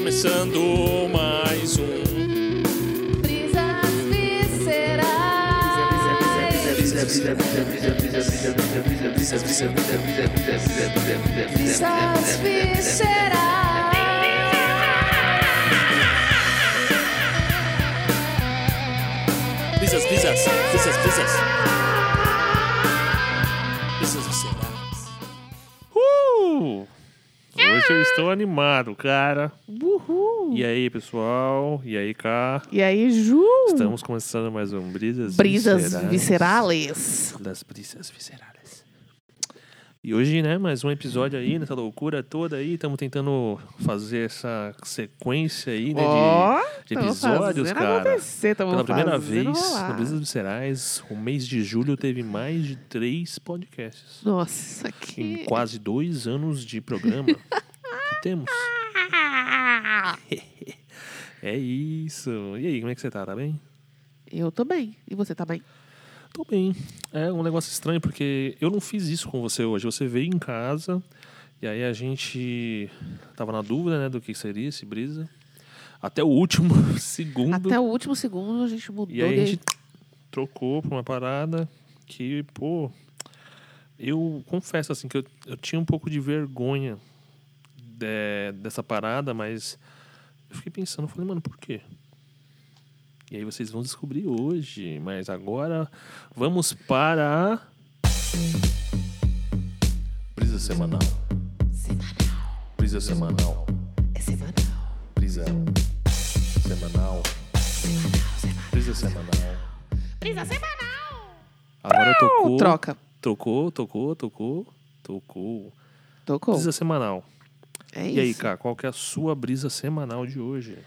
começando mais um. Brisas viscerais. Brisas viscerais. Brisas, brisas, brisas, brisas. Brisas viscerais. Uh! Hoje eu estou animado, cara. Uhul. E aí, pessoal? E aí, cá? E aí, Ju? Estamos começando mais um Brisas Brisas Viscerais. viscerales. Das Brisas Viscerais. E hoje, né, mais um episódio aí, nessa loucura toda aí. Estamos tentando fazer essa sequência aí, né, de- Ó, de, tamo episódios, cara. Pela primeira vez rolar. no Brisas Viscerais, o mês de julho teve mais de três podcasts. Nossa, Em que... quase dois anos de programa que temos. É isso. E aí, como é que você tá? Tá bem? Eu tô bem. E você tá bem? Tô bem. É um negócio estranho, porque eu não fiz isso com você hoje. Você veio em casa e aí a gente tava na dúvida, né, do que seria esse brisa. Até o último segundo. Até o último segundo a gente mudou E aí a gente trocou pra uma parada que, pô, eu confesso assim que eu, eu tinha um pouco de vergonha de- dessa parada, mas eu fiquei pensando, falei, mano, por quê? E aí vocês vão descobrir hoje, mas agora vamos para a brisa semanal. Brisa semanal. É semanal. Brisa semanal. Brisa semanal. Brisa semanal. Agora tocou. Troca. Tocou, tocou, tocou, tocou. Tocou. Brisa semanal. É E aí, cara, qual que é a sua brisa semanal de hoje?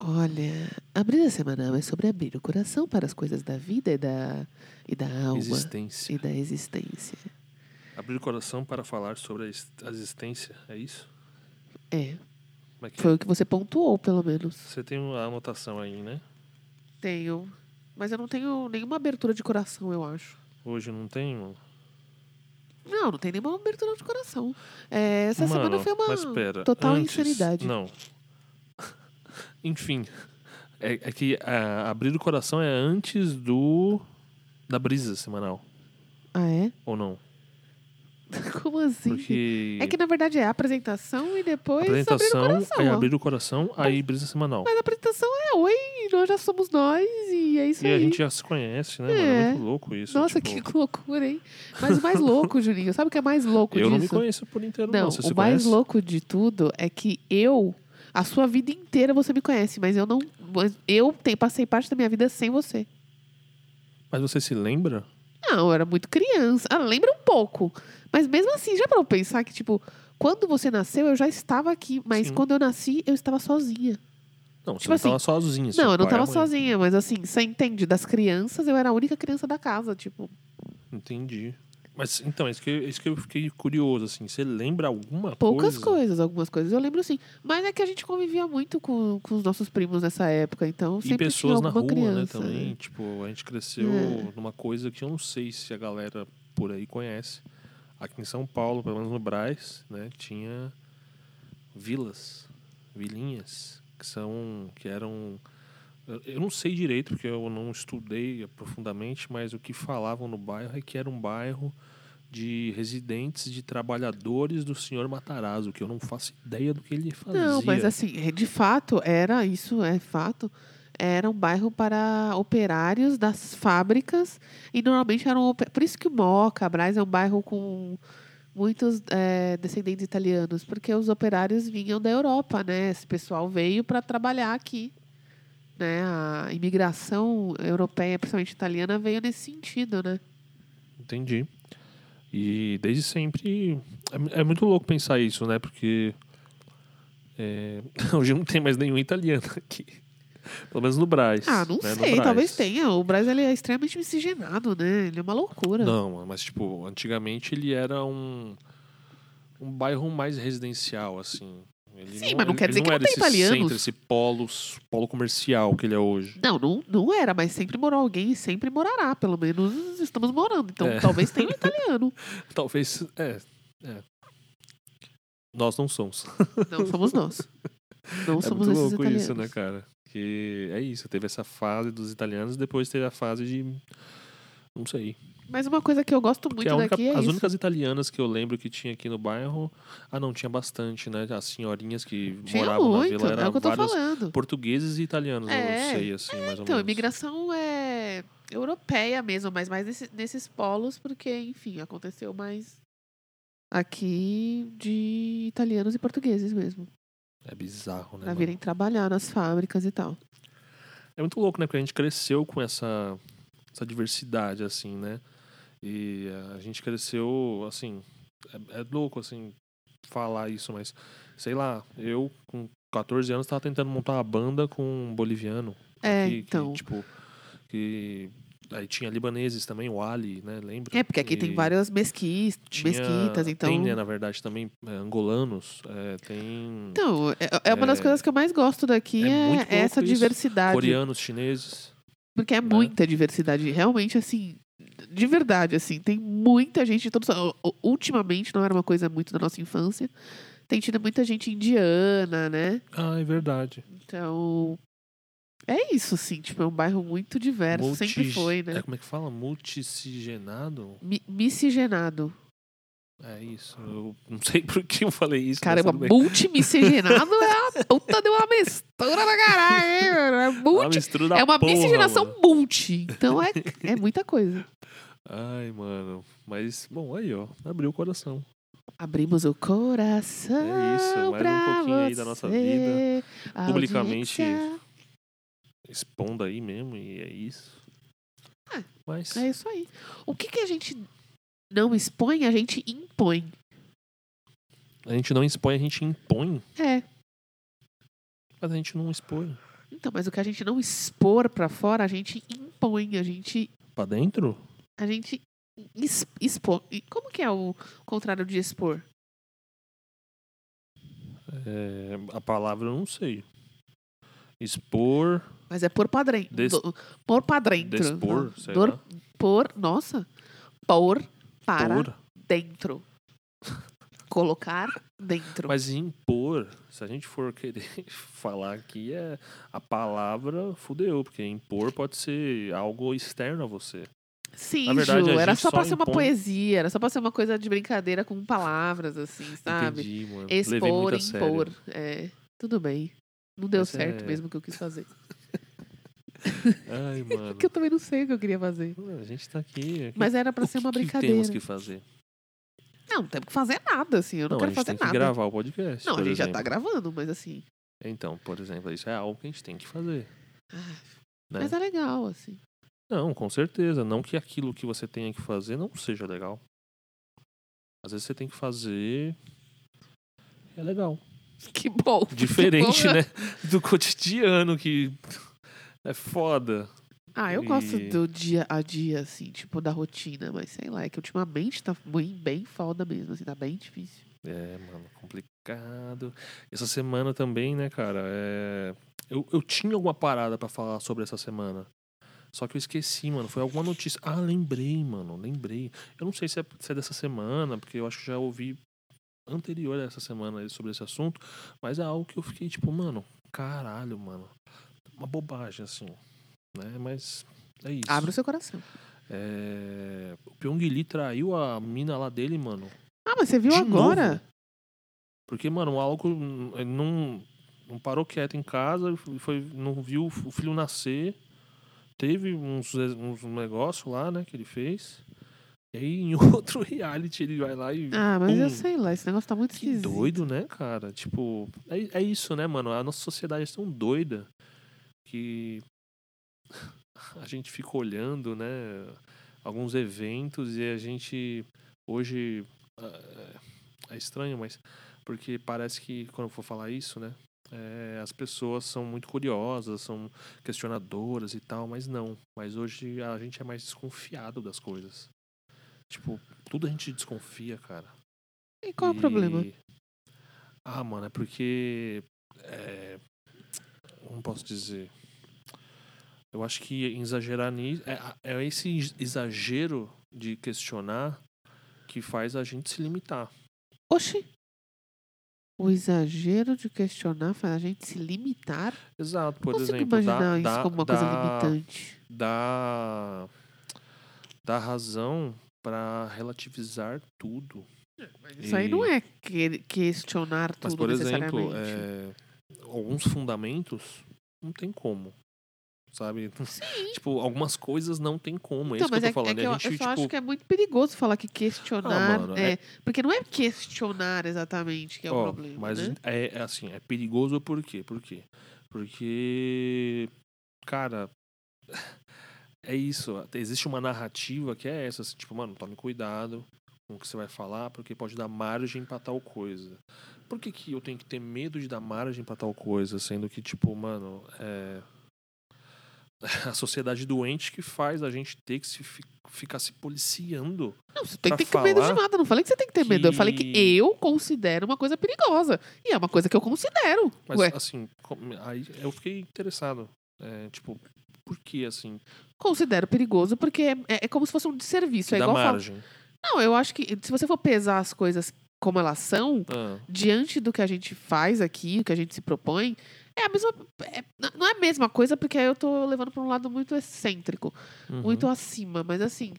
Olha, a brisa semanal é sobre abrir o coração para as coisas da vida e da, e da alma. Existência. E da existência. Abrir o coração para falar sobre a ex- a existência, é isso? É. É que é? Foi o que você pontuou, pelo menos. Você tem a anotação aí, né? Tenho. Mas eu não tenho nenhuma abertura de coração, eu acho. Hoje não tenho. Não, não tem nenhuma abertura de coração. É, essa Mano, semana foi uma mas pera, total antes- insanidade. Não. Enfim. É, é que ah, abrir o coração é antes do. da brisa semanal. Ah, é? Ou não? Como assim? Porque. É que na verdade é a apresentação e depois abrir o apresentação, coração. aí ó. abrir o coração, aí brisa semanal. Mas a apresentação é oi, nós já somos nós e é isso E aí. a gente já se conhece, né, mano? É É. muito louco isso. Nossa, tipo, que loucura, hein? Mas o mais louco, Juninho, sabe o que é mais louco Eu disso? não me conheço por inteiro, não. Não, Você o mais conhece? louco de tudo é que eu, a sua vida inteira você me conhece, mas eu não. mas Eu te- passei parte da minha vida sem você. Mas você se lembra? Não, eu era muito criança. Ah, lembra um pouco. Mas mesmo assim, já pra eu pensar que, tipo, quando você nasceu, eu já estava aqui. Mas Sim. quando eu nasci, eu estava sozinha. Não, você Tipo não assim, tava seu não, eu não e estava sozinha, mas assim, você entende? Das crianças, eu era a única criança da casa, tipo. Entendi. Mas então, é isso que, eu- é isso que eu fiquei curioso, assim. Você lembra alguma Poucas coisa? coisas, algumas coisas eu lembro sim. Mas é que a gente convivia muito com, com os nossos primos nessa época, então E sempre pessoas tinha na rua, criança. né, também. Tipo, a gente cresceu É. numa coisa que eu não sei se a galera por aí conhece. Aqui em São Paulo, pelo menos no Brás, né, tinha vilas, vilinhas, que são, que eram... eu- Eu não sei direito, porque eu não estudei profundamente, mas o que falavam no bairro é que era um bairro de residentes, de trabalhadores do senhor Matarazzo, que eu não faço ideia do que ele fazia. Não, mas assim, é, de fato, era isso, é fato. Era um bairro para operários das fábricas e normalmente eram. Por isso que Moca, Brás é um bairro com muitos é, descendentes italianos, porque os operários vinham da Europa, né? Esse pessoal veio para trabalhar aqui. Né? A imigração europeia, principalmente italiana, veio nesse sentido, né? Entendi. E desde sempre. É, é muito louco pensar isso, né? Porque. é, hoje não tem mais nenhum italiano aqui. Pelo menos no Brás. Ah, não né? Sei, talvez tenha. O Brás ele é extremamente miscigenado, né? Ele é uma loucura. Não, mas tipo, antigamente ele era um. Um bairro mais residencial, assim. Ele Sim, mas não ele- quer dizer que não tem esse italianos. Centro, esse polo, polo comercial que ele é hoje. Não, não, não era, mas sempre morou alguém e sempre morará. Pelo menos estamos morando. Então É. talvez tenha um italiano. Talvez. É. é. Nós não somos. Não somos nós. Não É somos muito louco italianos. isso, né, cara? Que é isso, teve essa fase dos italianos, depois teve a fase de. Não sei. Mas uma coisa que eu gosto Porque muito única- daqui é as isso. únicas italianas que eu lembro que tinha aqui no bairro. Ah, não, tinha bastante, né? As senhorinhas que Tinha moravam na muito, vila é eram o que eu tô falando. portugueses e italianos, É. eu sei, assim, mais ou Então, a menos. imigração é europeia mesmo, mas mais nesse- nesses polos, porque, enfim, aconteceu mais aqui de italianos e portugueses mesmo. É bizarro, né? Pra mano? virem trabalhar nas fábricas e tal. É muito louco, né? Porque a gente cresceu com essa, essa diversidade, assim, né? E a gente cresceu, assim. É, é louco, assim, falar isso, mas sei lá, eu com 14 anos tava tentando montar uma banda com um boliviano. É, que- que, então. tipo, que. Aí tinha libaneses também, o Ali, né? Lembra? É, porque aqui tem E várias mesquis, tinha- mesquitas, então. Tem, né, na verdade, também é, angolanos. é, tem Então, é, é uma das É. coisas que eu mais gosto daqui, É é, essa isso. diversidade. coreanos, chineses. Porque é muita diversidade. Realmente, assim, de verdade, assim, tem muita gente de todos. Ultimamente, não era uma coisa muito da nossa infância. Tem tido muita gente indiana, né? Ah, é verdade. Então. É isso, assim, tipo, é um bairro muito diverso. Sempre foi, né? É, como é que fala? Multicigenado? Mi- Miscigenado. É isso. Eu não sei por que eu falei isso. Caramba, multimiscigenado é uma puta de uma mistura da caralho, hein, mano? É, mistura da é uma porra, miscigenação mano. multi. Então é, é muita coisa. Ai, mano. Mas, bom, aí, ó. Abriu o coração. Abrimos o coração. É isso, mais um pouquinho aí da nossa você. Publicamente, Audiência. Expondo aí mesmo, e é isso. É. Mas, É isso aí. O que, que a gente não expõe, a gente impõe. a gente não expõe, a gente impõe. É. Mas a gente não expõe. Então, mas o que a gente não expor pra fora, a gente impõe. A gente. Pra dentro? A gente es- expor. E Como que é o contrário de expor? É, a palavra eu não sei. Expor, Mas é por padrão. Des- Por pra dentro. despor, sei Dor- lá. Por. Nossa. Por para Por. dentro. Colocar dentro. Mas impor, se a gente for querer falar aqui, é a palavra fudeu, porque impor pode ser algo externo a você. Sim, verdade, Ju, era gente só pra só ser uma impõe- poesia, era só pra ser uma coisa de brincadeira com palavras, assim, sabe? Entendi, mano. Expor, impor. É, tudo bem. Não deu Mas certo é- mesmo o que eu quis fazer. Ai, mano. Porque eu também não sei o que eu queria fazer. A gente tá aqui. Mas era pra O ser uma que que brincadeira. temos que fazer? Não, não temos que fazer nada, assim. Eu não, a quero gente fazer tem que nada. gravar o podcast. não, a gente já exemplo. tá gravando, mas assim. Então, por exemplo, isso é algo que a gente tem que fazer. ah, Né? Mas é legal, assim. Não, com certeza. Não que aquilo que você tenha que fazer não seja legal. Às vezes você tem que fazer. É legal. Que bom. que Diferente, bom. né? Do cotidiano, que é foda. Ah, eu gosto E- do dia a dia, assim, tipo, da rotina, mas sei lá, é que ultimamente tá bem, bem foda mesmo, assim, tá bem difícil. É, mano, complicado. Essa semana também, né, cara? É... Eu, eu tinha alguma parada pra falar sobre essa semana. Só que eu esqueci, mano. Foi alguma notícia. Ah, lembrei, mano. Lembrei. Eu não sei se é, se é dessa semana, porque eu acho que já ouvi anterior a essa semana sobre esse assunto. Mas é algo que eu fiquei tipo, mano, caralho, mano. Uma bobagem, assim. Né? Mas é isso. Abre o seu coração. É... O Pyong Lee traiu a mina lá dele, mano. Ah, mas você viu De agora? novo. Porque, mano, o maluco hum, ele não, não parou quieto em casa, foi, não viu o filho nascer. Teve uns, uns negócios lá, né, que ele fez. E aí, em outro reality, ele vai lá e. Ah, mas eu Pum. sei lá, esse negócio tá muito Que esquisito. doido, né, cara? Tipo, é, é isso, né, mano? A nossa sociedade é tão doida que a gente fica olhando, né, alguns eventos e a gente hoje é, é estranho, mas porque parece que quando eu for falar isso, né, é, as pessoas são muito curiosas, são questionadoras e tal, mas não. Mas hoje a gente é mais desconfiado das coisas. Tipo, tudo a gente desconfia, cara. E qual é o problema? E- Ah, mano, é porque. É... Como posso dizer? Eu acho que exagerar nisso. É, é esse exagero de questionar que faz a gente se limitar. Oxi, O exagero de questionar faz a gente se limitar. Exato, por consigo exemplo, imaginar dá, isso dá, como uma dá, coisa limitante. dá, dá razão para relativizar tudo. Isso aí não E- é que- questionar Mas, tudo por exemplo, é, alguns fundamentos não tem como. Sabe? Tipo, algumas coisas não tem como. É Então, isso que eu mas tô é, é falando. que E eu, gente, eu só tipo, acho que é muito perigoso falar que questionar. Ah, mano, é, é- Porque não é questionar exatamente que é o Ó, problema. Mas né? é, é assim, é perigoso por quê? Por quê? Porque, cara, é isso. Existe uma narrativa que é essa, assim, tipo, mano, tome cuidado com o que você vai falar, porque pode dar margem pra tal coisa. Por que, que eu tenho que ter medo de dar margem pra tal coisa, sendo que, tipo, mano, é a sociedade doente que faz a gente ter que se fi- ficar se policiando. Não, você tem que ter medo de nada. Não falei que você tem que ter medo. Eu falei que que- eu considero uma coisa perigosa. E é uma coisa que eu considero. Mas, Ué, assim, aí eu fiquei interessado. É, tipo, por que, assim, considero perigoso porque é, é- como se fosse um desserviço. É dá igual margem? Não, eu acho que se você for pesar as coisas como elas são, Ah, diante do que a gente faz aqui, o que a gente se propõe, é a mesma. é- não é a mesma coisa, porque aí eu tô levando pra um lado muito excêntrico, uhum. muito acima, mas assim.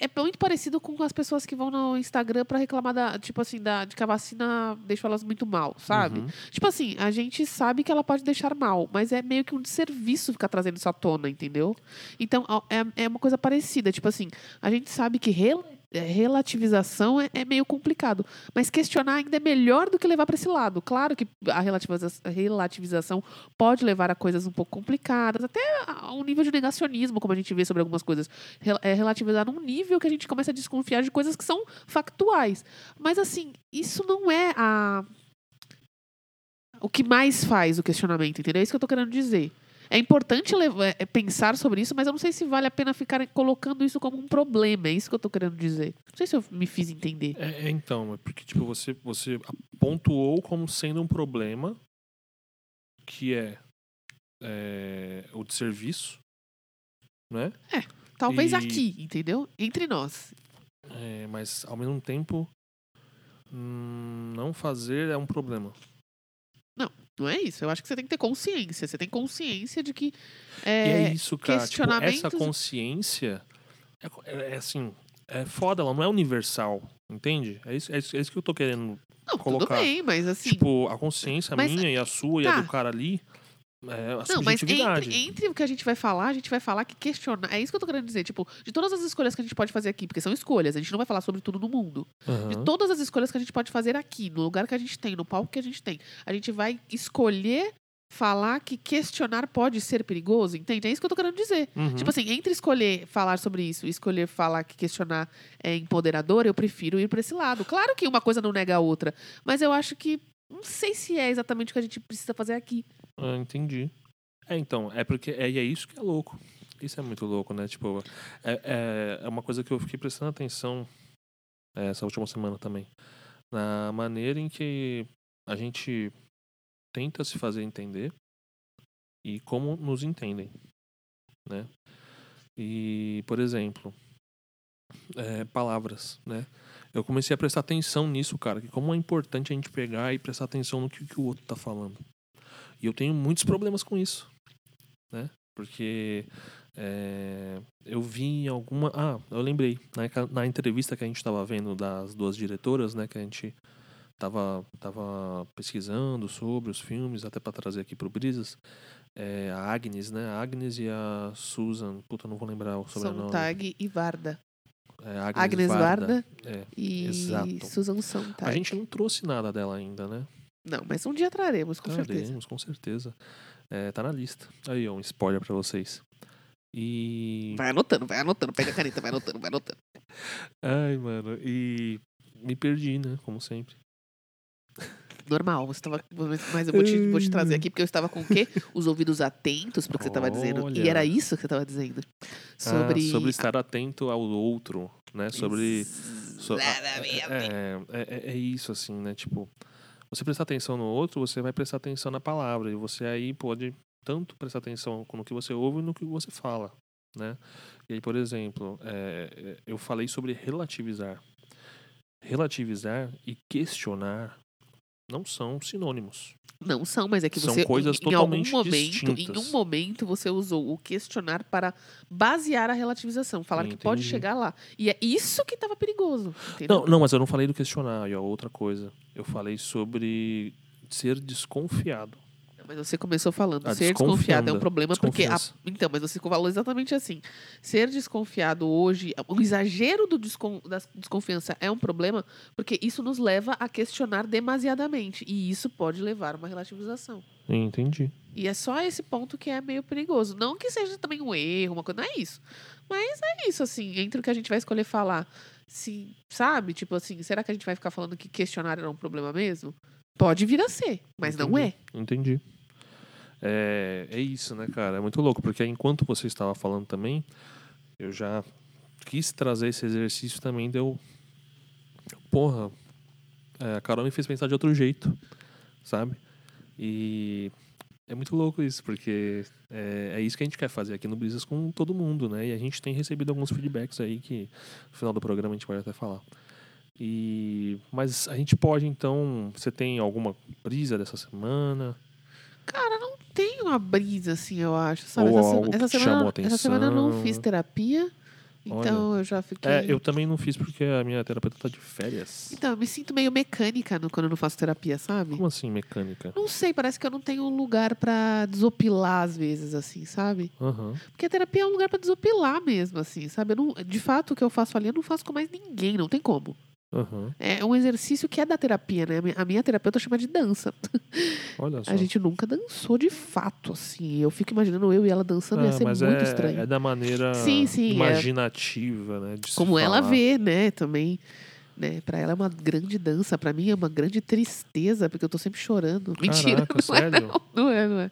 É, é muito parecido com as pessoas que vão no Instagram pra reclamar da, tipo assim, da, de que a vacina deixa elas muito mal, sabe? Uhum. Tipo assim, a gente sabe que ela pode deixar mal, mas é meio que um desserviço ficar trazendo isso à tona, entendeu? Então, é, é uma coisa parecida. Tipo assim, a gente sabe que rel- é, relativização é, é meio complicado, mas questionar ainda é melhor do que levar para esse lado. Claro que a relativiza- a relativização pode levar a coisas um pouco complicadas, até a um nível de negacionismo, como a gente vê sobre algumas coisas. É relativizar num nível que a gente começa a desconfiar de coisas que são factuais. Mas assim, isso não é a o que mais faz o questionamento, entendeu? É isso que eu tô querendo dizer. É importante levar- é, pensar sobre isso, mas eu não sei se vale a pena ficar colocando isso como um problema. É isso que eu tô querendo dizer. Não sei se eu me fiz entender. É, é, então, é porque tipo, você, você pontuou como sendo um problema que é, é, o de serviço, né? Talvez E- aqui, entendeu? Entre nós. É, mas ao mesmo tempo hum, não fazer é um problema. Não é isso. Eu acho que você tem que ter consciência. Você tem consciência de que. e É, é isso, cara. Tipo, essa questionamentos- consciência é, é- é assim, é foda, ela não é universal, entende? É isso, é isso, é isso que eu tô querendo não, tudo colocar. bem, mas assim. Tipo, a consciência Mas- minha e a sua e a tá. do cara ali é Não, mas entre, entre o que a gente vai falar, a gente vai falar que questionar. É isso que eu tô querendo dizer. Tipo, de todas as escolhas que a gente pode fazer aqui, porque são escolhas, a gente não vai falar sobre tudo no mundo. Aham. De todas as escolhas que a gente pode fazer aqui, no lugar que a gente tem, no palco que a gente tem, a gente vai escolher falar que questionar pode ser perigoso, entende? É isso que eu tô querendo dizer. Uhum. Tipo assim, entre escolher falar sobre isso e escolher falar que questionar é empoderador, eu prefiro ir pra esse lado. Claro que uma coisa não nega a outra, mas eu acho que não sei se é exatamente o que a gente precisa fazer aqui. Ah, entendi. É, então, é porque é, e é isso que é louco. Isso é muito louco, né? Tipo, é, é, é uma coisa que eu fiquei prestando atenção é, essa última semana também. Na maneira em que a gente tenta se fazer entender e como nos entendem, né? E, por exemplo, é, palavras, né? Eu comecei a prestar atenção nisso, cara, que como é importante a gente pegar e prestar atenção no que, que o outro tá falando. E eu tenho muitos problemas com isso, né? Porque é, eu vi em alguma... Ah, eu lembrei. Na, na entrevista que a gente estava vendo das duas diretoras, né? Que a gente tava, tava pesquisando sobre os filmes, até para trazer aqui pro Brisas. É, a Agnes, né? A Agnes e a Susan. Puta, não vou lembrar o sobrenome. Sontag e Varda. É, Agnes, Agnes Varda, É. e exato. Susan Sontag. A gente não trouxe nada dela ainda, né? Não, mas um dia traremos, com certeza. Traremos, com certeza. É, tá na lista. Aí, ó, um spoiler pra vocês. E. Vai anotando, vai anotando. Pega a caneta, vai anotando, vai anotando. Ai, mano. E me perdi, né? Como sempre. Normal, você tava. Mas eu vou te, vou te trazer aqui, porque eu estava com o quê? Os ouvidos atentos pro que você estava dizendo. E era isso que você estava dizendo. Sobre. Ah, sobre estar atento ao outro, né? Sobre. so- é, é, é- é isso, assim, né? Tipo, você prestar atenção no outro, você vai prestar atenção na palavra. E você aí pode tanto prestar atenção no que você ouve no que você fala, né? E aí, por exemplo, é, é, eu falei sobre relativizar. Relativizar e questionar não são sinônimos. Não são, mas é que São você coisas em algum totalmente momento, em distintas. um momento você usou o questionar para basear a relativização, falar que pode Entendi. chegar lá. E é isso que estava perigoso, entendeu? Não, não, mas eu não falei do questionário, é outra coisa. Eu falei sobre ser desconfiado. Mas você começou falando, A ser desconfiado é um problema porque a- então, mas você falou exatamente assim. Ser desconfiado hoje, o exagero do descon, da desconfiança é um problema porque isso nos leva a questionar demasiadamente e isso pode levar a uma relativização. Entendi. E é só esse ponto que é meio perigoso. Não que seja também um erro, uma coisa. Não é isso. Mas é isso, assim, entre o que a gente vai escolher falar. Se, sabe? Tipo assim, será que a gente vai ficar falando que questionário era um problema mesmo? Pode vir a ser, mas não é. Entendi. É, é isso, né, cara? É muito louco, porque enquanto você estava falando também, eu já quis trazer esse exercício também, deu. Porra, é, a Carol me fez pensar de outro jeito, sabe? E é muito louco isso, porque é, é isso que a gente quer fazer aqui no Brisas com todo mundo, né? E a gente tem recebido alguns feedbacks aí que no final do programa a gente pode até falar. E mas a gente pode então, você tem alguma brisa dessa semana? Cara, não tem uma brisa, assim, eu acho. Sabe? Ou essa, algo que essa te semana, chamou essa semana eu não atenção. fiz terapia. Então eu já fiquei. É, eu também não fiz porque a minha terapeuta tá de férias. Então, eu me sinto meio mecânica no- quando eu não faço terapia, sabe? Como assim, mecânica? Não sei, parece que eu não tenho um lugar pra desopilar às vezes, assim, sabe? Aham. Porque a terapia é um lugar pra desopilar mesmo, assim, sabe? Não, de fato, o que eu faço ali eu não faço com mais ninguém, não tem como. Aham. É um exercício que é da terapia, né? A minha, a minha terapeuta chama de dança. Olha só. A gente nunca dançou de fato, assim. Eu fico imaginando eu e ela dançando, ia Ah, ser mas muito é, estranho. é da maneira Sim, sim, é. imaginativa, né? de se Como ela falar. vê, né, também. Né? Pra ela é uma grande dança, pra mim é uma grande tristeza, porque eu tô sempre chorando. Mentira, Caraca, não é, sério? não, não é, não é.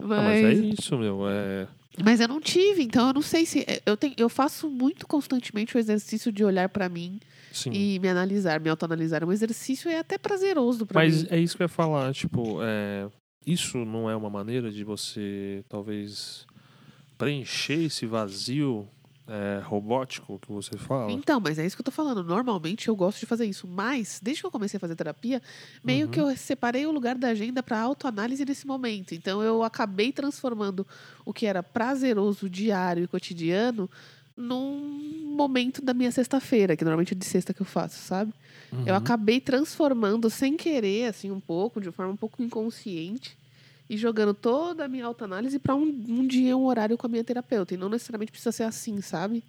Ah, mas é Mas, isso, meu. É... mas eu não tive, então eu não sei se. Eu, tenho, eu faço muito constantemente o exercício de olhar pra mim Sim. e me analisar, me autoanalisar. É um exercício é até prazeroso pra Mas mim. é isso que eu ia falar, tipo, é, isso não é uma maneira de você talvez preencher esse vazio é, robótico que você fala? Então, mas é isso que eu tô falando. Normalmente eu gosto de fazer isso. Mas, desde que eu comecei a fazer terapia, meio Uhum. que eu separei o lugar da agenda para autoanálise nesse momento. Então, eu acabei transformando o que era prazeroso, diário e cotidiano num momento da minha sexta-feira, que normalmente é de sexta que eu faço, sabe? Eu Uhum. acabei transformando sem querer, assim, um pouco, de forma um pouco inconsciente, e jogando toda a minha autoanálise para um, um dia, um horário com a minha terapeuta. E não necessariamente precisa ser assim, sabe?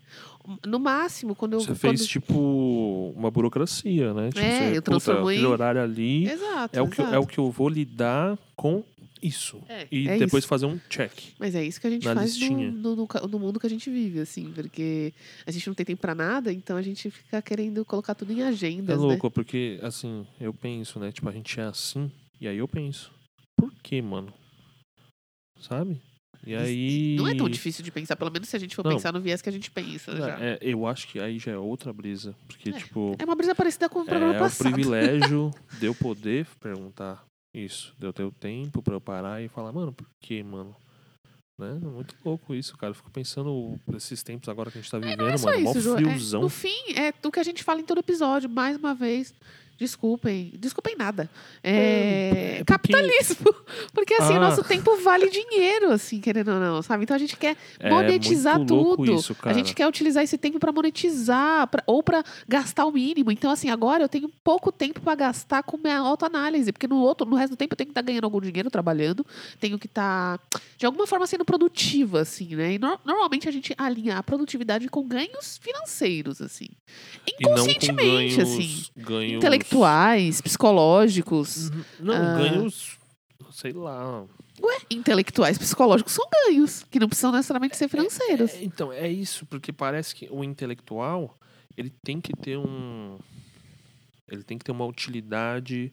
No máximo, quando eu. Você quando... fez tipo uma burocracia, né? Tipo, É, você, eu transformo puta, em- horário ali Exato. é o, que, exato. é o que eu vou lidar com isso. É, E é depois isso. fazer um check. Mas é isso que a gente faz no, no, no mundo que a gente vive, assim, porque a gente não tem tempo pra nada, então a gente fica querendo colocar tudo em É agendas, né? louco, porque assim, eu penso, né? Tipo, a gente é assim, e aí eu penso, por que, mano? Sabe? E aí. Não é tão difícil de pensar, pelo menos se a gente for Não. pensar no viés que a gente pensa já. É, eu acho que aí já é outra brisa. Porque, É, tipo, É uma brisa parecida com o programa é o passado. privilégio de eu poder perguntar isso. De eu ter o tempo pra eu parar e falar, mano, por que, mano? Né? É Muito louco isso, cara. Eu fico pensando nesses tempos agora que a gente tá vivendo, Não é só mano. Mó isso. É, friozão. no fim, é o que a gente fala em todo episódio, mais uma vez. Desculpem, desculpem nada. É, É, é porque- capitalismo. Porque assim, Ah. nosso tempo vale dinheiro, assim, querendo ou não, sabe? Então a gente quer É monetizar muito louco tudo. Isso, A gente quer utilizar esse tempo para monetizar pra- ou para gastar o mínimo. Então, assim, agora eu tenho pouco tempo para gastar com minha autoanálise, porque no outro, no resto do tempo eu tenho que estar ganhando algum dinheiro trabalhando, tenho que estar de alguma forma sendo produtiva, assim, né? E no- normalmente a gente alinha a produtividade com ganhos financeiros, assim, inconscientemente, ganhos, assim, ganhos... intelectuais, psicológicos, Uhum. Não, Ah. ganhos, sei lá. intelectuais, psicológicos são ganhos que não precisam necessariamente ser financeiros. É, então, é isso, porque parece que o intelectual, ele tem que ter um... Ele tem que ter uma utilidade...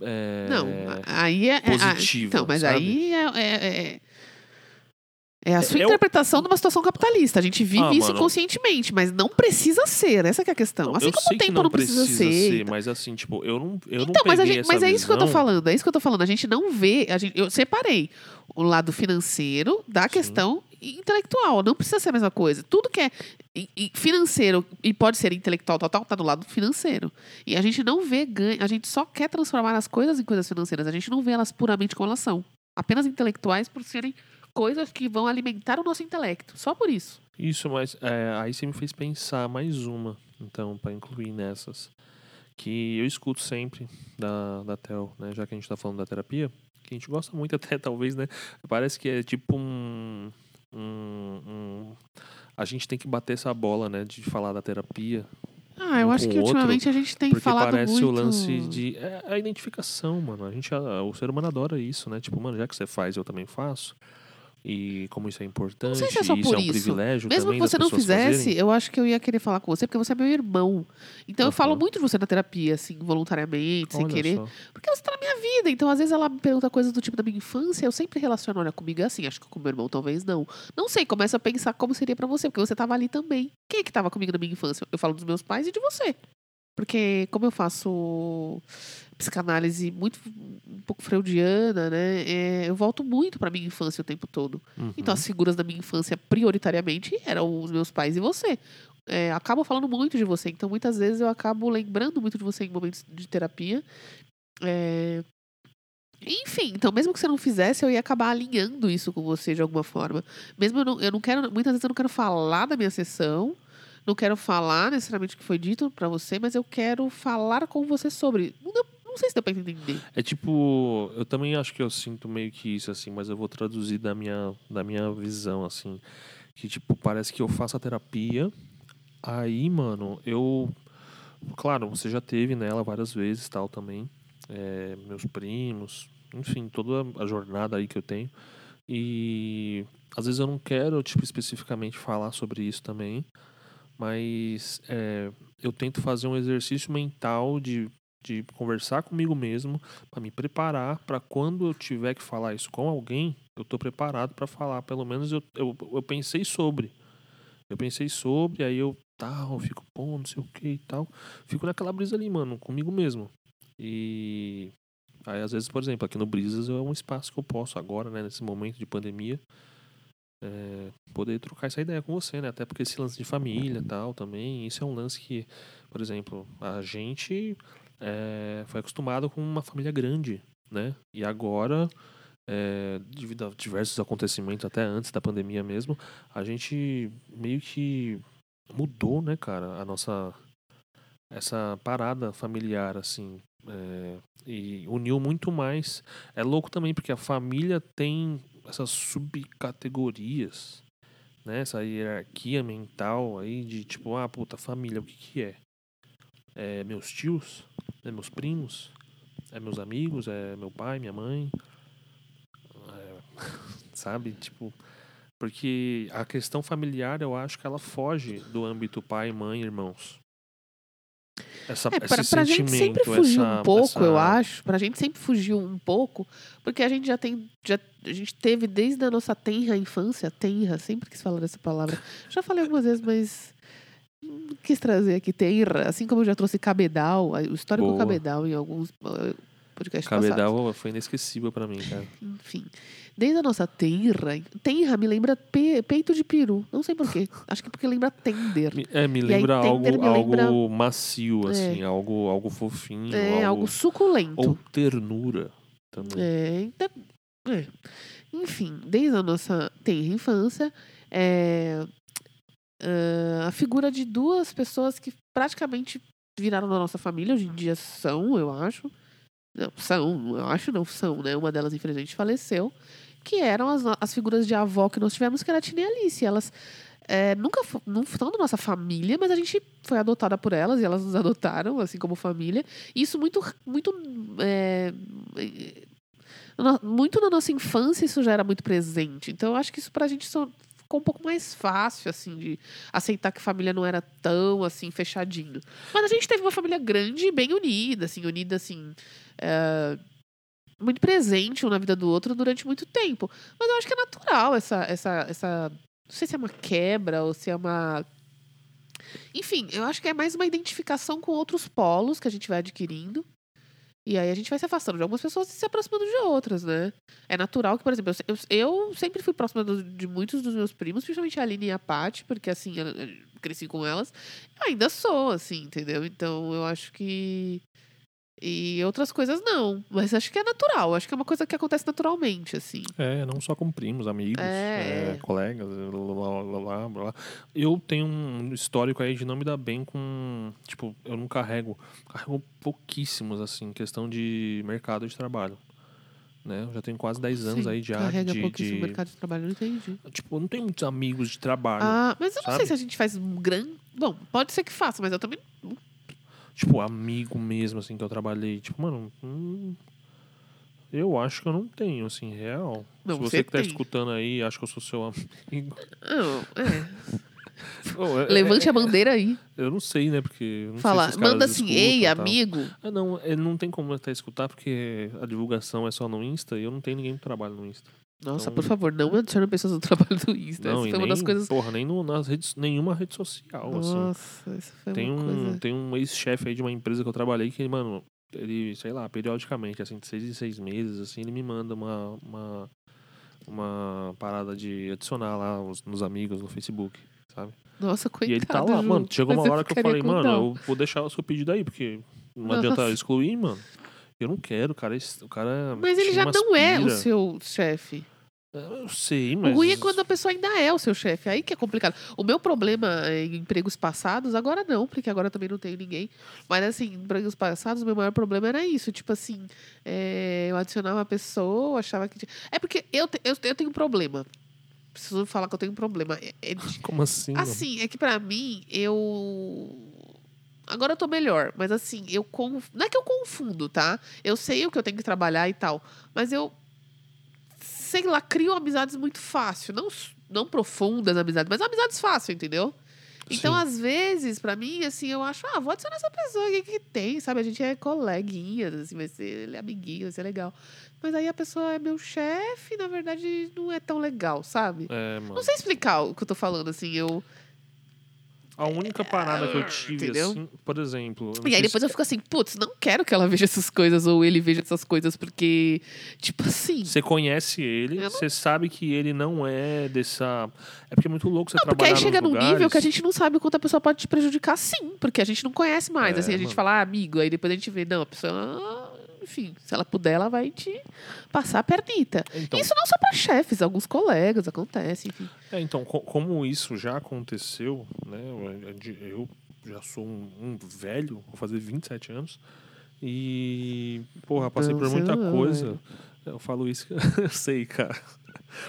é, Não, aí é. é- positiva, então, mas sabe? aí é. É, a sua É o- interpretação de uma situação capitalista. A gente vive Ah, isso mano. inconscientemente, mas não precisa ser. Essa que é a questão. Não, assim eu como o tempo não não precisa, ser. então. mas assim, tipo, eu não, eu não Então, mas, a peguei gente, mas é isso que eu tô falando. É isso que eu tô falando. A gente não vê. A gente, eu separei o lado financeiro da questão intelectual. Não precisa ser a mesma coisa. Tudo que é financeiro e pode ser intelectual total, tá do lado financeiro. E a gente não vê ganho, a gente só quer transformar as coisas em coisas financeiras, a gente não vê elas puramente como elas são. Apenas intelectuais por serem coisas que vão alimentar o nosso intelecto. Só por isso. Isso, mas é, aí você me fez pensar mais uma, então, para incluir nessas. Que eu escuto sempre da, da Tel, né? Já que a gente tá falando da terapia, que a gente gosta muito até, talvez, né? Parece que é tipo um. um, um- a gente tem que bater essa bola, né? De falar da terapia. Ah, eu Um acho que outro, ultimamente a gente tem porque falado parece muito. o lance de. É a identificação, mano. A gente, o ser humano adora isso, né? Tipo, mano, já que você faz, eu também faço. E como isso é importante, sei se é só isso por é um isso. privilégio Mesmo que você não fizesse, fazerem. eu acho que eu ia querer falar com você, porque você é meu irmão. Então eu falo muito de você na terapia, assim, voluntariamente, sem Olha querer. só. Porque você tá na minha vida. Então, às vezes, ela me pergunta coisas do tipo da minha infância, eu sempre relaciono, olha, comigo é assim, acho que com meu irmão talvez não. Não sei, começa a pensar como seria pra você, porque você tava ali também. Quem é que tava comigo na minha infância? Eu falo dos meus pais e de você. Porque como eu faço psicanálise muito um pouco freudiana, né? é, eu volto muito pra minha infância o tempo todo. Uhum. Então, as figuras da minha infância, prioritariamente, eram os meus pais e você. É, acabo falando muito de você. Então, muitas vezes, eu acabo lembrando muito de você em momentos de terapia. É, Enfim, então, mesmo que você não fizesse, eu ia acabar alinhando isso com você de alguma forma. Mesmo eu não, eu não quero, muitas vezes eu não quero falar da minha sessão, não quero falar necessariamente o que foi dito pra você, mas eu quero falar com você sobre. Não, deu- não sei se deu pra entender. É tipo, eu também acho que eu sinto meio que isso, assim, mas eu vou traduzir da minha, da minha visão, assim. Que, tipo, parece que eu faço a terapia, aí, mano, eu. Claro, você já teve nela várias vezes tal também. é, meus primos, enfim, toda a jornada aí que eu tenho. E às vezes eu não quero, tipo, especificamente falar sobre isso também. Mas é, eu tento fazer um exercício mental de, de conversar comigo mesmo para me preparar para quando eu tiver que falar isso com alguém, eu tô preparado para falar. Pelo menos eu, eu, eu pensei sobre. Eu pensei sobre, aí eu tal, fico, pô, não sei o que e tal. Fico naquela brisa ali, mano, comigo mesmo. E aí, às vezes, por exemplo, aqui no Brisas é um espaço que eu posso agora, né, nesse momento de pandemia, é, poder trocar essa ideia com você, né? Até porque esse lance de família tal também, isso é um lance que, por exemplo, a gente é, foi acostumado com uma família grande, né? E agora, é, devido a diversos acontecimentos, até antes da pandemia mesmo, a gente meio que mudou, né, cara, a nossa essa parada familiar, assim, é, e uniu muito mais. É louco também porque a família tem essas subcategorias, né? Essa hierarquia mental aí de tipo, ah, puta, família, o que que é? É meus tios, é meus primos, é meus amigos, é meu pai, minha mãe, é, sabe? Tipo, porque a questão familiar, eu acho que ela foge do âmbito pai, mãe, irmãos. Essa, É, pra, pra gente sempre fugiu essa- um pouco, essa- eu acho. Pra gente sempre fugiu um pouco, porque a gente já tem. Já, a gente teve desde a nossa tenra infância, tenra, sempre quis falar dessa palavra. Já falei algumas vezes, mas. Quis trazer aqui tenra, assim como eu já trouxe cabedal, o histórico Boa. cabedal em alguns eh, podcasts passados. Cabedal foi inesquecível pra mim, cara. Enfim, desde a nossa tenra, tenra me lembra pe- peito de peru. Não sei porquê. Acho que porque lembra tender. É, me aí lembra algo, tender me lembra- algo macio, É. assim, algo, algo fofinho, É algo algo, suculento. ou ternura também. É, então, é. Enfim, desde a nossa tenra infância, é, ah, a figura de duas pessoas que praticamente viraram da nossa família, hoje em dia são, eu acho. Não, são, eu acho não, são, né? Uma delas, infelizmente, faleceu. Que eram as, as figuras de avó que nós tivemos, que era a Tina e a Alice. Elas é, nunca não são da nossa família, mas a gente foi adotada por elas e elas nos adotaram, assim como família. E isso muito, muito é, muito na nossa infância isso já era muito presente. Então eu acho que isso pra gente só ficou um pouco mais fácil, assim, de aceitar que família não era tão, assim, fechadinho. Mas a gente teve uma família grande e bem unida, assim, unida, assim, é, muito presente um na vida do outro durante muito tempo. Mas eu acho que é natural essa, essa, essa, não sei se é uma quebra ou se é uma... Enfim, eu acho que é mais uma identificação com outros polos que a gente vai adquirindo. E aí a gente vai se afastando de algumas pessoas e se aproximando de outras, né? É natural que, por exemplo, eu, eu, eu sempre fui próxima do- de muitos dos meus primos, principalmente a Aline e a Paty, porque assim, eu, eu cresci com elas. Ainda sou, assim, entendeu? Então eu acho que. E outras coisas não. Mas acho que é natural. Acho que é uma coisa que acontece naturalmente, assim. É, não só com primos, amigos, É. é, colegas, blá, blá, blá, blá, blá. Eu tenho um histórico aí de não me dar bem com. Tipo, eu não carrego. Carrego pouquíssimos, assim, questão de mercado de trabalho. Né? Eu já tenho quase 10 anos Sim, aí já Carrega de. pouquíssimo de- mercado de trabalho, eu não entendi. Tipo, eu não tenho muitos amigos de trabalho. Ah, mas eu não sei sabe? se a gente faz um grande. Bom, pode ser que faça, mas eu também. Tipo, amigo mesmo, assim, que eu trabalhei. Tipo, mano. hum, eu acho que eu não tenho, assim, real. Não, Se você, você que tá tem. escutando aí, acho que eu sou seu amigo. Não, é. Ô, é- Levante é- a bandeira aí. Eu não sei, né? Porque. Fala, se manda assim, ei, amigo. Ah, não, é, não tem como até escutar, porque a divulgação é só no Insta e eu não tenho ninguém que trabalha no Insta. Nossa, Então- por favor, não adicione pessoas no trabalho do Insta. não, Essa nem, uma das coisas. porra, nem no, nas redes, nenhuma rede social, assim. Nossa, isso foi Tem uma um, coisa. tem um ex-chefe aí de uma empresa que eu trabalhei que, mano, ele, sei lá, periodicamente, assim, de seis em seis meses, assim, ele me manda uma, uma, uma parada de adicionar lá os- nos amigos no Facebook, sabe? Nossa, coitado. e ele tá lá, Ju. mano. Chegou uma hora que eu falei, com mano, eu vou deixar o seu pedido aí, porque não adianta Nossa. excluir, mano. Eu não quero, cara. esse- O cara. Mas ele já não é o pira. seu chefe. Eu sei, mas. O ruim é quando a pessoa ainda é o seu chefe. Aí que é complicado. O meu problema em empregos passados, agora não, porque agora também não tenho ninguém. Mas assim, em empregos passados, o meu maior problema era isso. Tipo assim, é, eu adicionava uma pessoa, achava que. tinha- É porque eu, te- eu, eu tenho um problema. Preciso falar que eu tenho um problema. É- é Como assim? Assim, é que pra mim, eu. Agora eu tô melhor, mas assim, eu conf... não é que eu confundo, tá? Eu sei o que eu tenho que trabalhar e tal, mas eu sei lá, crio amizades muito fácil, não não profundas amizades, mas amizades fácil, entendeu? Então, Sim. às vezes, pra mim, assim, eu acho, ah, vou adicionar essa pessoa, o que, que tem? Sabe, a gente é coleguinhas, assim, vai ser ele é amiguinho, vai ser legal. Mas aí a pessoa é meu chefe, na verdade, não é tão legal, sabe? É. Não sei explicar o que eu tô falando, assim, eu. A única parada que eu tive, Entendeu? assim, por exemplo. E aí se- depois eu fico assim, putz, não quero que ela veja essas coisas ou ele veja essas coisas, porque, tipo assim. Você conhece ele, Eu não- você sabe que ele não é dessa. É porque é muito louco você Não, porque trabalhar aí chega num lugares... nível que a gente não sabe o quanto a pessoa pode te prejudicar, sim. Porque a gente não conhece mais. É, assim, a gente mano. fala, ah, amigo, aí depois a gente vê, não, a pessoa. Enfim, se ela puder, ela vai te passar a pernita. Então, Isso não só para chefes, alguns colegas, acontece, enfim. é, então co- como isso já aconteceu, né? eu- já sou um, um velho, vou fazer 27 anos. E, porra, passei Não, por muita não, coisa. Eu falo isso eu sei, cara.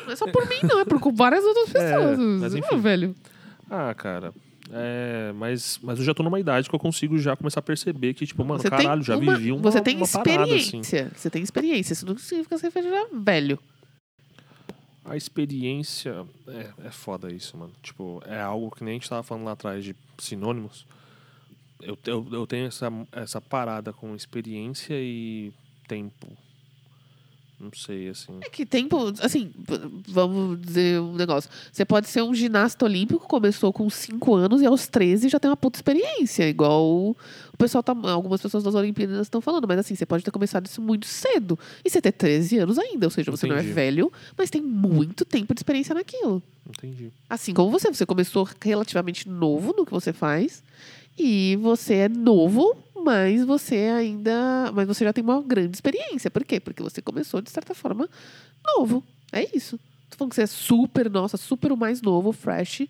Não é só por mim, não, é por várias outras É, pessoas. mas Ah, enfim. velho. Ah, cara. É, mas, mas eu já tô numa idade que eu consigo já começar a perceber que, tipo, mano, Você caralho, tem já uma, vivi uma, Você tem uma parada, assim. experiência. Você tem experiência. Isso não significa que você seja velho. A experiência. É, é foda isso, mano. Tipo, é algo que nem a gente tava falando lá atrás de sinônimos. Eu, eu, eu tenho essa, essa parada com experiência e tempo. Não sei, assim. É que tempo, assim, vamos dizer um negócio. Você pode ser um ginasta olímpico, começou com 5 anos e aos 13 já tem uma puta experiência. Igual o pessoal tá. Algumas pessoas das Olimpíadas estão falando, mas assim, você pode ter começado isso muito cedo. E você ter 13 anos ainda. Ou seja, você não é Entendi. velho, mas tem muito tempo de experiência naquilo. Entendi. Assim como você, você começou relativamente novo no que você faz. E você é novo, mas você ainda. Mas você já tem uma grande experiência. Por quê? Porque você começou, de certa forma, novo. É isso. Tô falando que você é super, nossa, super o mais novo, fresh.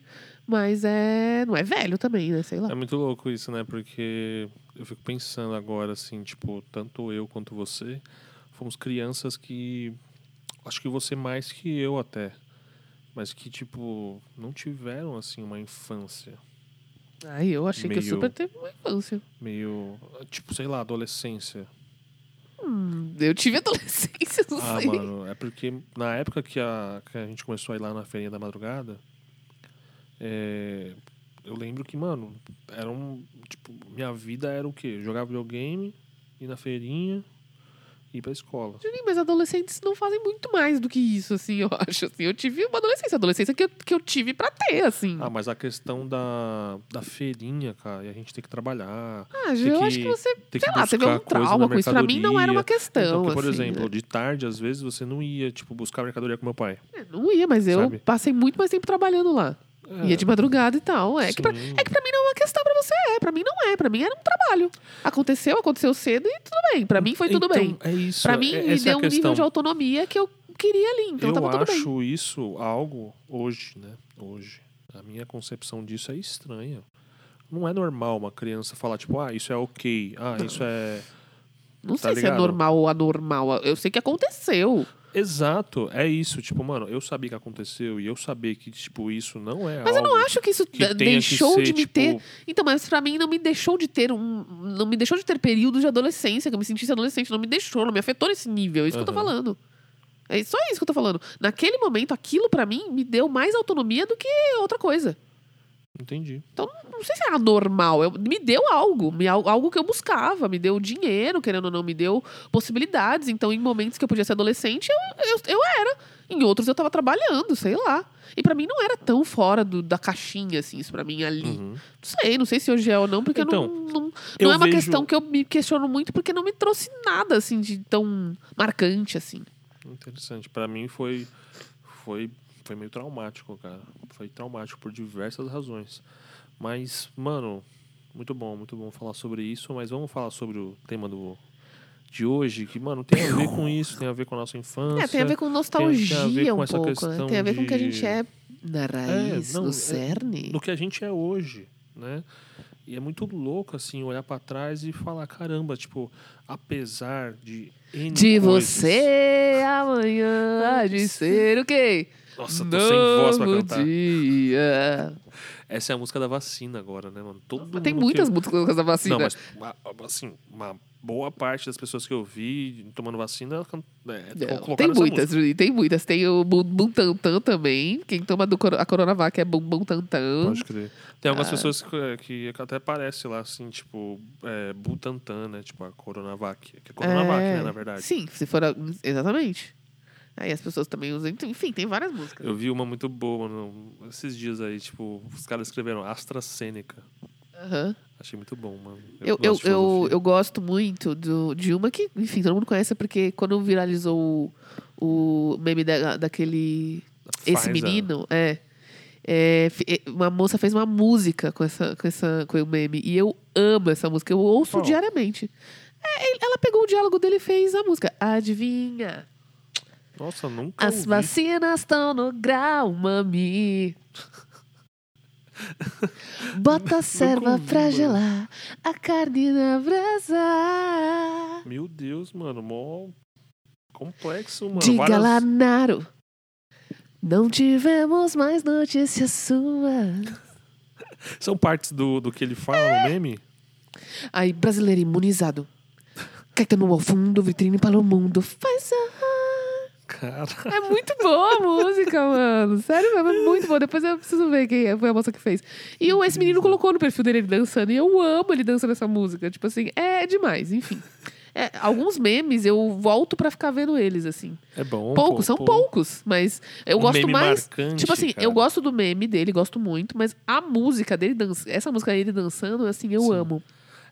Mas é. Não é velho também, né? Sei lá. É muito louco isso, né? Porque eu fico pensando agora, assim, tipo, tanto eu quanto você fomos crianças que. Acho que você mais que eu até. Mas que, tipo, não tiveram, assim, uma infância. Ai, eu achei que eu Meio- super teve uma infância. Meio. Tipo, sei lá, adolescência. Hum, eu tive adolescência, não Ah, sei. mano, é porque na época que a, que a gente começou a ir lá na feirinha da madrugada, é, eu lembro que, mano, era um. Tipo, minha vida era o quê? Jogar videogame, ir na feirinha ir pra escola. Juninho, mas adolescentes não fazem muito mais do que isso, assim, eu acho. Assim, eu tive uma adolescência, adolescência que eu, que eu tive pra ter, assim. Ah, mas a questão da, da feirinha, cara, e a gente tem que trabalhar. Ah, eu que- acho que você, tem sei que lá, teve um trauma com isso. Pra mim não era uma mercadoria. questão, Então, porque, por assim, exemplo, né? de tarde, às vezes, você não ia, tipo, buscar mercadoria com meu pai. É, Não ia, mas eu Sabe? passei muito mais tempo trabalhando lá. É, Ia de madrugada e tal. É que, pra, é que pra mim não é uma questão, pra você é. Pra mim não é. Pra mim era um trabalho. Aconteceu, aconteceu cedo e tudo bem. Pra mim foi tudo Então, bem. É isso. Pra mim, é, me é deu a um questão. nível de autonomia que eu queria ali. Então eu tava tudo bem. acho isso algo hoje, né? Hoje. A minha concepção disso é estranha. Não é normal uma criança falar, tipo, ah, isso é ok. Ah, isso é. Não tá sei se é ligado? normal ou anormal. Eu sei que aconteceu. Exato, é isso. Tipo, mano, eu sabia que aconteceu e eu sabia que, tipo, isso não é Mas eu não acho que isso que de- tenha deixou que de ser, me tipo, ter. Então, mas pra mim não me deixou de ter um. Não me deixou de ter períodos de adolescência, que eu me sentisse adolescente. Não me deixou, não me afetou nesse nível. É isso que eu tô falando. É só isso que eu tô falando. Naquele momento, aquilo pra mim me deu mais autonomia do que outra coisa. Entendi. Então, não sei se é anormal. Eu, me deu algo. Me, al- algo que eu buscava. Me deu dinheiro, querendo ou não. Me deu possibilidades. Então, em momentos que eu podia ser adolescente, eu, eu, eu era. Em outros, eu tava trabalhando, sei lá. E pra mim não era tão fora do- da caixinha, assim, isso pra mim ali. Uhum. Não sei, não sei se hoje é ou não, porque Então, não, não, não é uma vejo- questão que eu me questiono muito, porque não me trouxe nada, assim, de tão marcante, assim. Interessante. Pra mim foi, foi, foi meio traumático, cara. Foi traumático por diversas razões. Mas, mano, muito bom, muito bom falar sobre isso. Mas vamos falar sobre o tema do, de hoje, que, mano, tem a ver com isso, tem a ver com a nossa infância. É, tem a ver com tem nostalgia a ver com um essa pouco, né? Tem a ver com o que a de- gente é na raiz, não, é- no cerne. do que a gente é hoje, né? E é muito louco, assim, olhar pra trás e falar, caramba, tipo, apesar de N De coisas- você amanhã há de ser o quê? Nossa, tô sem voz pra Novo cantar. dia. Essa é a música da vacina agora, né, mano? Todo Tem mundo muitas que... músicas da vacina. Não, mas, assim, uma boa parte das pessoas que eu vi tomando vacina, can- é, Não, tem muitas, música. Tem muitas. Tem o Bum Bum Tam também. Quem toma do, a Coronavac é Bum Bum Tam. Pode crer. Tem algumas Ah. pessoas que, que até parece lá, assim, tipo, é, Butantan, né? Tipo, a Coronavac. Que é Coronavac, É, né, na verdade. Sim, se for. a- Exatamente. Aí as pessoas também usam. então, Enfim, tem várias músicas. Eu vi uma muito boa mano, esses dias aí, tipo, os caras escreveram AstraZeneca. Aham. Achei muito bom, mano. Eu, eu, eu, filosofia. eu gosto muito do, de uma que, enfim, todo mundo conhece, porque quando viralizou o, o meme da, daquele. Esse Pfizer. menino, é. é, fi- é, Uma moça fez uma música com, essa, com, essa, com o meme. E eu amo essa música, eu ouço Qual? diariamente. É, ela pegou o diálogo dele e fez a música. Adivinha? Nossa, nunca As ouvi. vacinas estão no grau, mami. Bota a serva ouvi, pra mano. gelar a carne na brasa. Meu Deus, mano, mó complexo, mano. Diga Várias- lá, Naro. Não tivemos mais notícias suas. São partes do, do que ele fala É. no meme? Aí, brasileiro imunizado. Caetano ao fundo, vitrine para o mundo. Faz a... Cara, É muito boa a música, mano. Sério mesmo, é muito boa. Depois eu preciso ver quem é- foi a moça que fez. E esse menino colocou no perfil dele ele dançando. E eu amo ele dançando essa música. Tipo assim, é demais, enfim. É, alguns memes eu volto pra ficar vendo eles, assim. é bom. Poucos, pô, são pô. poucos, mas eu Um gosto mais. marcante, tipo assim, cara. eu gosto do meme dele, gosto muito, mas a música dele dança, essa música dele dançando, assim, eu Sim. amo.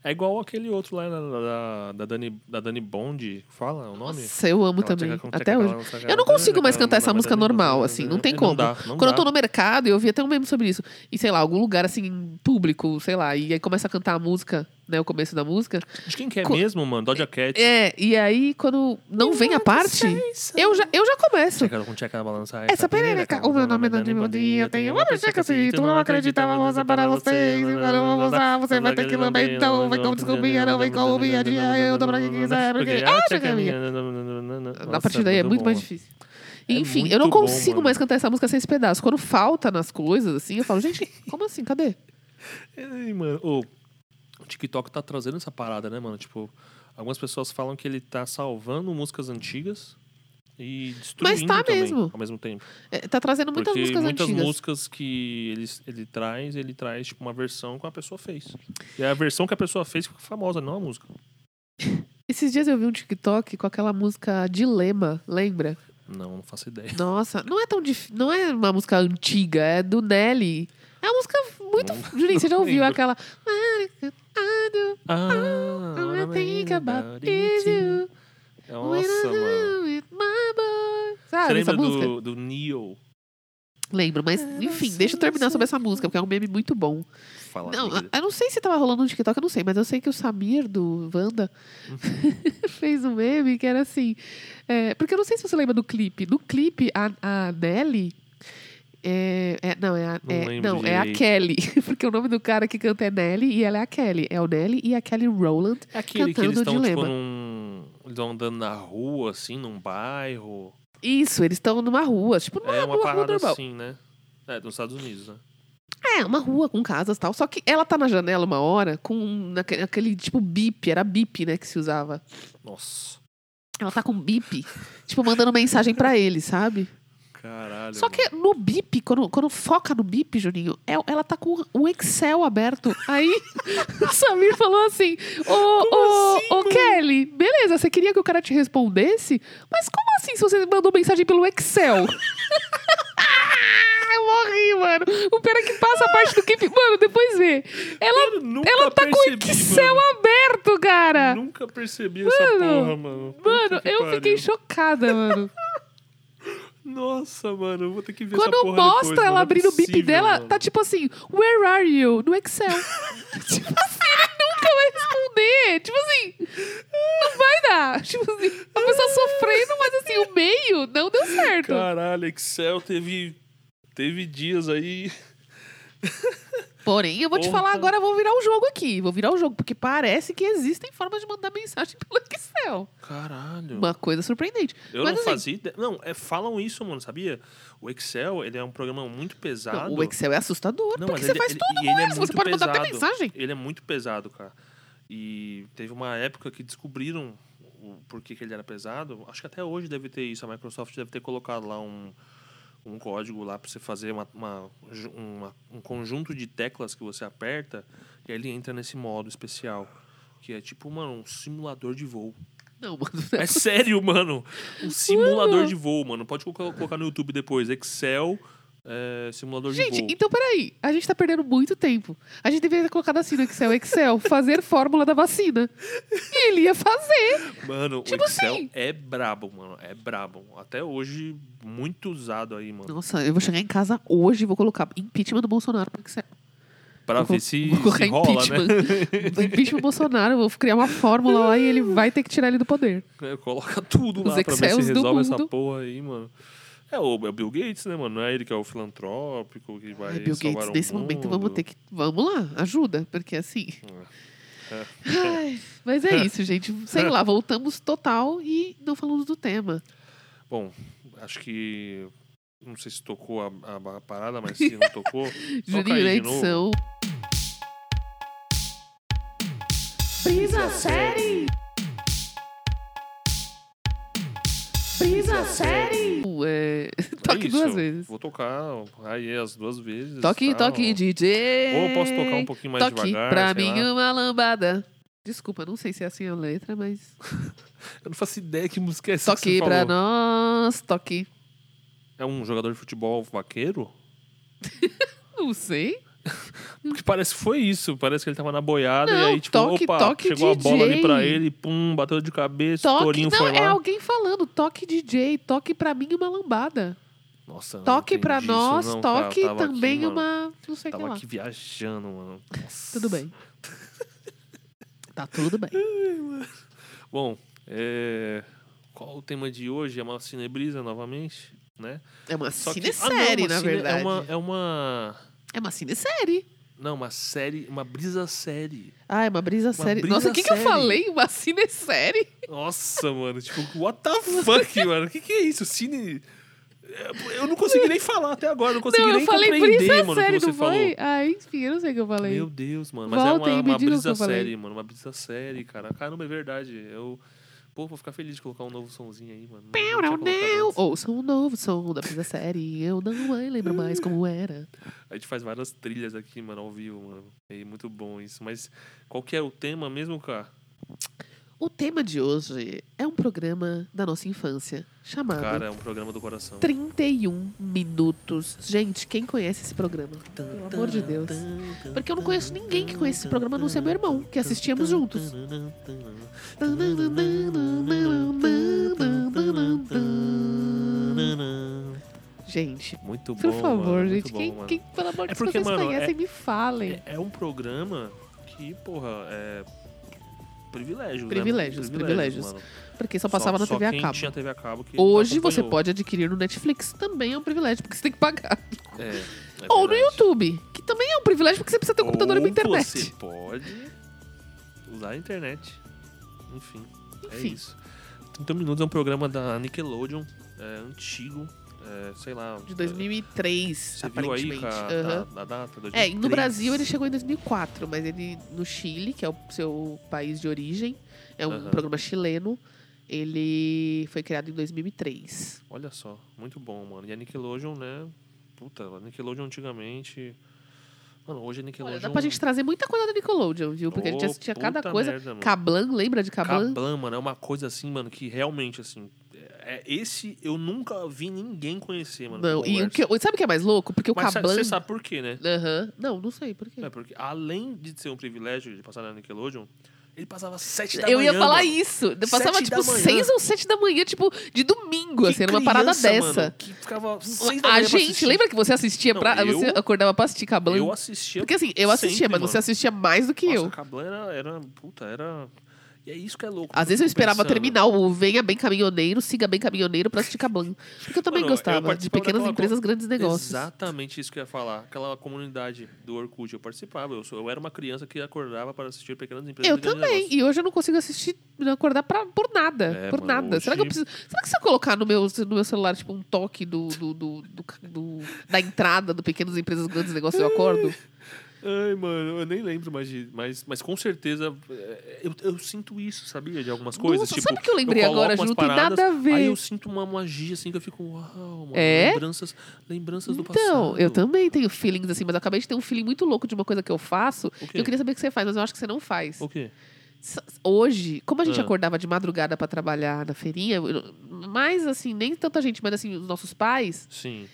É igual aquele outro lá da, da, da Dani, da Dani Bond. Fala o nome? Nossa, eu amo também. Até hoje. Eu não consigo mais cantar essa música normal, assim, não tem tcheca. como. Quando eu tô no mercado, eu vi até um meme sobre isso. E sei lá, algum lugar assim, público, sei lá, e aí começa a cantar a música, né? O começo da música. De quem que é Co- mesmo, mano? Doja Cat. É, e aí quando não vem a parte, eu já, eu já começo. Tcheca com tcheca na balança. Essa perereca, o meu nome é Dani Bondinho, eu tenho uma pecheca assim, tu não acredita, vou usar para não vou usar, você vai ter que lamber, então, vem como desculpinha, não vem como piadinha, eu dou pra quem quiser, porque a checa é minha. Na partir daí é muito mais difícil. É Enfim, eu não consigo mais cantar essa música sem esse pedaço. Quando falta nas coisas, assim, eu falo, gente, como assim? Cadê? Mano, o TikTok tá trazendo essa parada, né, mano? Tipo, algumas pessoas falam que ele tá salvando músicas antigas e destruindo tá também, mesmo. ao mesmo tempo. É, tá trazendo muitas Porque músicas muitas antigas. músicas que ele, ele traz, ele traz tipo uma versão que a pessoa fez. E a versão que a pessoa fez fica famosa, não a música. Esses Esses dias eu vi um TikTok com aquela música Dilema, lembra? Não, não faço ideia. Nossa, não é tão difícil. Não é uma música antiga, é do Nelly. É uma música muito. Julinho, você já ouviu lembro. aquela. Ah, I think about is you. Nossa, mano. Você Sabe essa lembra música? do, do Neo? Lembro, mas enfim, deixa eu terminar sobre essa música, porque é um meme muito bom. Fala Não, eu não sei se tava rolando no TikTok, eu não sei, mas eu sei que o Samir do Wanda fez um meme que era assim. é, porque eu não sei se você lembra do clipe. No clipe, a, a Nelly. É, é- não, é a, Não é, não, é a. Kelly. Porque o nome do cara que canta é Nelly e ela é a Kelly. É o Nelly e a Kelly Rowland. É aquele que cantando eles estão, tipo, Dilema. num... Eles estão andando na rua, assim, num bairro. Isso, eles estão numa rua, tipo numa, É uma numa parada assim, né? É, dos Estados Unidos, né? É, uma rua com casas e tal. Só que ela tá na janela uma hora com naque- aquele, tipo bip, era bip, né, que se usava. Nossa. Ela tá com bip, tipo, mandando mensagem pra ele, sabe? Caralho. Só que no bip, quando, quando foca no bip, Juninho, é- ela tá com o Excel aberto. Aí o Samir falou assim: Ô, ô, assim, ô Kelly, beleza, você queria que o cara te respondesse? Mas como assim se você mandou mensagem pelo Excel? Eu morri, mano. O pera que passa a parte do clipe. Mano, depois vê. Ela, Mano, ela tá com o percebi, Excel mano. aberto, cara. Nunca percebi essa Mano, porra, mano. Puta Mano, que eu pariu. fiquei chocada, mano. Nossa, mano, eu vou ter que ver essa Quando porra mostra depois, ela é abrindo o bip dela, mano. tá tipo assim, where are you? No Excel. tipo assim, ele nunca vai responder. Tipo assim, não vai dar. Tipo assim, a pessoa sofrendo, mas assim, o meio não deu certo. Caralho, Excel teve, teve dias aí. Porém, eu vou te falar agora, vou virar o jogo aqui. Vou virar o jogo, porque parece que existem formas de mandar mensagem pelo Excel. Caralho. Uma coisa surpreendente. Eu mas não assim, fazia. Não, é, falam isso, mano, sabia? O Excel, ele é um programa muito pesado. não, o Excel é assustador, Não, porque você ele- faz ele- tudo e com ele é Você pode mandar até pesado. mensagem. Ele é muito pesado, cara. E teve uma época que descobriram o porquê que ele era pesado. Acho que até hoje deve ter isso. A Microsoft deve ter colocado lá um, um código lá para você fazer uma, uma- uma- um conjunto de teclas que você aperta e aí ele entra nesse modo especial. Que é tipo, mano, um simulador de voo. Não, mano. É sério, mano. Um simulador de voo, mano. Pode colocar, colocar no YouTube depois. Excel, é, simulador de Gente, voo. então peraí. A gente tá perdendo muito tempo. A gente deveria ter colocado assim no Excel. Excel, fazer fórmula da vacina. E ele ia fazer. Mano, Tipo o Excel assim. é brabo, mano. É brabo. Até hoje, muito usado aí, mano. Nossa, eu vou chegar em casa hoje e vou colocar impeachment do Bolsonaro no Excel. Pra Vou ver se, vou colocar se rola, impeachment. né? impeachment do Bolsonaro, vou criar uma fórmula lá e ele vai ter que tirar ele do poder. É, Coloca tudo Os lá pra ver se Excels resolve essa porra aí, mano. É o, é o Bill Gates, né, mano? Não é ele que é o filantrópico que vai Ai, Bill salvar Gates, o nesse momento vamos mundo. ter que. Vamos lá, ajuda, porque assim. É. Ai, mas é isso, gente. Sei lá, voltamos total e não falamos do tema. Bom, acho que... Não sei se tocou a, a- a parada, mas se não tocou... Juninho na edição. Brisa série. Brisa série. É, É toque isso. duas vezes. Vou tocar aí as duas vezes. Toque, tal. toque, DJ. Ou posso tocar um pouquinho mais Toque, devagar, pra mim lá. uma lambada. Desculpa, não sei se é assim a letra, mas. Eu não faço ideia que música é essa que Toque você pra falou. nós, toque. É um jogador de futebol vaqueiro? Não sei. Porque parece que foi isso. Parece que ele tava na boiada Não, e aí, tipo, toque, opa, toque chegou a bola ali DJ. pra ele, pum, bateu de cabeça, Toque. tourinho Não, foi é lá. alguém falando. Toque DJ, toque pra mim uma lambada. Nossa, Toque pra entendi isso nós, não, cara. Toque aqui, também mano. uma. Não sei o que Tava aqui viajando, mano. Nossa. Tudo bem. Tá tudo bem. Bom, é... qual o tema de hoje? É uma cinebrisa novamente, né? É uma que- cinessérie, Ah, não, uma na cine- verdade. É uma, é uma... É uma cinessérie. Não, uma série, uma brisa série. Ah, é uma brisa série. brisa Nossa, o que, que eu série. falei? Uma cinessérie? Nossa, mano, tipo, what the fuck, mano? O que, que é isso? Cine. É, Eu não consegui nem falar até agora, não consegui não, eu nem falei compreender, mano, o série, que você não falou. foi? Ah, enfim, eu não sei o que eu falei. Meu Deus, mano. Mas Volta é aí, uma, me uma brisa série, mano. Uma brisa série, cara. Caramba, é verdade. Eu. Pô, vou ficar feliz de colocar um novo sonzinho aí, mano. Não Não, não. Ouça um novo som da brisa série. Eu não lembro mais como era. A gente faz várias trilhas aqui, mano, ao vivo, mano. É muito bom isso. Mas qual que é o tema mesmo, cara? O tema de hoje é um programa da nossa infância chamado Cara, é um programa do coração. 31 Minutos. Gente, quem conhece esse programa? Pelo amor de Deus. Porque eu não conheço ninguém que conhece esse programa, a não ser meu irmão, que assistíamos juntos. Gente, Muito bom. por favor, mano, gente, bom, quem, quem, pelo amor de É Deus, vocês mano, conhecem, é- me falem. É, é um programa que, porra, é. Privilégio, Privilégios, né? privilégios. mano. Porque só passava só, na TV a cabo. tinha TV a cabo Hoje você pode adquirir no Netflix, também é um privilégio, porque você tem que pagar. É, é Ou no. YouTube, que também é um privilégio, porque você precisa ter um computador e uma Ou internet. Você pode usar a internet. Enfim, Enfim. é isso. 30 Minutos é um programa da Nickelodeon, é antigo, é, sei lá. De 2003, Você viu aí aparentemente. a, Aham. a- a data? É, e no 2003. Brasil ele chegou em 2004, mas ele no Chile, que é o seu país de origem, é um Aham. programa chileno, ele foi criado em 2003. Olha só, muito bom, mano. E a Nickelodeon, né? Puta, a Nickelodeon antigamente. Mano, hoje a Nickelodeon. Olha, dá pra gente trazer muita coisa da Nickelodeon, viu? Porque a gente assistia cada coisa. merda. Cablan, lembra de Cablan? Kablam, mano, é uma coisa assim, mano, que realmente, assim. É, esse eu nunca vi ninguém conhecer, mano. Não, e o que, sabe o que é mais louco? Porque o Mas Cablan. você sabe por quê, né? Aham. Não, não sei por quê. É porque além de ser um privilégio de passar na Nickelodeon, ele passava sete da Eu manhã. ia falar mano. isso. Eu passava, Sete tipo, seis ou sete da manhã, tipo, de domingo, Que assim, era uma parada dessa. mano, que ficava seis da A manhã pra gente, lembra que você assistia Não, pra. eu- Você acordava pra assistir Cablan? Eu assistia. Porque assim, eu assistia, sempre, mas você mano. assistia mais do que Nossa, eu. Kablam era, era. Puta, era. E é isso que é louco. Às vezes eu esperava pensando. terminar o Venha Bem Caminhoneiro, Siga Bem Caminhoneiro pra assistir Cablan. Porque eu também Mano, eu gostava de participava pequenas empresas, grandes negócios. Exatamente isso que eu ia falar. Aquela comunidade do Orkut, eu participava. Eu, sou- eu era uma criança que acordava para assistir pequenas empresas. Eu também. negócios. E hoje eu não consigo assistir, não acordar pra, por nada. É, por mano, nada. Será que eu preciso. Será que se eu colocar no meu, no meu celular, tipo, um toque do, do, do- do- da entrada do Pequenas Empresas Grandes Negócios, eu acordo? Ai, mano, eu nem lembro mais de. Mas, mas com certeza é, eu, eu sinto isso, sabia? De algumas coisas. Nossa, tipo, sabe que eu lembrei coloco agora, Ju? Não tem nada a ver. Aí eu sinto uma magia assim que eu fico, uau, mano. É? Lembranças, lembranças do passado. Então, eu também tenho feelings assim, mas eu acabei de ter um feeling muito louco de uma coisa que eu faço. O quê? Eu queria saber o que você faz, mas eu acho que você não faz. O quê? S- Hoje, como a gente Ah. acordava de madrugada pra trabalhar na feirinha, eu- mais assim, nem tanta gente, mas assim, os nossos pais. Sim.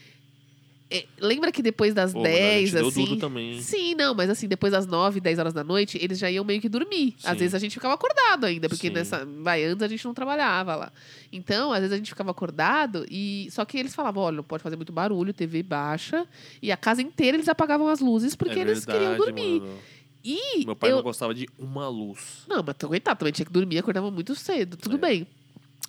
É, lembra que depois das Pô, mano, a 10, gente deu assim. duro também. Sim, não, mas assim, depois das 9, 10 horas da noite, eles já iam meio que dormir. Às Sim. vezes a gente ficava acordado ainda, porque Sim. nessa. Vai, antes a gente não trabalhava lá. Então, às vezes a gente ficava acordado e. Só que eles falavam: olha, não pode fazer muito barulho, TV baixa. E a casa inteira eles apagavam as luzes porque é eles queriam verdade, dormir. mano. E. Meu pai eu... não gostava de uma luz. Não, mas coitado, também tinha que dormir, acordava muito cedo, tudo É. bem.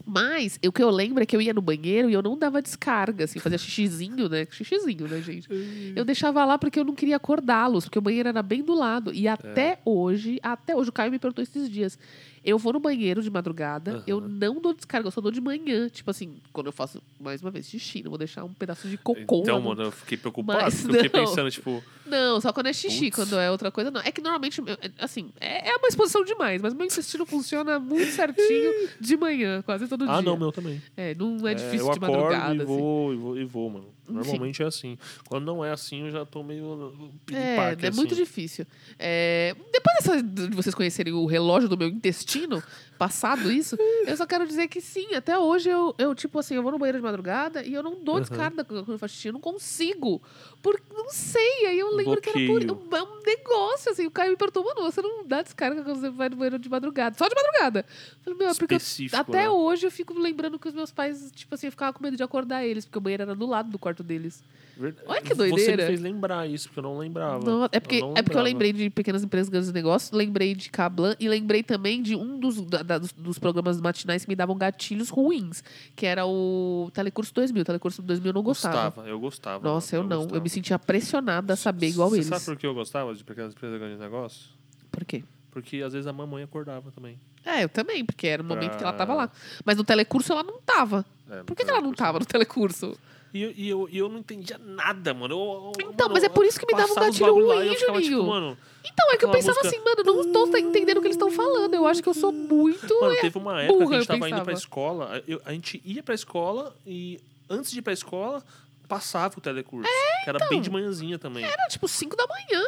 Mas o que eu lembro é que eu ia no banheiro e eu não dava descarga, assim, fazia xixizinho, né? Xixizinho, né, gente? Eu deixava lá porque eu não queria acordá-los, porque o banheiro era bem do lado. E até hoje, até hoje, o Caio me perguntou esses dias. Eu vou no banheiro de madrugada, Aham. eu não dou descarga, eu só dou de manhã. Tipo assim, quando eu faço, mais uma vez, xixi, não vou deixar um pedaço de cocô. Então, mano, eu fiquei preocupado. Mas eu fiquei não. pensando, tipo, Não, só quando é xixi, quando é outra coisa, não. É que normalmente, é- assim, é, é uma exposição demais, mas meu intestino funciona muito certinho de manhã, quase todo dia. ah, não, meu também. É, não é difícil eu de madrugada, e assim. vou, e vou, e vou, mano. Normalmente é assim. Quando não é assim, eu já tô meio É, piripaque, é muito assim. difícil. É, depois dessa, de vocês conhecerem o relógio do meu intestino, passado isso, eu só quero dizer que sim, até hoje eu, eu tipo assim, eu vou no banheiro de madrugada e eu não dou descarga quando eu faço xixi, eu não consigo. Porque não sei, aí eu lembro que era por, um, é um negócio, assim, o Caio me perguntou, mano, você não dá descarga quando você vai no banheiro de madrugada, só de madrugada. Eu falei, meu, é porque eu- até né? hoje eu fico lembrando que os meus pais, tipo assim, eu ficava com medo de acordar eles, porque o banheiro era do lado do quarto deles. Verdade. Olha que Você doideira. me fez lembrar isso, porque eu não lembrava. Não, é, porque, não é porque eu lembrava. lembrei de Pequenas Empresas, Grandes Negócios, lembrei de Cablan e lembrei também de um dos, da- dos, dos programas matinais que me davam gatilhos ruins, que era o Telecurso 2000. Telecurso 2000 eu não gostava. Gostava, eu gostava. Nossa, eu mano, não. Eu gostava. me sentia pressionada a saber igual Você eles. sabe por que eu gostava de pequenas empresas grandes negócios? Por quê? Porque às vezes a mamãe acordava também. É, eu também, porque era o momento que ela Pra- tava lá. Mas no telecurso ela não tava. É, Por que, que ela não tava no telecurso? E, eu- e eu, e eu não entendia nada, mano. Eu- eu- Então, mano, mas é por isso que me dava um gatilho lá ruim, ficava, Juninho. tipo, mano, Então, é que eu pensava música- assim, mano, eu não tô entendendo o que eles estão falando. Eu acho que eu sou muito. Mano, teve uma época burra, que a eu gente tava indo pra escola. eu- a gente ia pra escola e antes de ir pra escola, passava o telecurso. que era bem de manhãzinha também. Era tipo 5 da manhã.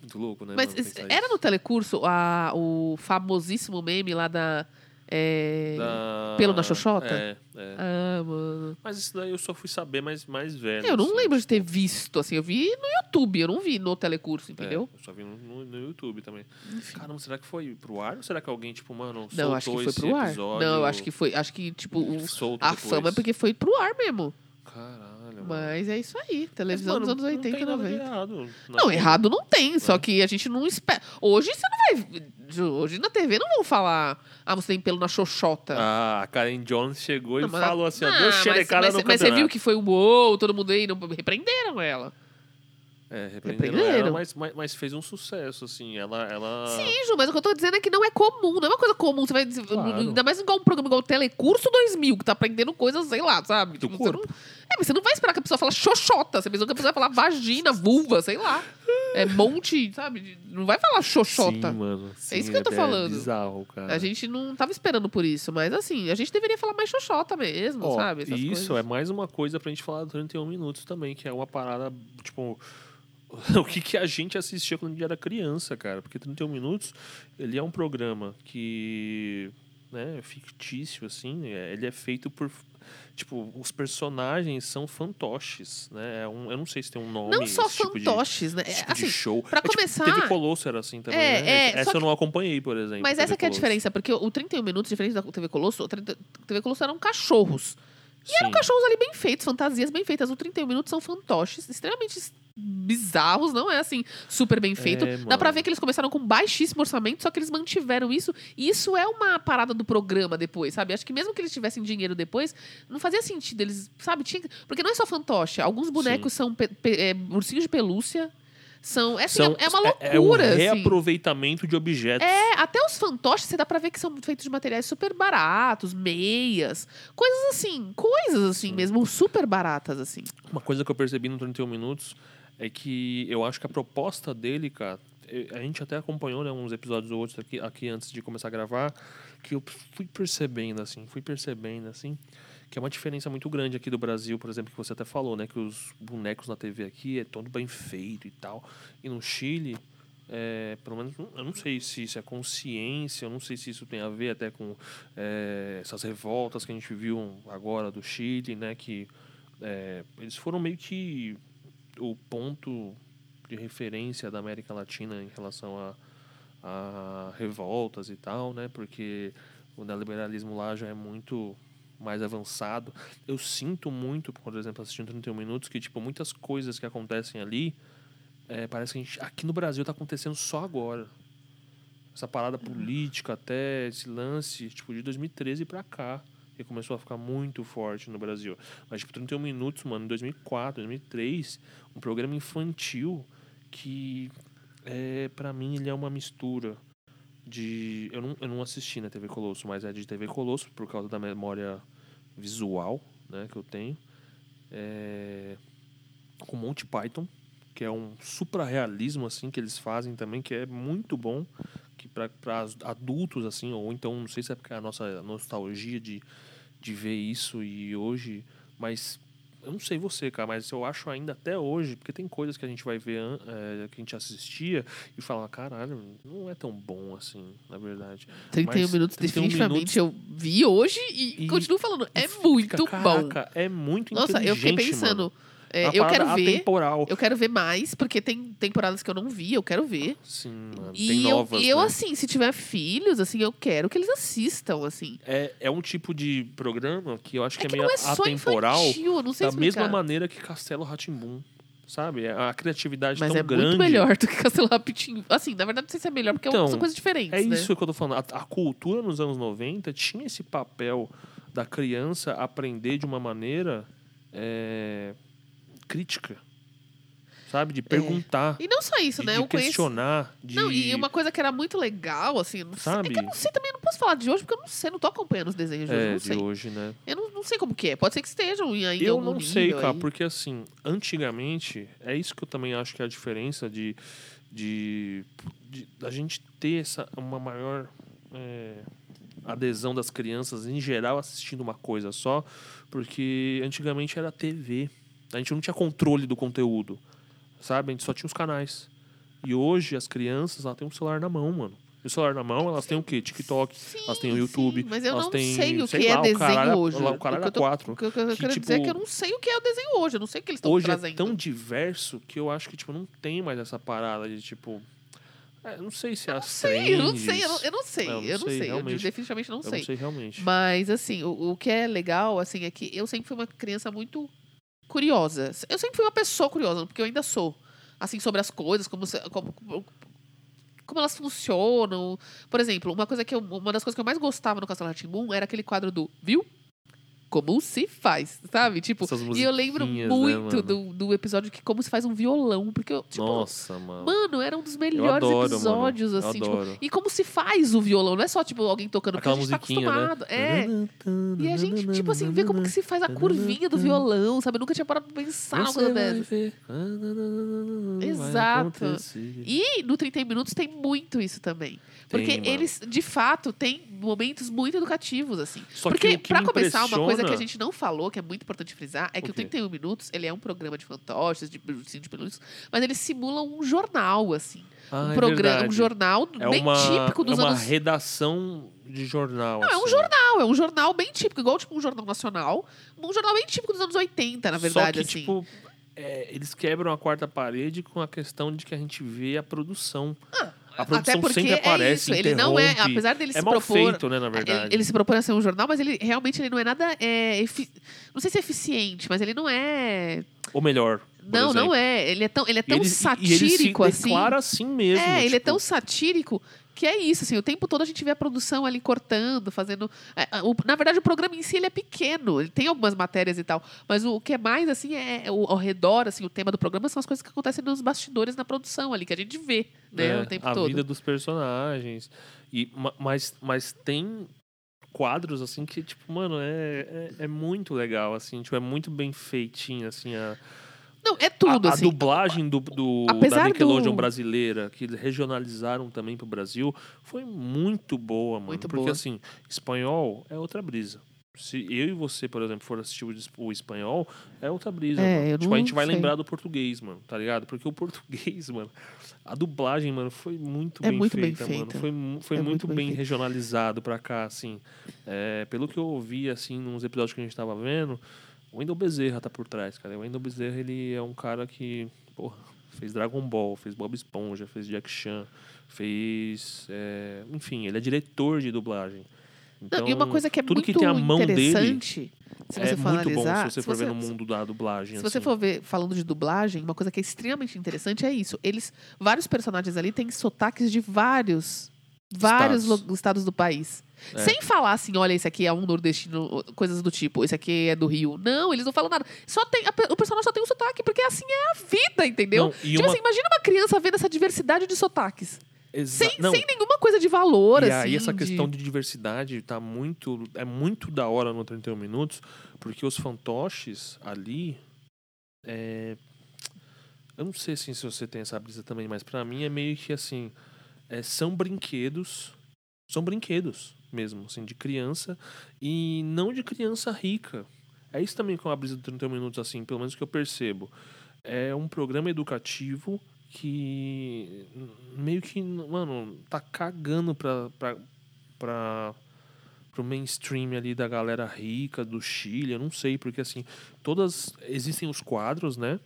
Muito louco, né? Mas mano, era isso. no telecurso a, o famosíssimo meme lá da. É, Da- Pelo na Xoxota? É, é. Ah, mano. Mas isso daí eu só fui saber mais, mais velho. Eu não assim, lembro de ter visto, assim. Eu vi no YouTube, eu não vi no telecurso, é, entendeu? eu só vi no, no- no YouTube também. Caramba, será que foi pro ar ou será que alguém, tipo, mano, Não, acho que soltou foi esse pro ar. episódio Não, eu acho que foi. Acho que, tipo, o- a depois? fama é porque foi pro ar mesmo. Caralho, mano. Mas é isso aí. Mas, Televisão mano, dos anos 80 não e tem nada de 90. errado. Não, errado não tem, só É. que a gente não espera. Hoje você não vai. Hoje na TV não vão falar. Ah, você tem pelo na xoxota. Ah, a Karen Jones chegou Não, e mas- falou assim, ó, Ah, deu mas, xerecada mas, no mas você viu que foi um uou, todo mundo aí, não repreenderam ela. É, repreenderam Repreenderam. ela, mas, mas, mas fez um sucesso, assim. Ela. ela... Sim, Ju, mas o que eu tô dizendo é que não é comum, não é uma coisa comum. Você vai Claro. ainda mais igual um programa igual o Telecurso 2000, que tá aprendendo coisas, sei lá, sabe? Do você corpo. não, é, mas você não vai esperar que a pessoa fale xoxota. Você pensou que a pessoa vai falar vagina, vulva, sei lá. É monte, sabe? Não vai falar xoxota. Sim, mano. Sim, isso que eu tô é falando. bizarro, cara. A gente não tava esperando por isso, mas assim, a gente deveria falar mais xoxota mesmo, Ó, sabe? Essas isso coisas. é mais uma coisa pra gente falar do 31 minutos também, que é uma parada, tipo, o que, que a gente assistia quando a gente era criança, cara. Porque 31 minutos, ele é um programa que, né, é fictício, assim, é- ele é feito por, tipo, os personagens são fantoches, né? É um, eu não sei se tem um nome Não só esse tipo de- fantoches, né? É, tipo de assim, show. pra É tipo, começar- TV Colosso era assim também, É, né? é, Essa eu não acompanhei, por exemplo. Mas essa que é a diferença, porque o 31 Minutos, diferente da TV Colosso, o 30 TV Colosso eram cachorros. E eram Sim. cachorros ali bem feitos, fantasias bem feitas. O 31 Minutos são fantoches, extremamente bizarros, não é assim, super bem feito. É, Dá pra ver que eles começaram com baixíssimo orçamento, só que eles mantiveram isso. E isso é uma parada do programa depois, sabe? Acho que mesmo que eles tivessem dinheiro depois, não fazia sentido eles, sabe? Tinha... Porque não é só fantoche. Alguns bonecos são pe- pe- é, ursinhos de pelúcia. São, é, assim, São- é uma é- É um loucura. assim. reaproveitamento de objetos. É, até os fantoches, você dá pra ver que são feitos de materiais super baratos, meias, coisas assim, coisas assim mesmo, super baratas, assim. Uma coisa que eu percebi no 31 Minutos é que eu acho que a proposta dele, cara, a gente até acompanhou né, uns episódios ou outros aqui, aqui antes de começar a gravar, que eu fui percebendo, assim, fui percebendo, assim, que é uma diferença muito grande aqui do Brasil, por exemplo, que você até falou, né, que os bonecos na TV aqui é todo bem feito e tal. E no Chile, é, pelo menos, eu não sei se isso é consciência, eu não sei se isso tem a ver até com é, essas revoltas que a gente viu agora do Chile, né, que é, eles foram meio que o ponto de referência da América Latina em relação a, a revoltas e tal, né? Porque o neoliberalismo lá já é muito mais avançado. Eu sinto muito, por exemplo, assistindo 31 minutos, que tipo muitas coisas que acontecem ali, é, parece que gente, aqui no Brasil tá acontecendo só agora. Essa parada política até esse lance, tipo, de 2013 pra cá, que começou a ficar muito forte no Brasil. Mas, tipo, 31 minutos, mano, em 2004, 2003, um programa infantil que, é, para mim, ele é uma mistura de... Eu não, eu não assisti na TV Colosso, mas é de TV Colosso, por causa da memória visual, né, que eu tenho. É, com Monty Python, que é um supra-realismo, assim, que eles fazem também, que é muito bom que para adultos, assim, ou então, não sei se é porque é a nossa nostalgia de, de ver isso e hoje, mas eu não sei você, cara, mas eu acho ainda até hoje, porque tem coisas que a gente vai ver, é, que a gente assistia e fala, caralho, não é tão bom assim, na verdade. 31 Mas minutos, 31 definitivamente eu vi hoje e, E- continuo falando, é Fica, muito bom. caraca, É muito Nossa, eu fiquei pensando, mano. É, É eu quero ver, atemporal. eu quero ver mais, porque tem temporadas que eu não vi, eu quero ver. Sim, mano. E tem eu, novas, e eu né? assim, se tiver filhos, assim, eu quero que eles assistam, assim. É, é um tipo de programa que eu acho que É é, que meio não é só atemporal. infantil, eu não sei Da explicar. mesma maneira que Castelo Ratimbum, sabe? É A criatividade Mas tão é grande. muito melhor do que Castelo Rapitinho. Assim, na verdade, não sei se é melhor, porque Então, são coisas diferentes, É né? isso que eu tô falando. A, a cultura nos anos 90 tinha esse papel da criança aprender de uma maneira é, crítica. Sabe? De perguntar, E não só isso, de, né? de Eu conheço... questionar, de... Não, e uma coisa que era muito legal, assim, não sei, é Sabe? que eu não sei também, não posso falar de hoje, porque eu não sei, não tô acompanhando os desenhos de hoje, É, não de hoje, né? Eu não, não sei como que é, pode ser que estejam em Eu não sei, cara, aí. porque assim, antigamente, é isso que eu também acho que é a diferença de, de, de a gente ter essa, uma maior é, adesão das crianças em geral assistindo uma coisa só, porque antigamente era TV. A gente não tinha controle do conteúdo, sabe? A gente só tinha os canais. E hoje as crianças, elas têm um celular na mão, mano. E o celular na mão, elas têm o quê? TikTok, elas têm o Sim, YouTube, sim, mas eu elas não têm, sei o sei que é lá, desenho caralho, hoje. O caralho eu tô- 4. O que eu, eu que, quero dizer é que eu tipo, não sei o que é o desenho hoje. Eu não sei o que eles estão Hoje trazendo. é tão diverso que eu acho que, tipo, não tem mais essa parada de, tipo... é, não sei se é as sei, eu não sei, eu não, eu não sei, É, eu não eu não sei, sei, eu definitivamente não Eu sei. não sei realmente. Mas, assim, o, o que é legal, assim, é que eu sempre fui uma criança muito curiosa. Eu sempre fui uma pessoa curiosa, porque eu ainda sou. Assim, sobre as coisas, como, como, como elas funcionam. Por exemplo, uma, coisa que eu, uma das coisas que eu mais gostava no Castelo Rá-Tim-Bum era aquele quadro do Viu? Como se faz, sabe? Tipo, e eu lembro né, muito mano? do, do episódio que como se faz um violão. Porque eu, tipo, Nossa, mano. Mano, era um dos melhores adoro, episódios, mano. Assim, tipo, e como se faz o violão, não é só, tipo, alguém tocando, Aquela porque a gente tá né? acostumado. É. E a gente, tipo assim, vê como que se faz a curvinha do violão, sabe? Eu nunca tinha parado pra pensar Você coisa dessa. vai Exato. E no 30 Minutos tem muito isso também. Porque mano. eles, de fato, têm momentos muito educativos, assim. Só que Porque, que pra me começar, uma coisa que a impressiona- gente não falou, que é muito importante frisar, é que O o quê? 31 Minutos, ele é um programa de fantoches, de ursinho de pelúcias, mas ele simula um jornal, assim. Ah, um é programa, um jornal é bem uma, típico dos é uma anos redação de jornal. Não, é um assim. jornal, é um jornal bem típico, igual tipo um jornal nacional. Um jornal bem típico dos anos 80, na verdade, Só que, assim. tipo, é, eles quebram a quarta parede com a questão de que a gente vê a produção. A produção Até porque sempre aparece, é isso, ele não é, apesar dele É se mal propor, feito, né, na ele, verdade. ele se propõe a ser um jornal, mas ele realmente ele não é nada, é, efi- não sei se é eficiente, mas ele não é, Ou melhor, não, não exemplo. é, ele é tão, ele é tão ele, satírico e ele se assim. declara assim mesmo. É, ele é tipo, tão satírico que é isso, assim, o tempo todo a gente vê a produção ali cortando, fazendo... é, é, na verdade, o programa em si, ele é pequeno, ele tem algumas matérias e tal, mas o, que é mais, assim, é o, ao redor, assim, o tema do programa são as coisas que acontecem nos bastidores na produção ali, que a gente vê, né, é, o tempo a todo. vida dos personagens. E, ma- mas, mas tem quadros, assim, que, tipo, mano, é, é, é muito legal, assim, tipo, é muito bem feitinho, assim, a, Não, é tudo, a, a assim. dublagem do, do- Apesar da Nickelodeon do- brasileira, que regionalizaram também pro Brasil, foi muito boa, mano. Muito porque, boa. assim, espanhol é outra brisa. Se eu e você, por exemplo, for assistir o, es- o espanhol, é outra brisa, É, Tipo, a gente vai sei. lembrar do português, mano, tá ligado? Porque o português, mano, a dublagem, mano, foi muito É bem muito bem feita, mano. feita. Foi, foi É muito, muito bem bem, feita. regionalizado pra cá, assim. É, pelo que eu ouvi, assim, nos episódios que a gente tava vendo, o Wendel Bezerra tá por trás, cara. O Wendel Bezerra, ele é um cara que, porra, fez Dragon Ball, fez Bob Esponja, fez Jack Chan, fez... é, enfim, ele é diretor de dublagem. Então, Não, e uma coisa que é tudo muito que tem a mão dele interessante, se você é for muito bom se você for ver no mundo da dublagem. Se você assim. for ver, falando de dublagem, uma coisa que é extremamente interessante é isso. Eles, vários personagens ali têm sotaques de vários, vários Estados. lo- estados do país. É. Sem falar assim, olha, esse aqui é um nordestino, coisas do tipo, esse aqui é do Rio. Não, eles não falam nada. Só tem, a o personagem só tem um sotaque, porque assim é a vida, entendeu? Não, e tipo uma- assim, imagina uma criança vendo essa diversidade de sotaques. Exa- Sem, sem nenhuma coisa de valor, E assim. aí essa de- questão de diversidade tá muito é muito da hora no 31 minutos, porque os fantoches ali é, eu não sei assim, se você tem essa brisa também, mas pra mim é meio que assim, é, são brinquedos, são brinquedos mesmo, assim, de criança e não de criança rica. É isso também com a brisa do 31 minutos assim, pelo menos que eu percebo. É um programa educativo que meio que, mano, tá cagando pra, pra, pra, pro mainstream ali da galera rica do Chile, eu não sei, porque assim, todas. Existem os quadros, né?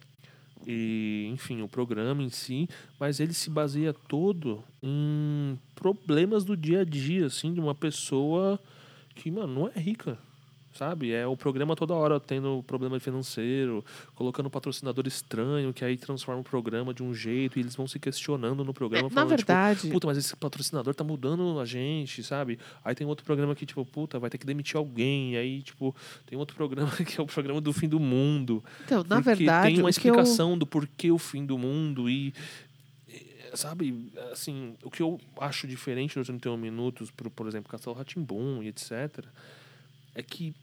E, enfim, o programa em si, mas ele se baseia todo em problemas do dia a dia, assim, de uma pessoa que, mano, não é rica. Sabe? É o programa toda hora tendo problema financeiro, colocando patrocinador estranho, que aí transforma o programa de um jeito e eles vão se questionando no programa. É, na falando, tipo, verdade, puta, mas esse patrocinador tá mudando a gente, sabe? Aí tem outro programa que, tipo, puta, vai ter que demitir alguém. Aí, tipo, tem outro programa que é o programa do fim do mundo. então, na verdade, tem uma o que eu... explicação do porquê o fim do mundo e eh, sabe assim o que eu acho diferente nos 31 minutos pro, por exemplo Castelo Ratimbum e etc é que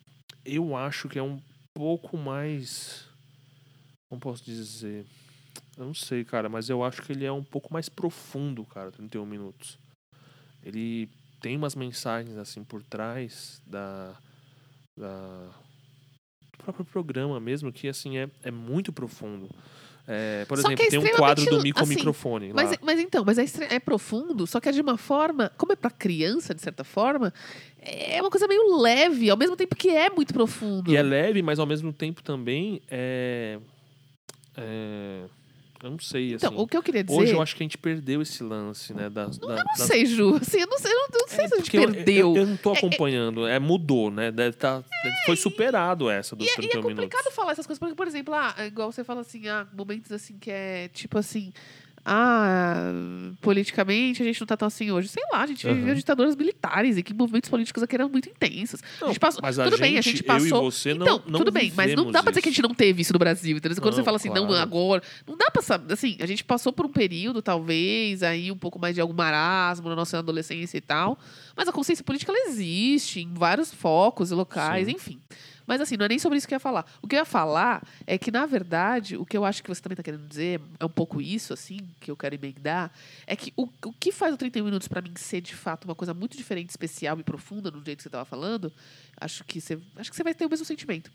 eu acho que é um pouco mais como posso dizer? Eu não sei cara mas eu acho que ele é um pouco mais profundo cara 31 minutos. Ele tem umas mensagens assim por trás da, da do próprio programa mesmo que assim é, é muito profundo. É, por Só que exemplo, é tem um quadro do micro assim, microfone Mas, mas então, mas é, é profundo, só que é de uma forma, como é pra criança, de certa forma, é uma coisa meio leve, ao mesmo tempo que é muito profundo. E é leve, mas ao mesmo tempo também é. é eu não sei, assim. então, o que eu queria dizer. Hoje eu acho que a gente perdeu esse lance, né? Das, da, eu não das- sei, Ju. Assim, eu não sei, eu não, eu não sei É, se a gente perdeu. Eu, eu não tô acompanhando. É, mudou, né? Deve tá, foi superado essa dos E é, e é 31 minutos. complicado falar essas coisas, porque, por exemplo, ah, é igual você fala assim, ah, momentos assim que é tipo assim. Ah, politicamente a gente não tá tão assim hoje. Sei lá, a gente Aham. viveu ditaduras militares e que movimentos políticos aqui eram muito intensos. a Não, gente passou, mas a tudo bem, a gente, gente eu e passou. você não- então, não tudo bem, mas não dá pra dizer que a gente não teve isso no Brasil, entendeu? Quando você Não, fala assim, não claro. agora, não dá pra saber, assim, a gente passou por um período, talvez, aí um pouco mais de algum marasmo na nossa adolescência e tal, mas a consciência política, ela existe em vários focos e locais, Sim. enfim. Mas assim, não é nem sobre isso que eu ia falar. O que eu ia falar é que, na verdade, o que eu acho que você também está querendo dizer é um pouco isso, assim, que eu quero emendar, é que o, o que faz o 31 Minutos para mim ser, de fato, uma coisa muito diferente, especial e profunda, no jeito que você estava falando, acho que você, acho que você vai ter o mesmo sentimento.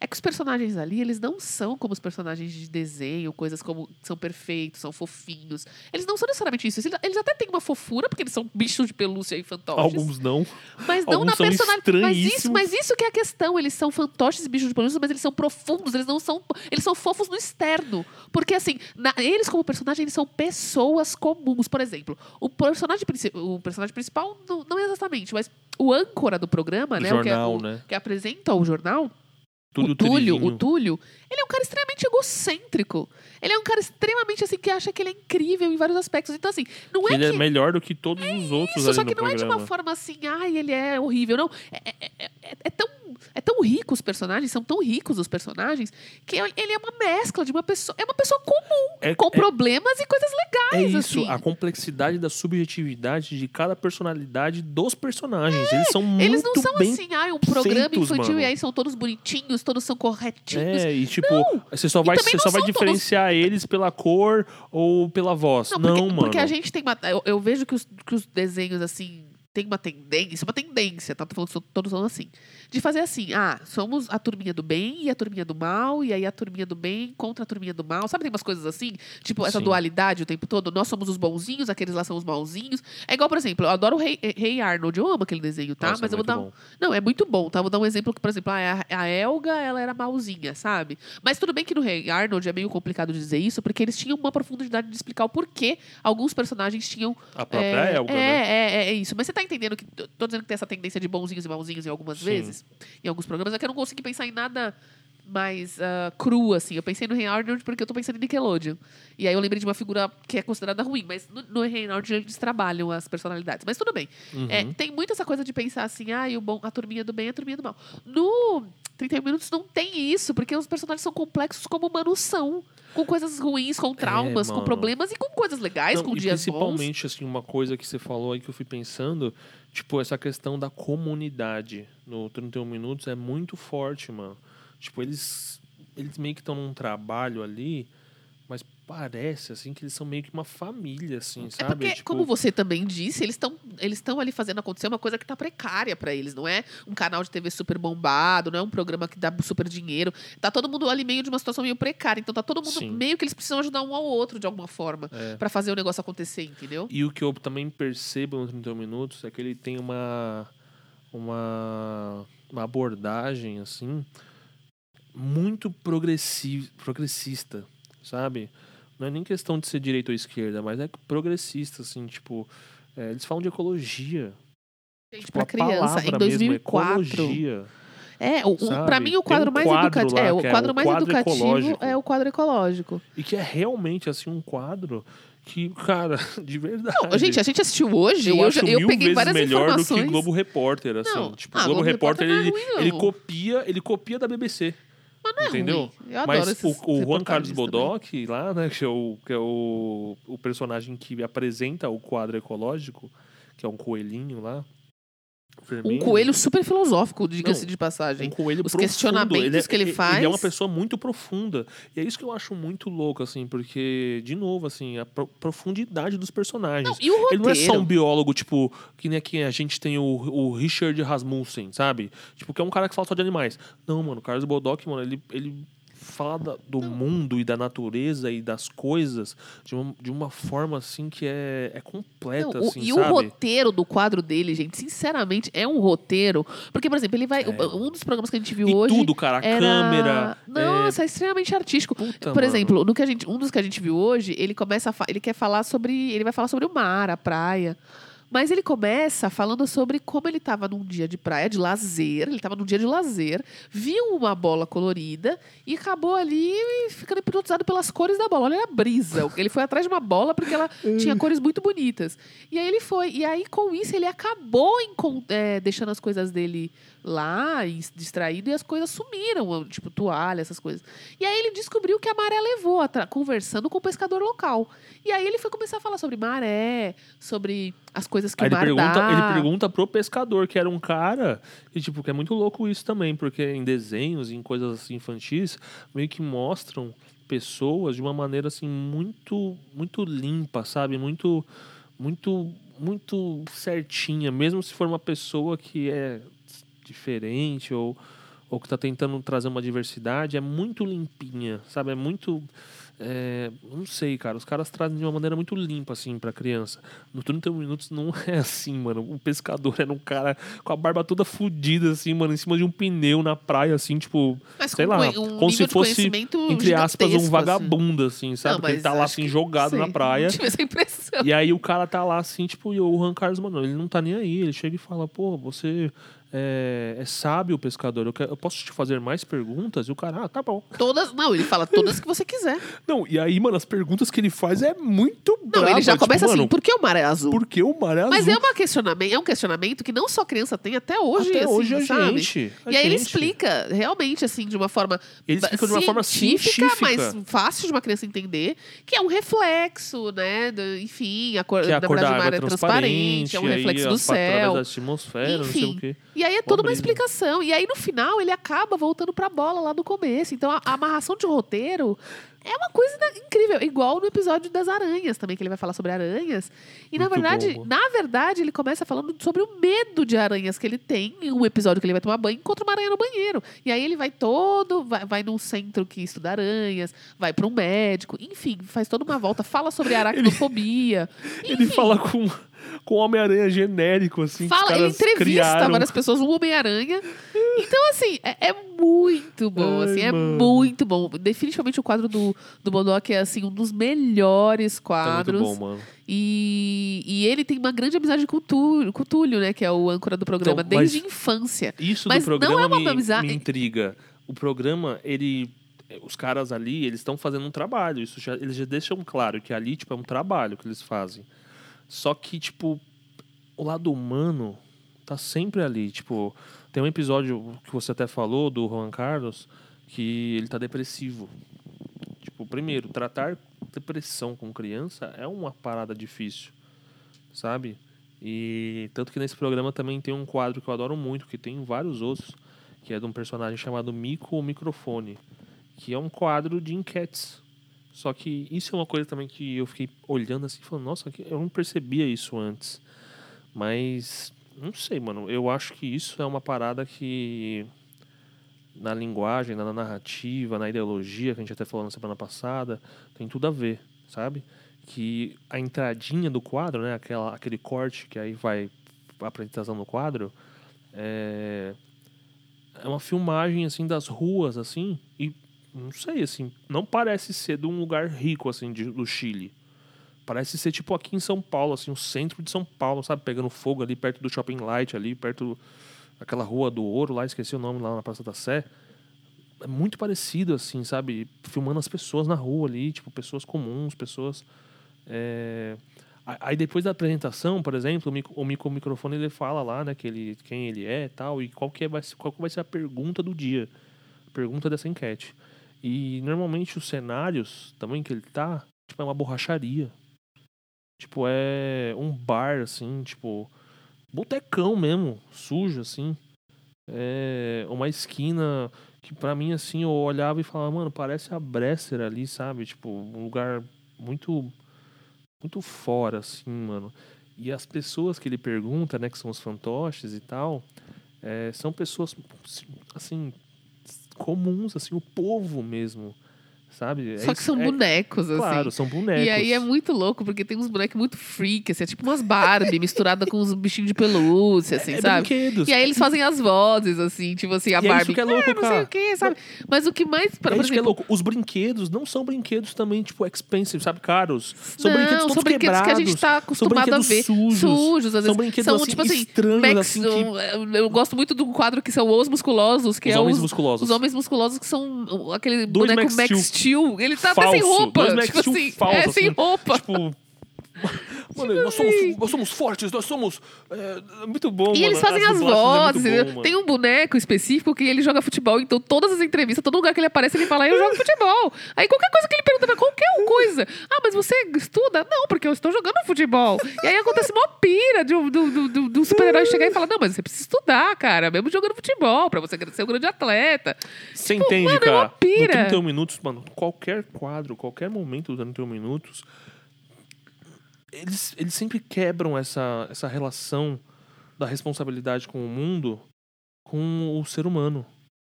É que os personagens ali, eles não são como os personagens de desenho, coisas como são perfeitos, são fofinhos. Eles não são necessariamente isso. Eles, até têm uma fofura, porque eles são bichos de pelúcia e fantoches. Alguns não. Mas não Alguns na personalidade. Mas isso, mas isso que é a questão. Eles são fantoches e bichos de pelúcia, mas eles são profundos, eles não são. Eles são fofos no externo. Porque, assim, na- eles, como personagem, eles são pessoas comuns. Por exemplo, o personagem, o personagem principal, não, não exatamente, mas o âncora do programa, né? o que, é- jornal, o- né? que apresenta o jornal, Túlio o Túlio, o Túlio, ele é um cara extremamente egocêntrico. Ele é um cara extremamente assim que acha que ele é incrível em vários aspectos. Então assim, não Que é ele que é melhor do que todos os outros isso, ali só que não é de programa. uma forma assim, ai, ele é horrível. Não. É, é- é- é- é tão, é tão rico os personagens, são tão ricos os personagens, que ele é uma mescla de uma pessoa. É uma pessoa comum, É- com é- problemas e coisas É legais, isso, assim. a complexidade da subjetividade de cada personalidade dos personagens. Eles são muito Eles não são bem assim, ai, um programa feitos, infantil mano. e aí são todos bonitinhos, todos são corretinhos. É, e tipo, Não! você só vai, você só vai são todos- diferenciar eles pela cor ou pela voz. Não, Não, porque, mano. porque a gente tem uma. Eu, eu vejo que os, que os desenhos, assim, tem uma tendência, uma tendência, tá? Tô falando, que todos são assim. De fazer assim, ah, somos a turminha do bem e a turminha do mal, e aí a turminha do bem contra a turminha do mal. Sabe, tem umas coisas assim? Tipo, essa Sim. dualidade o tempo todo. Nós somos os bonzinhos, aqueles lá são os malzinhos. É igual, por exemplo, eu adoro o Rei, Rei Arnold, eu amo aquele desenho, tá? Nossa, Mas é eu vou dar. bom. Não, é muito bom, tá? Vou dar um exemplo que, por exemplo, a, a Elga, ela era malzinha, sabe? Mas tudo bem que no Rei Arnold é meio complicado dizer isso, porque eles tinham uma profundidade de explicar o porquê alguns personagens tinham. A própria é, Elga, é, né? é, é, é isso. Mas você tá entendendo que. Tô dizendo que tem essa tendência de bonzinhos e malzinhos em algumas Sim. vezes, em alguns programas, é que eu não consegui pensar em nada mais ah, cru, assim. Eu pensei no Arnold porque eu tô pensando em Nickelodeon. E aí eu lembrei de uma figura que é considerada ruim, mas no, no Arnold eles trabalham as personalidades. Mas tudo bem. Uhum. É, tem muito essa coisa de pensar assim, ah, o bom, a turminha do bem e a turminha do mal. No 31 Minutos não tem isso, porque os personagens são complexos como humanos são. Com coisas ruins, com traumas, com É, mano. problemas e com coisas legais, Não, com dias bons. principalmente, assim, uma coisa que você falou aí que eu fui pensando, tipo, essa questão da comunidade no 31 Minutos é muito forte, mano. Tipo, eles, eles meio que estão num trabalho ali, mas parece, assim, que eles são meio que uma família, assim, É sabe? porque, tipo, como você também disse, eles estão eles estão ali fazendo acontecer uma coisa que tá precária para eles. Não é um canal de TV super bombado, não é um programa que dá super dinheiro. Tá todo mundo ali meio de uma situação meio precária. Então tá todo mundo Sim. meio que eles precisam ajudar um ao outro de alguma forma É. para fazer o negócio acontecer, entendeu? E o que eu também percebo no 31 Minutos é que ele tem uma, uma, uma abordagem, assim, muito progressi progressista, sabe? Não é nem questão de ser direita ou esquerda, mas é progressista, assim, tipo... é, eles falam de ecologia. Gente, Tipo, pra a criança, em mesmo, 2004. ecologia. É, o, o, pra mim o quadro um mais quadro educativo. lá, É, o é quadro o mais quadro educativo ecológico. é o quadro ecológico. E que é realmente, assim, um quadro que, cara, de verdade... Não, gente, a gente assistiu hoje, eu, eu, acho eu mil peguei vezes várias melhor do informações. que Globo Repórter, assim. Não. Tipo, Ah, Globo, Globo Repórter, Repórter é ele, ruim, não. ele copia, ele copia da BBC. Mas não é entendeu? ruim. Eu adoro Mas o, o Juan Carlos. Bodoc, lá, né, que é, o, que é o, o personagem que apresenta o quadro ecológico, que é um coelhinho lá. Um coelho super filosófico, diga-se de um passagem. coelho Os profundo. questionamentos ele é, que ele Ele é faz. uma pessoa muito profunda. E é isso que eu acho muito louco, assim, porque, de novo, assim, a pro- profundidade dos personagens. Não, e o roteiro? Ele não é só um biólogo, tipo, que nem aqui a gente tem o, o Richard Rasmussen, sabe? Tipo, que é um cara que fala só de animais. Não, mano, o Carlos Bodoc, mano, ele, ele fala da- do mundo e da natureza e das coisas de uma, de uma forma assim que é, é completa, Não, o- assim, e sabe? o roteiro do quadro dele, gente, sinceramente, é um roteiro. Porque, por exemplo, ele vai. É. Um dos programas que a gente viu E hoje. tudo, cara, a era... câmera. é, Nossa, é extremamente artístico. puta, Por mano. exemplo, no que a gente, um dos que a gente viu hoje, ele começa a fa- ele quer falar sobre, ele vai falar sobre o mar, a praia. Mas ele começa falando sobre como ele estava num dia de praia, de lazer, ele estava num dia de lazer, viu uma bola colorida e acabou ali ficando hipnotizado pelas cores da bola. Olha a brisa. Ele foi atrás de uma bola porque ela tinha cores muito bonitas. E aí ele foi. E aí, com isso, ele acabou é, deixando as coisas dele lá, e distraído, e as coisas sumiram, tipo toalha, essas coisas. E aí ele descobriu que a maré levou, conversando com o pescador local. E aí ele foi começar a falar sobre maré, sobre as coisas que Aí o ele mar pergunta, dá. ele pergunta pro pescador, que era um cara, e tipo, que é muito louco isso também, porque em desenhos, em coisas assim infantis, meio que mostram pessoas de uma maneira assim muito muito limpa, sabe? Muito muito muito certinha, mesmo se for uma pessoa que é diferente ou ou que está tentando trazer uma diversidade, é muito limpinha, sabe? É muito é, não sei, cara. Os caras trazem de uma maneira muito limpa, assim, pra criança. No 31 Minutos não é assim, mano. O pescador era um cara com a barba toda fudida, assim, mano, em cima de um pneu na praia, assim, tipo, Mas sei lá, um como se fosse, entre aspas, um assim. vagabundo, assim, sabe? Não, Porque ele tá lá, assim, jogado sei, na praia. Tive essa impressão. E aí o cara tá lá assim, tipo, e o Juan Carlos, mano, ele não tá nem aí. Ele chega e fala, pô, você é, é sábio, pescador. Eu, quero- eu posso te fazer mais perguntas? E o cara, ah, tá bom. Todas, não, ele fala todas que você quiser. Não, e aí, mano, as perguntas que ele faz é muito Não, brava, ele já tipo, começa assim, mano, por que o mar é azul? por que o mar é azul? Mas é, uma questionamento, é um questionamento que não só criança tem até hoje, Até assim, hoje a sabe? gente. a E aí ele explica, realmente, assim, de uma forma Ele explica de uma forma científica, mas fácil de uma criança entender, que é um reflexo, né? do- enfim, a cor, que a cor verdade da o mar água é transparente, é um reflexo do céu. da atmosfera, não sei Enfim. o quê. E aí é toda uma explicação. E aí, no final, ele acaba voltando pra bola lá do começo. Então, a, a amarração de roteiro é uma coisa incrível. Igual no episódio das aranhas também, que ele vai falar sobre aranhas. E, na Muito verdade, bom. na verdade, ele começa falando sobre o medo de aranhas que ele tem. Em um episódio que ele vai tomar banho, encontra uma aranha no banheiro. E aí ele vai todo, vai, vai num centro que estuda aranhas, vai pra um médico. Enfim, faz toda uma volta. Fala sobre aracnofobia. Ele fala com, com Homem-Aranha genérico, assim, Fala, ele entrevista criaram. várias pessoas, um Homem-Aranha. Então, assim, é, é muito bom, Ai, assim, é mano. muito bom. Definitivamente o quadro do, do Bodoc é, assim, um dos melhores Tá muito quadros. bom, mano. e, e ele tem uma grande amizade com o Túlio, com o Túlio, né, que é o âncora do programa, Então, desde a infância. Isso Mas do não programa é uma me, amizade- me intriga. O programa, ele. Os caras ali, eles estão fazendo um trabalho. Isso já, eles já deixam claro que ali, tipo, é um trabalho que eles fazem. Só que, tipo, o lado humano tá sempre ali. Tipo, tem um episódio que você até falou do Juan Carlos que ele tá depressivo. Tipo, primeiro, tratar depressão com criança é uma parada difícil, sabe? E tanto que nesse programa também tem um quadro que eu adoro muito, que tem vários outros, que é de um personagem chamado Mico o Microfone, que é um quadro de enquetes. Só que isso é uma coisa também que eu fiquei olhando assim, falando, nossa, eu não percebia isso antes. Mas, não sei, mano, eu acho que isso é uma parada que na linguagem, na narrativa, na ideologia, que a gente até falou na semana passada, tem tudo a ver, sabe? Que a entradinha do quadro, né, aquela, aquele corte que aí vai a apresentação do quadro, é, é uma filmagem assim das ruas assim e não sei assim, não parece ser de um lugar rico assim de- do Chile. Parece ser tipo aqui em São Paulo, assim, o centro de São Paulo, sabe, pegando fogo ali perto do Shopping Light ali, perto aquela rua do Ouro lá, esqueci o nome lá na Praça da Sé. É muito parecido assim, sabe, filmando as pessoas na rua ali, tipo pessoas comuns, pessoas é, Aí depois da apresentação, por exemplo, o mic- o, mic- o microfone ele fala lá, né, que ele, quem ele é e tal, e qual que, é, qual que vai ser a pergunta do dia. A pergunta dessa enquete. E normalmente os cenários também que ele tá, tipo, é uma borracharia. Tipo, é um bar, assim, tipo, botecão mesmo, sujo, assim. É uma esquina que pra mim, assim, eu olhava e falava, mano, parece a Bresser ali, sabe? Tipo, um lugar muito muito fora, assim, mano. E as pessoas que ele pergunta, né, que são os fantoches e tal, é, são pessoas, assim, comuns, assim, o povo mesmo, sabe? É Só que isso- são é- bonecos, assim. Claro, são bonecos. E aí é muito louco, porque tem uns bonecos muito freak, assim, é tipo umas Barbie misturada com uns bichinhos de pelúcia, assim, é sabe? brinquedos. E aí eles fazem as vozes, assim, tipo assim, a E é Barbie. isso que é louco, "Ah, não sei cara. o quê, sabe? Mas o que mais. Por É isso que é exemplo, louco. Os brinquedos não são brinquedos também, tipo, expensive, sabe? Caros. São não, brinquedos todos são brinquedos que a gente quebrados. tá acostumado a ver. sujos. Sujos, às São vezes. brinquedos, são, assim, tipo assim, estranhos, Max- assim, que- um, Eu gosto muito do quadro que são os musculosos, que Os é homens os, musculosos. os homens musculosos que são aquele Dois boneco Max Max, Steel. Steel. Ele tá até sem Falso. roupa. Dois tipo Steel assim, falso, é sem assim. roupa. Tipo. Mano, nós, somos, nós somos fortes, nós somos. é, muito bom, E mano. eles fazem as, é vozes. entendeu? bom. Tem um boneco específico que ele joga futebol, então todas as entrevistas, todo lugar que ele aparece, ele fala, eu jogo futebol. Aí qualquer coisa que ele pergunta, qualquer coisa. Ah, mas você estuda? Não, porque eu estou jogando futebol. E aí acontece uma pira de do, do, do- do super-herói chegar e falar, não, mas você precisa estudar, cara, mesmo jogando futebol, pra você ser um grande atleta. Você Tipo, entende, mano, é cara? uma pira. No 31 minutos, mano, qualquer quadro, qualquer momento dos 31 minutos, eles, eles sempre quebram essa, essa relação da responsabilidade com o mundo com o ser humano.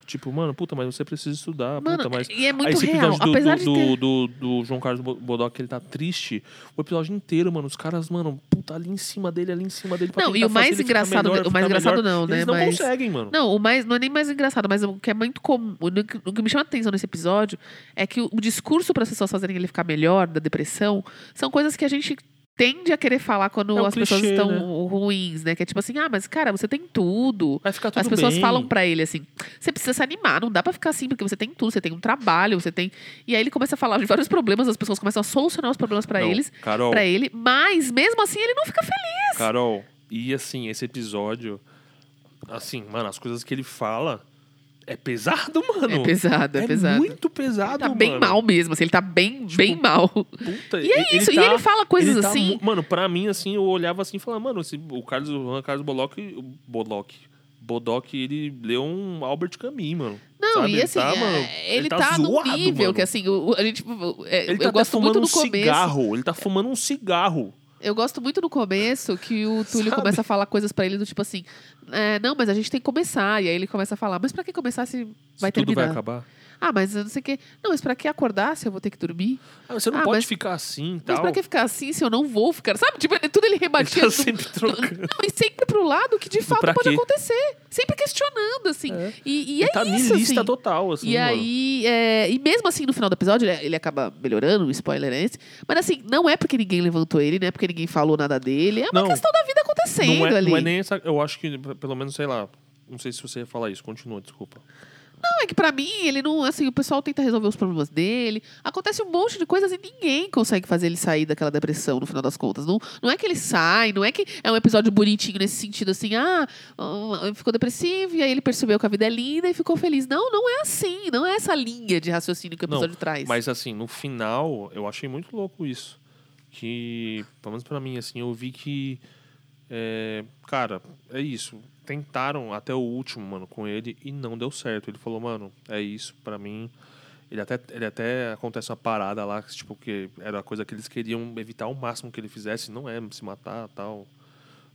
Tipo, mano, puta, mas você precisa estudar, Mano, puta, mas. e é muito Aí esse real. do, Apesar do, de do, ter... do, do João Carlos Bo- Bodoc, que ele tá triste, o episódio inteiro, mano, os caras, mano, puta, ali em cima dele, ali em cima dele. Pra Não, e o mais engraçado, melhor, o mais engraçado melhor. não, né? Eles não mas... conseguem, mano. Não, o mais, não é nem mais engraçado, mas o que é muito comum, o que, me chama a atenção nesse episódio é que o, o discurso para as pessoas fazerem ele ficar melhor da depressão são coisas que a gente tende a querer falar quando É um as pessoas clichê, estão né? ruins, né? Que é tipo assim, ah, mas cara, você tem tudo. Vai ficar tudo As pessoas bem. falam pra ele assim: você precisa se animar, não dá pra ficar assim, porque você tem tudo, você tem um trabalho, você tem. E aí ele começa a falar de vários problemas, as pessoas começam a solucionar os problemas pra Não, eles, Carol, para ele, mas mesmo assim ele não fica feliz. Carol, e assim, esse episódio, assim, mano, as coisas que ele fala é pesado, mano. É pesado, é, pesado. muito pesado, Tá bem mano. mal mesmo, assim, ele tá bem, Tipo, bem mal. Puta, E é isso, e ele fala coisas ele tá assim. mano, pra mim, assim, eu olhava assim e falava, mano, esse, o Carlos, o Carlos Bollock, o Bollock, Bodoc, ele leu um Albert Camus, mano. Não, Sabe? e Ele assim, tá, é, mano, ele, ele tá, tá num zoado, nível mano. que assim, o- a gente. é, Ele eu tá até gosto muito fumando no um começo. cigarro. Ele tá fumando um cigarro. Eu gosto muito no começo que o Túlio Sabe? começa a falar coisas pra ele do tipo assim, é, não, mas a gente tem que começar. E aí ele começa a falar, mas pra que começar se vai tudo terminar? vai acabar. Ah, mas eu não sei o quê. Não, mas pra que acordar se eu vou ter que dormir? Ah, você não Ah, pode mas- ficar assim e Mas tal. pra que ficar assim se eu não vou ficar? Sabe? Tipo, tudo ele Ele rebatia. tá do- sempre trocando. Não, e sempre pro lado que de fato pra pode quê? acontecer. Sempre questionando, assim. É. E, e Ele é tá isso, assim. total, assim, E mano. aí, é, e mesmo assim, no final do episódio, ele, ele acaba melhorando, o spoiler é esse. Mas assim, não é porque ninguém levantou ele, não é porque ninguém falou nada dele. É uma Não. questão da vida acontecendo não é, ali. não é nem essa. Eu acho que, pelo menos, sei lá. Não sei se você ia falar isso. Continua, desculpa. Não, é que pra mim, ele não. Assim, o pessoal tenta resolver os problemas dele. Acontece um monte de coisas e ninguém consegue fazer ele sair daquela depressão no final das contas. Não, não é que ele sai, não é que é um episódio bonitinho nesse sentido assim, ah, ah, ficou depressivo e aí ele percebeu que a vida é linda e ficou feliz. Não, não é assim. Não é essa linha de raciocínio que o Não, episódio traz. Mas, assim, no final, eu achei muito louco isso. Que, pelo menos pra mim, assim, eu vi que. é, cara, é isso. Tentaram até o último, mano, com ele e não deu certo. Ele falou, mano, é isso, pra mim. Ele até, ele até acontece uma parada lá, tipo, que era a coisa que eles queriam evitar ao máximo que ele fizesse, não é se matar tal.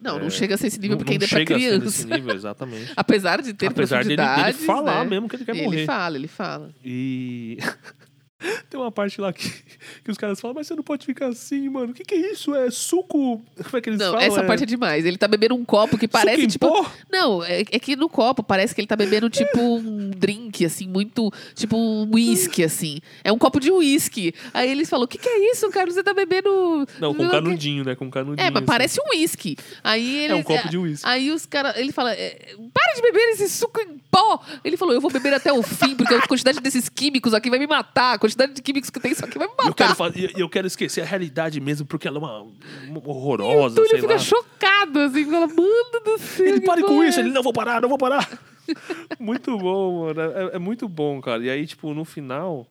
não, não é, chega a ser esse nível não, porque não ainda é pra chega a ser criança. nesse nível, exatamente. Apesar de ter Apesar dele, dele profundidades, falar né? mesmo que ele quer ele morrer. fala, ele fala. E tem uma parte lá que, que os caras falam, mas você não pode ficar assim, mano. O que, que é isso? É suco. Como é que eles Não, falam? essa parte é demais. Ele tá bebendo um copo que parece suco em tipo. pó? Não, é, é que no copo parece que ele tá bebendo tipo um drink, assim, muito. Tipo um whisky, assim. É um copo de whisky. Aí eles falam: O que, que é isso, cara? Você tá bebendo. Não, com Não, canudinho, né? Com canudinho. É, mas assim. parece um whisky. Aí ele, É um copo de uísque. Aí os caras, ele fala, é, para de beber esse suco em pó. Ele falou, eu vou beber até o fim, porque a quantidade desses químicos aqui vai me matar. A quantidade de químicos que tem isso aqui vai me Eu matar. quero, fa- eu, eu quero esquecer a realidade mesmo, porque ela é uma, uma E o horrorosa, Túlio sei fica lá. chocado, assim, fala, mano do céu. Ele pare com é isso, ele essa?" não vou parar, não vou parar. muito bom, mano. É, é muito bom, cara. E aí, tipo, no final,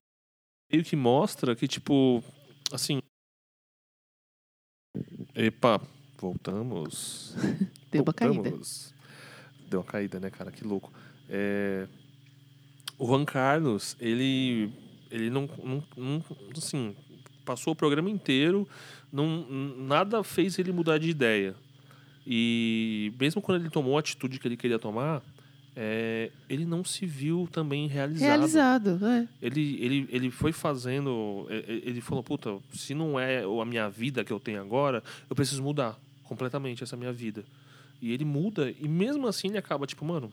meio que mostra que, tipo, assim. Epa, voltamos. Deu uma caída. Voltamos. Deu uma caída, né, cara? Que louco. É, O Juan Carlos, ele. Ele não, não, não. Assim, passou o programa inteiro, não, nada fez ele mudar de ideia. E mesmo quando ele tomou a atitude que ele queria tomar, é, ele não se viu também realizado. Realizado, né? Ele, ele, ele foi fazendo. Ele falou: puta, se não é a minha vida que eu tenho agora, eu preciso mudar completamente essa minha vida. E ele muda, e mesmo assim ele acaba, tipo, mano.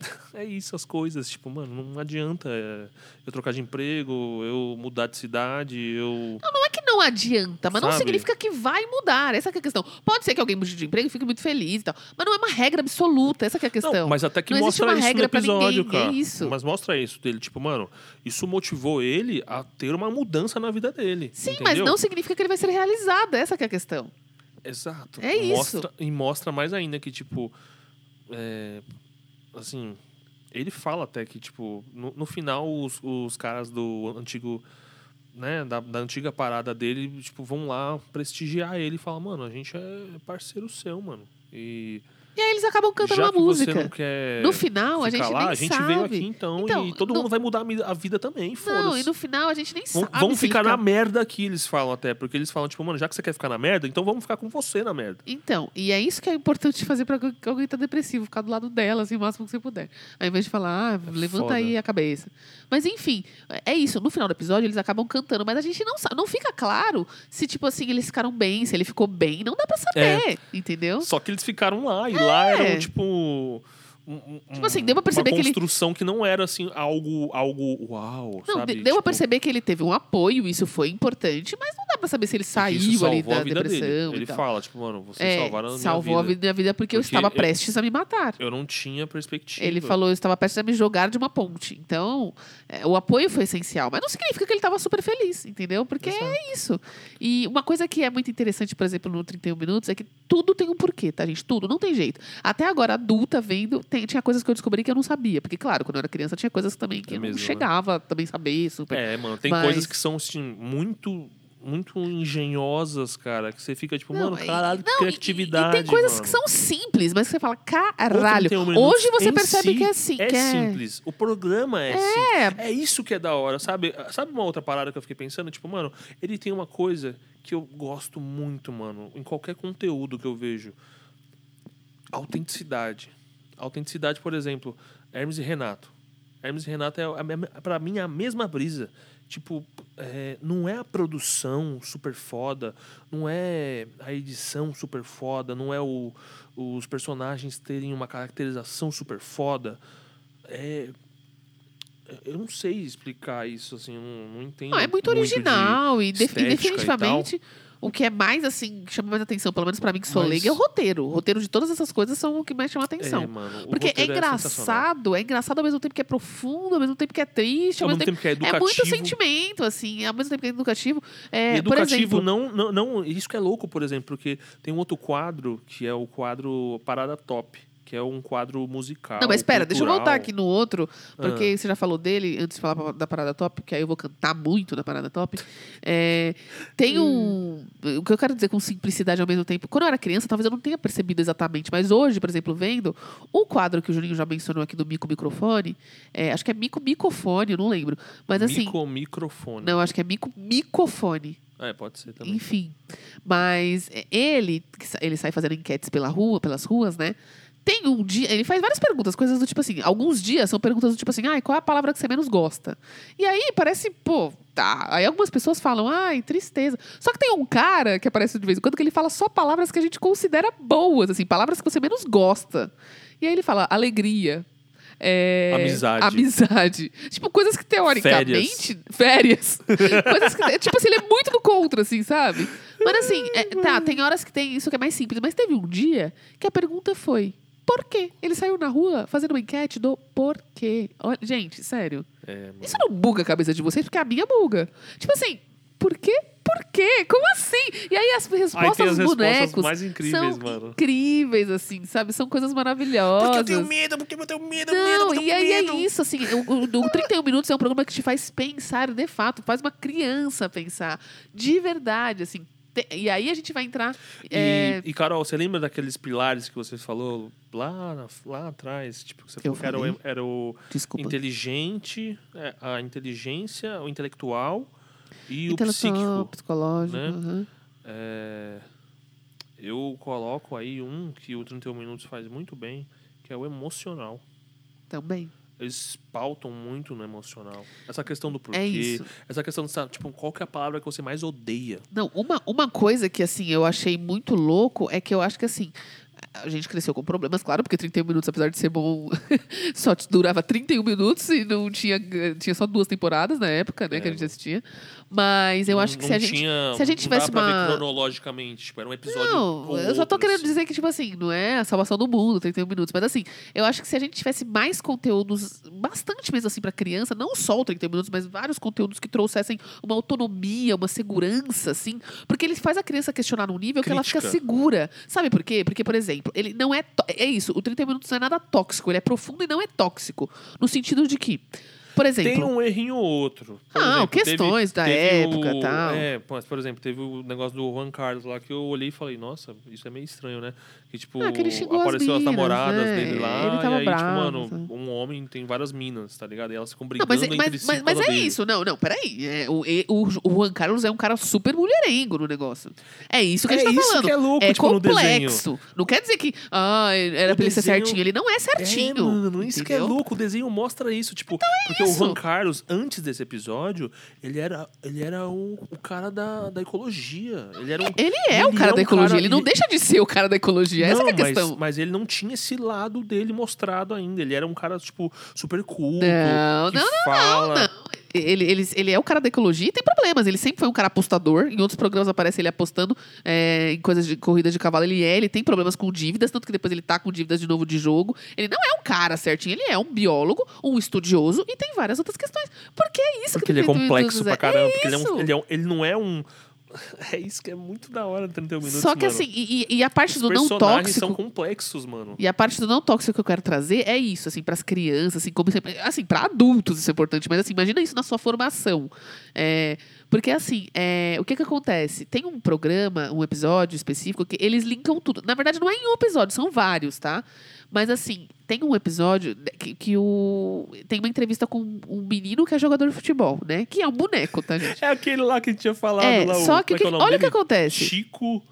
É isso as coisas, tipo, mano, não adianta é, eu trocar de emprego, eu mudar de cidade, eu. Não é que não adianta, mas não Sabe? significa que vai mudar. Essa que é a questão. Pode ser que alguém mude de emprego e fique muito feliz e tal. Mas não é uma regra absoluta. Essa que é a questão. Não, mas até que Não mostra uma isso no regra pra episódio, ninguém, é cara. isso. Mas mostra isso dele, tipo, mano, isso motivou ele a ter uma mudança na vida dele. Sim, entendeu? mas não significa que ele vai ser realizado. Essa que é a questão. Exato. É isso. Mostra, e mostra mais ainda que, tipo, é, assim, ele fala até que, tipo, no, no final os, os caras do antigo, né, da, da antiga parada dele, tipo, vão lá prestigiar ele e falam, mano, a gente é parceiro seu, mano. E E aí eles acabam cantando já uma música. No final, a gente lá, nem a gente sabe. veio aqui então, Então, e todo não- mundo vai mudar a vida também, Não, e no final a gente nem Vão, sabe. ele ficar fica- na merda aqui, eles falam até. Porque eles falam, tipo, mano, já que você quer ficar na merda, então vamos ficar com você na merda. Então, e é isso que é importante fazer pra alguém que tá depressivo, ficar do lado dela, assim, o máximo que você puder. Ao invés de falar, ah, levanta foda. aí a cabeça. Mas enfim, é isso. No final do episódio, eles acabam cantando, mas a gente não sabe, não fica claro se, tipo assim, eles ficaram bem, se ele ficou bem. Não dá pra saber, entendeu? Só que eles ficaram lá, e lá É. era, tipo. Um- Tipo assim, deu pra perceber uma que ele- construção que não era assim algo algo uau Não, sabe de- deu a Tipo, perceber que ele teve um apoio, isso foi importante, mas não dá pra saber se ele saiu ali da vida depressão ele tal. fala tipo mano vocês É, salvaram a minha salvou a vida. vida- minha vida porque, eu Porque estava eu- prestes a me matar. eu não tinha perspectiva Ele falou, eu estava prestes a me jogar de uma ponte. Então, é, o apoio foi essencial. Mas não significa que ele estava super feliz, entendeu? Porque é isso. E uma coisa que é muito interessante, por exemplo, no 31 Minutos, é que tudo tem um porquê, tá, gente? Tudo, não tem jeito. Até agora, adulta, vendo, tem- tinha coisas que eu descobri que eu não sabia. Porque, claro, quando eu era criança, tinha coisas também que É eu mesmo, não né? chegava a também saber super. é mano tem Mas- coisas que são assim muito muito engenhosas cara que você fica tipo Não, mano e- caralho não, e- criatividade E, tem coisas mano. que são simples, mas que você fala, caralho. 31 Minutos Hoje você percebe si que é assim. É que é... simples. O programa é, simples. É, É isso que é da hora, sabe? Sabe uma outra parada que eu fiquei pensando? Tipo, mano, ele tem uma coisa que eu gosto muito, mano, em qualquer conteúdo que eu vejo. Autenticidade. Autenticidade, por exemplo, Hermes e Renato. Hermes e Renato é, a me- pra mim, a mesma brisa. Tipo, é, não é a produção super foda, não é a edição super foda, não é o, os personagens terem uma caracterização super foda. É, eu não sei explicar isso, assim, não, não entendo. Não, é muito de original e, def- e estética e definitivamente o que é mais assim que chama mais atenção, pelo menos pra mim que sou Mas- leiga, é o roteiro. O roteiro de todas essas coisas são o que mais chama atenção. É, mano, Porque é sensacional. engraçado, é, engraçado ao mesmo tempo que é profundo, ao mesmo tempo que é triste, Ao ao mesmo tempo que é É educativo. muito sentimento, assim, ao mesmo tempo que é educativo. É, E por educativo exemplo, não, não, não. Isso que é louco, por exemplo, porque tem um outro quadro que é o quadro Parada Top, que é um quadro musical. Não, mas espera, deixa eu voltar aqui no outro, porque Ah. você já falou dele, antes de falar da Parada Top, que aí eu vou cantar muito na Parada Top. É, tem um. O que eu quero dizer com simplicidade ao mesmo tempo. Quando eu era criança, talvez eu não tenha percebido exatamente, mas hoje, por exemplo, vendo o quadro que o Juninho já mencionou aqui do Mico Microfone, é, acho que é Mico Micofone, eu não lembro. Mas assim. Mico microfone. Não, acho que é Mico Micofone. É, pode ser também. Enfim. Mas ele, ele sai fazendo enquetes pela rua, pelas ruas, né? Tem um dia, ele faz várias perguntas, coisas do tipo assim. Alguns dias são perguntas do tipo assim, ai, qual é a palavra que você menos gosta? E aí parece, pô, tá. Aí algumas pessoas falam, ai, tristeza. Só que tem um cara que aparece de vez em quando que ele fala só palavras que a gente considera boas, assim, palavras que você menos gosta. E aí ele fala alegria. é, Amizade. Amizade. Tipo, coisas que teoricamente. Férias. coisas que. Tipo assim, ele é muito do contra, assim, sabe? Mas assim, é, tá, tem horas que tem isso que é mais simples. Mas teve um dia que a pergunta foi: por quê? Ele saiu na rua fazendo uma enquete do porquê. Olha, gente, sério. É, mano. Isso não buga a cabeça de vocês, porque a minha buga. Tipo assim, por quê? Por quê? Como assim? E aí as respostas Aí tem as dos respostas bonecos mais incríveis, são mano. incríveis, assim, sabe? São coisas maravilhosas. Porque eu tenho medo, porque eu tenho medo, medo, Não, eu e tenho aí medo. é isso, assim, o, o, o 31 Minutos é um programa que te faz pensar, de fato, faz uma criança pensar, de verdade, assim. E aí a gente vai entrar... é, E, e, Carol, você lembra daqueles pilares que você falou lá, lá atrás? Tipo, que você Eu falou que era o, era o inteligente, é, a inteligência, o intelectual e o psíquico. psicológico. né? aham. É, eu coloco aí um que o 31 Minutos faz muito bem, que que é o emocional. Também. Eles pautam muito no emocional. Essa questão do porquê. É isso. Essa questão de, tipo, qual que é a palavra que você mais odeia? Não, uma, uma coisa que, assim, eu achei muito louco é que eu acho que, assim, a gente cresceu com problemas, claro, porque 31 minutos, apesar de ser bom, só durava 31 minutos e não tinha, tinha só duas temporadas na época, né, É, que a gente assistia. Mas eu acho que Não se a gente. tinha, se a gente não tivesse pra ver uma- cronologicamente, tipo, era um episódio Não, eu só tô outro, querendo assim. dizer que, tipo assim, não é a salvação do mundo, 31 minutos. Mas assim, eu acho que se a gente tivesse mais conteúdos, bastante mesmo assim pra criança, não só o 31 minutos, mas vários conteúdos que trouxessem uma autonomia, uma segurança, assim. Porque ele faz a criança questionar num nível que ela fica Crítica. segura. Sabe por quê? Porque, por exemplo, ele não é. É isso, o 31 minutos não é nada tóxico, ele é profundo e não é tóxico. No sentido de que, por exemplo. Tem um errinho ou outro. Por Ah, exemplo, questões da época e tal. É, mas, por exemplo, teve o negócio do Juan Carlos lá que eu olhei e falei, nossa, isso é meio estranho, né? Que, tipo, Ah, que as apareceu as, minas, namoradas né? dele lá. Ele tava e aí, bravo, tipo, mano, sabe? um homem tem várias minas, tá ligado? E elas ficam Não, brigando mas, é- entre mas, si. mas, mas é dele. isso, não, não, peraí. É, o, o, o Juan Carlos é um cara super mulherengo no negócio. É isso que a É gente tá isso falando. que é louco, é tipo, complexo. Não quer dizer que ah, era O pra ele ser desenho- certinho. Ele não é certinho. É, mano, isso que é entendeu? Então louco. O desenho mostra isso. Tipo, porque isso. O Juan Carlos, antes desse episódio, ele era, ele era o, o cara da, da ecologia. Ele era um, Ele é o Ele cara é da um ecologia. cara- ele não ele- deixa de ser o cara da ecologia. Essa não, que é a questão. Mas, mas ele não tinha esse lado dele mostrado ainda. Ele era um cara, tipo, super culto. Não, que não, não, fala... não. Ele, ele, ele é o cara da ecologia e tem problemas. Ele sempre foi um cara apostador. Em outros programas aparece ele apostando é, em coisas de corrida de cavalo. Ele é, ele tem problemas com dívidas, tanto que depois ele tá com dívidas de novo de jogo. Ele não é um cara certinho, ele é um biólogo, um estudioso e tem várias outras questões. Porque é isso Porque que ele é complexo pra caramba. É porque ele, é um, ele, é um- ele não é um. É isso que é muito da hora, 31 minutos. Só que mano. assim, e, e- a parte Os do não tóxico. são complexos, mano. E a parte do não tóxico que eu quero trazer é isso, assim, para as crianças, assim, como sempre, assim, para adultos isso é importante, mas assim, imagina isso na sua formação. É, porque assim, é, o que que acontece? Tem um programa, um episódio específico que eles linkam tudo. Na verdade, não é em um episódio, são vários, tá? Mas assim, tem um episódio que, que o tem uma entrevista com um menino que é jogador de futebol, né? Que é um boneco, tá, gente? É aquele lá que a gente tinha falado É, lá. o- só que, como é que é o nome olha o que acontece. Chico.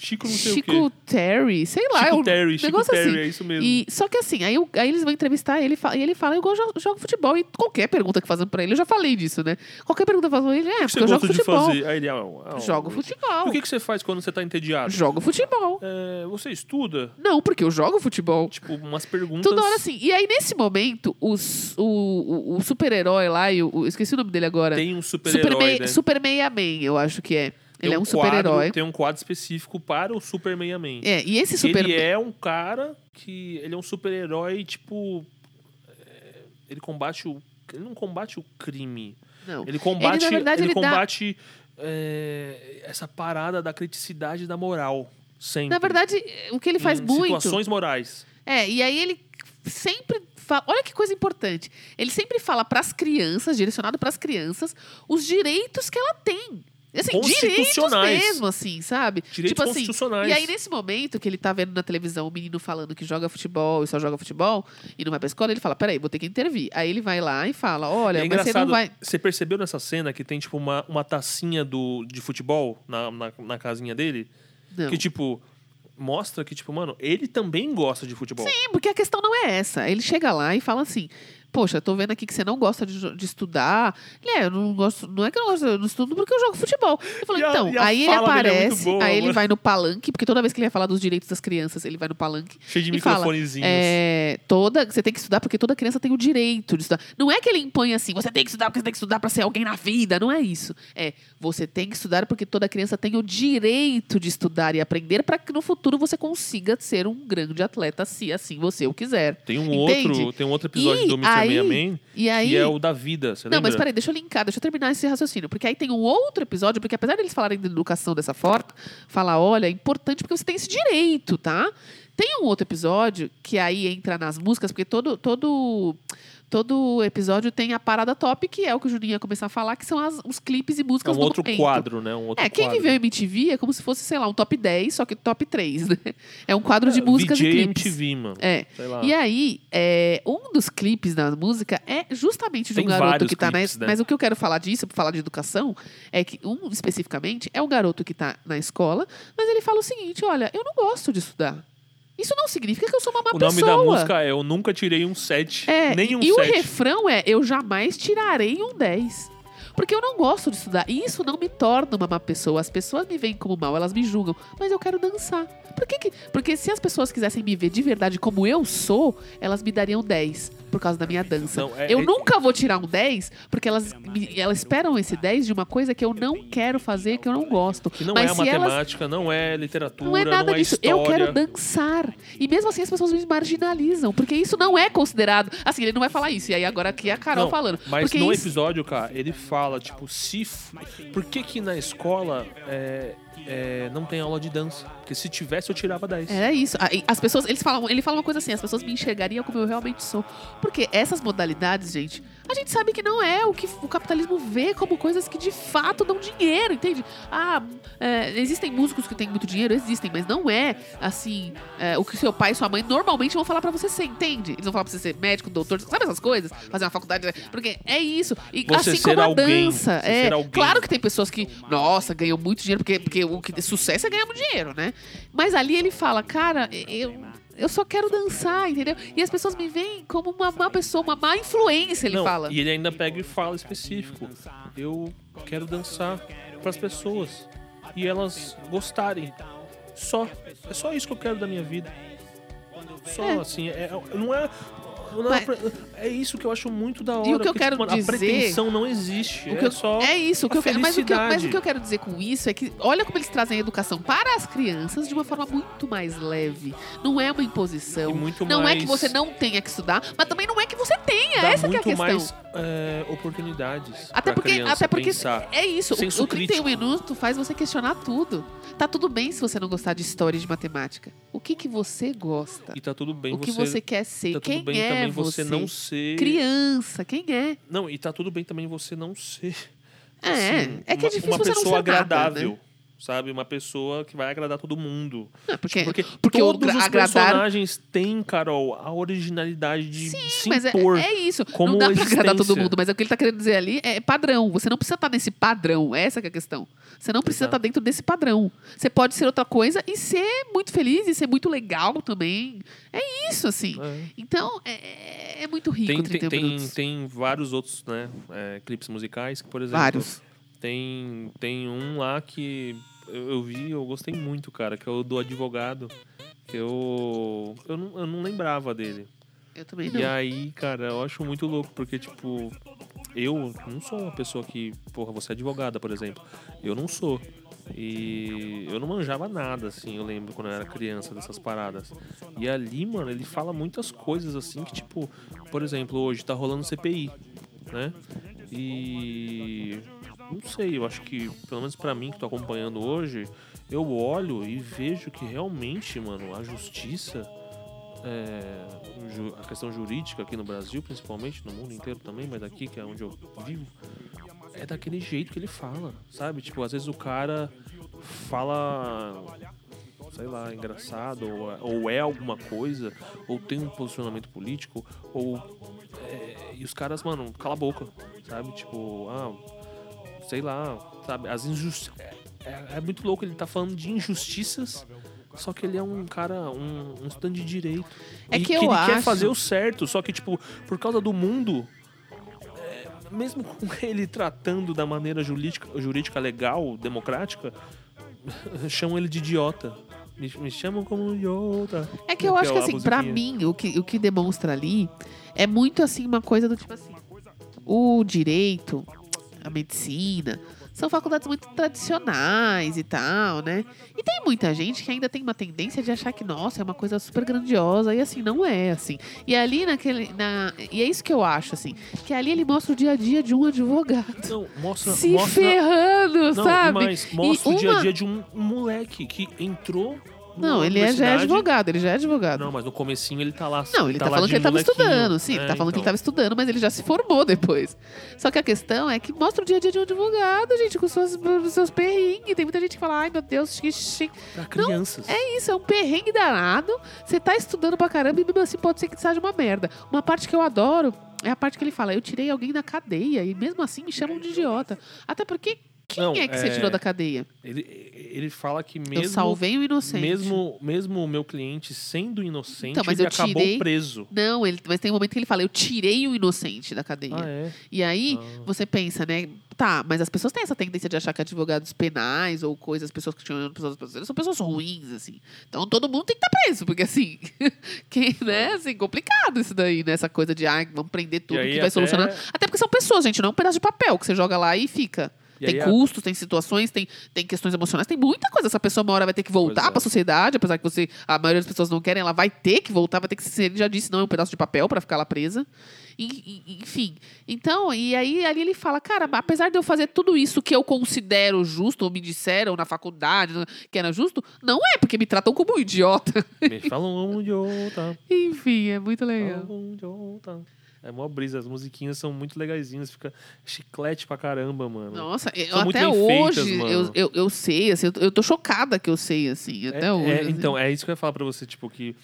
Chico não sei Chico o quê. Terry, sei lá, Chico é um Terry, Chico Terry, assim. é isso mesmo. E, só que assim, aí, aí eles vão entrevistar ele e e ele fala, eu jogo, jogo futebol. E qualquer pergunta que fazem pra ele, eu já falei disso, né? Qualquer pergunta que fazem pra ele, é, porque eu jogo futebol. fazer? Aí ele, ah, ah, Jogo ah, futebol. O que, que você faz quando você tá entediado? Jogo futebol. É, você estuda? Não, porque eu jogo futebol. Tipo, umas perguntas. Toda hora assim. E aí, nesse momento, os, o, o, o super-herói lá, e o, o- esqueci o nome dele agora. Tem um Super, super-herói, Mei- né? Super Meia Man, eu acho que é. Ele é um um quadro- super-herói. Tem um quadro específico para o Super Meia Man. É, e esse super Ele é um cara que. Ele é um super-herói, tipo. é, ele combate o. Ele não combate o crime. Não. Ele combate. na verdade, ele dá- combate é, essa parada da criticidade da moral. Sempre. Na verdade, o que ele faz em muito. Situações morais. É, e aí ele sempre fala, olha que coisa importante. Ele sempre fala para as crianças, direcionado para as crianças, os direitos que ela tem. Assim, Constitucionais. mesmo, assim, sabe? Direitos tipo assim, constitucionais. E aí, nesse momento que ele tá vendo na televisão o menino falando que joga futebol e só joga futebol e não vai pra escola, ele fala: peraí, vou ter que intervir. Aí ele vai lá e fala: olha, é mas você não vai. você percebeu nessa cena que tem, tipo, uma, uma tacinha do, de futebol na, na, na casinha dele? Não. Que, tipo, mostra que, tipo, mano, ele também gosta de futebol. Sim, porque a questão não é essa. Ele chega lá e fala assim: Poxa, tô vendo aqui que você não gosta de, de estudar. Ele é, eu não gosto. Não é que eu não gosto, eu não estudo porque eu jogo futebol. Eu falei, a- então, aí ele é aparece, boa, aí ele mano. vai no palanque, porque toda vez que ele vai falar dos direitos das crianças, ele vai no palanque. Cheio de e fala, microfonezinhos. É, toda, você tem que estudar porque toda criança tem o direito de estudar. Não é que ele impõe assim, você tem que estudar porque você tem que estudar para ser alguém na vida. Não é isso. É, você tem que estudar porque toda criança tem o direito de estudar e aprender para que no futuro você consiga ser um grande atleta, se assim você o quiser. Tem um Entende? outro, tem um outro episódio E do Mr. aí- Man E aí, que é o da vida, você não, lembra? mas peraí, deixa eu linkar, deixa eu terminar esse raciocínio. Porque aí tem um outro episódio, porque apesar deles falarem de educação dessa forma, falar, olha, é importante porque você tem esse direito, tá? Tem um outro episódio que aí entra nas músicas, porque todo, todo, todo episódio tem a parada top, que é o que o Juninho ia começar a falar, que são as- os clipes e É músicas um do outro momento. quadro, né? Um outro É, quem quadro. viveu MTV é como se fosse, sei lá, um top 10, só que top 3, né? É um quadro de músicas VJ e clipes. MTV, mano. É. Sei lá. E aí, é, um dos clipes da música é justamente de Tem um garoto vários que tá clipes, na né? Mas o que eu quero falar disso, pra falar de educação, é que um especificamente é o garoto que tá na escola, mas ele fala o seguinte: olha, eu não gosto de estudar. Isso não significa que eu sou uma má O nome pessoa. da música é Eu Nunca Tirei um 7. É, nem um e o 7. refrão é Eu jamais tirarei um 10. Porque eu não gosto de estudar. E isso não me torna uma má pessoa. As pessoas me veem como mal, elas me julgam. Mas eu quero dançar. Por que que- Porque se as pessoas quisessem me ver de verdade como eu sou, elas me dariam 10 por causa da minha dança. Não, é- eu é- nunca vou tirar um 10 porque elas, me- elas esperam esse 10 de uma coisa que eu não quero fazer, que eu não gosto. Que não Mas é se elas matemática, não é literatura, não é nada disso. história. Eu quero dançar. E mesmo assim as pessoas me marginalizam. Porque isso não é considerado. Assim, ele não vai falar isso. E aí agora aqui é a Carol Não, falando. Mas porque no isso... episódio, cara, ele fala, tipo, se. f- Por que que na escola é, é, não tem aula de dança? Porque se tivesse, eu tirava 10. É isso. Aí As pessoas, eles falam, ele fala uma coisa assim, as pessoas me enxergariam como eu realmente sou. Porque essas modalidades, gente, a gente sabe que não é o que o capitalismo vê como coisas que de fato dão dinheiro, entende? Ah, é, existem músicos que têm muito dinheiro, existem, mas não é assim é, o que seu pai e sua mãe normalmente vão falar pra você ser, entende? Eles vão falar pra você ser médico, doutor, sabe essas coisas? Fazer uma faculdade, né? porque é isso. E Você assim como a alguém, dança, é claro que tem pessoas que, nossa, ganham muito dinheiro porque porque o que sucesso é ganhar muito dinheiro, né? Mas ali ele fala, cara, eu eu só quero dançar, entendeu? E as pessoas me veem como uma má pessoa, uma má influência, ele Não, fala. E ele ainda pega e fala específico. Eu quero dançar pras pessoas. E elas gostarem. Só. É só isso que eu quero da minha vida. Só, É. assim, é, não é. Não é Mas- é isso que eu acho muito da hora. E o que eu porque, quero mano, dizer- A pretensão não existe. O que é eu- só. é isso, o que eu quero, mas, o que eu, mas o que eu quero dizer com isso é que olha como eles trazem a educação para as crianças de uma forma muito mais leve. Não é uma imposição. Não é que mais- você não tenha que estudar, mas também não é que você tenha. Dá Essa que é a questão. mais é, oportunidades. Até porque, até porque pensar. é isso. O, Senso o 31 crítico. minutos faz você questionar tudo. Tá tudo bem se você não gostar de história e de matemática. O que que você gosta? E tá tudo bem o que você, quer ser? Tá Quem tudo bem é também você? você não ser. Criança, quem é? Não, e tá tudo bem também você não ser. É, assim, é que é uma- difícil uma você não pessoa ser nada, agradável. né? Sabe? Uma pessoa que vai agradar todo mundo. Não, porque, Porque, porque o todos os agradar- personagens têm, Carol, a originalidade de se mas é, impor. é isso. como não dá pra agradar todo mundo, mas é o que ele tá querendo dizer ali é padrão. Você não precisa estar nesse padrão. Essa que é a questão. Você não precisa Exato. estar dentro desse padrão. Você pode ser outra coisa e ser muito feliz e ser muito legal também. É isso, assim. É. Então, é, é muito rico Tem, 31 tem, tem, tem vários outros né, é, clipes musicais que, por exemplo, Vários. Tem, tem um lá que eu, eu vi, eu gostei muito, cara, que é o do advogado. Que eu. Eu não, eu não lembrava dele. Eu também não. E aí, cara, eu acho muito louco, porque, tipo, eu não sou uma pessoa que. Porra, você é advogada, por exemplo. Eu não sou. E eu não manjava nada, assim, eu lembro quando eu era criança dessas paradas. E ali, mano, ele fala muitas coisas, assim, que, tipo, por exemplo, hoje tá rolando CPI, né? E. Não sei, eu acho que, pelo menos pra mim que tô acompanhando hoje, eu olho e vejo que realmente, mano, a justiça é, a questão jurídica aqui no Brasil, principalmente, no mundo inteiro também, mas aqui, que é onde eu vivo, é daquele jeito que ele fala, sabe? Tipo, às vezes o cara fala, sei lá, engraçado, ou, é- ou é alguma coisa, ou tem um posicionamento político, ou. é, e os caras, mano, cala a boca, sabe? Tipo, ah, sei lá, sabe? As injustiças. É, é- é muito louco, ele tá falando de injustiças. Só que ele é um cara, um, um stand de direito. É E que eu ele quer acho- fazer o certo, só que, tipo, por causa do mundo, é, mesmo com ele tratando da maneira jurídica, jurídica legal, democrática, chamam ele de idiota. Me, me chamam como idiota. É que eu acho que assim, pra mim, o que, o que demonstra ali é muito assim uma coisa do tipo assim. O direito, a medicina, são faculdades muito tradicionais e tal, né? E tem muita gente que ainda tem uma tendência de achar que, nossa, é uma coisa super grandiosa, e assim, não é, assim. E ali naquele. Na, e é isso que eu acho, assim, que ali ele mostra o dia a dia de um advogado. Não, mostra. Se mostra ferrando, não, sabe? mas mostra E o dia a uma- dia de um, um moleque que entrou. Não, ele é, já é advogado, ele já é advogado. Não, mas no comecinho ele tá lá. Não, ele tá, lá falando que ele tava estudando, sim, ele É, tá falando que ele então. tava estudando, mas ele já se formou depois. Só que a questão é que mostra o dia a dia de um advogado, gente, com suas, seus perrengues. Tem muita gente que fala, ai meu Deus, que chique. Pra crianças. É isso, é um perrengue danado. Você tá estudando pra caramba e mesmo assim pode ser que seja uma merda. Uma parte que eu adoro é a parte que ele fala, eu tirei alguém da cadeia e mesmo assim me chamam de idiota. Até porque Quem Não, é que você é- tirou da cadeia? Ele, ele fala que mesmo. eu salvei o inocente. Mesmo, mesmo o meu cliente sendo inocente, Então, mas ele eu acabou tirei- preso. Não, ele, mas tem um momento que ele fala, eu tirei o inocente da cadeia. Ah, é? E aí, Ah. você pensa, né? Tá, mas as pessoas têm essa tendência de achar que advogados penais ou coisas, pessoas que tinham pessoas são pessoas ruins, assim. Então todo mundo tem que estar preso, porque assim, quem, né? Assim, complicado isso daí, né? Essa coisa de, ah, vamos prender tudo aí que vai até- solucionar. Até porque são pessoas, gente, não é um pedaço de papel que você joga lá e fica. Tem aí a- custos, tem situações, tem, tem questões emocionais, tem muita coisa. Essa pessoa uma hora vai ter que voltar Pois é. para a sociedade, apesar que você, a maioria das pessoas não querem, ela vai ter que voltar, vai ter que ser, ele já disse, não é um pedaço de papel para ficar lá presa. E- e- enfim. Então, e aí ali ele fala, cara, apesar de eu fazer tudo isso que eu considero justo, ou me disseram na faculdade que era justo, não é, porque me tratam como um idiota. Me falam um idiota. enfim, é muito legal. um idiota. É mó brisa, as musiquinhas são muito legaisinhas, fica chiclete pra caramba, mano. Nossa, eu, até feitas, hoje mano. eu, eu, eu sei, assim, eu, tô- eu tô chocada que eu sei, assim, até É- hoje. é, assim. então, é isso que eu ia falar pra você, tipo, que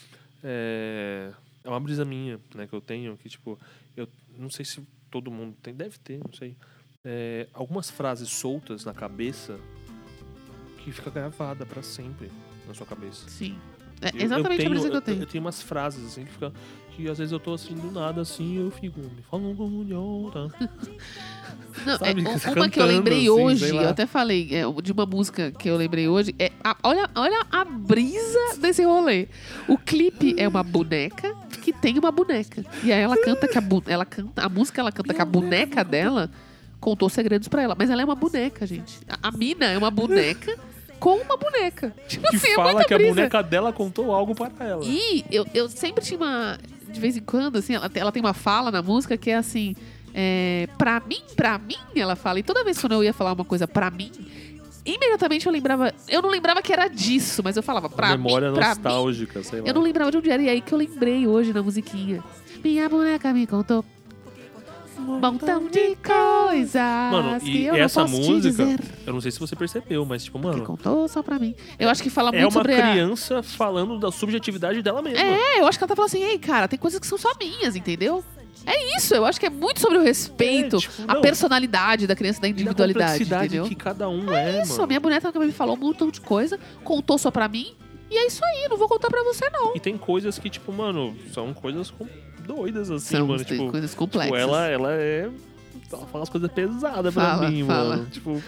é, é uma brisa minha, né, que eu tenho, que, tipo, eu não sei se todo mundo tem, deve ter, não sei. É, algumas frases soltas na cabeça que fica gravada pra sempre na sua cabeça. Sim. É Eu- exatamente eu a tenho, brisa que eu Eu, tenho. tenho umas frases, assim, que fica. Que às vezes eu tô assim, do nada, assim, eu fico. Me falam como idiota. Não, sabe, é, uma que eu cantando, lembrei assim, hoje, eu até falei, é, de uma música que eu lembrei hoje, é a- olha, olha a brisa desse rolê. O clipe é uma boneca que tem uma boneca. E aí ela canta que a, ela canta, a música ela canta que a boneca dela contou segredos pra ela. Mas ela é uma boneca, gente. A, a mina é uma boneca com uma boneca. Tipo Que assim, é fala muita que a brisa. boneca dela contou algo para ela. E eu, eu sempre tinha uma. De vez em quando, assim, ela, tem- ela tem uma fala na música que é assim. É, pra mim, pra mim, ela fala. E toda vez quando eu ia falar uma coisa pra mim, imediatamente eu lembrava. Eu não lembrava que era disso, mas eu falava pra Memória mim, mim. nostálgica, sei lá. Eu não lembrava de onde era. E aí que eu lembrei hoje na musiquinha. Minha boneca me contou. Um montão de coisas Mano, que e essa música, eu não sei se você percebeu, mas, tipo, Que mano, contou só pra mim. Eu acho que fala é muito uma sobre a... criança falando da subjetividade dela mesma. É, eu acho que ela tá falando assim, ei, cara, tem coisas que são só minhas, entendeu? É isso, eu acho que é muito sobre o respeito, É, tipo, a não. personalidade da criança, da da individualidade, complexidade entendeu? que cada um é, Isso, a mano. minha boneca me falou um montão de coisa, contou só pra mim, e é isso aí, não vou contar pra você não. E tem coisas que, tipo, mano, são coisas com- doidas, assim, São mano. Tipo, coisas tipo, complexas. ela, ela é. Ela fala umas coisas pesadas pra Fala, mim, fala. mano. Tipo,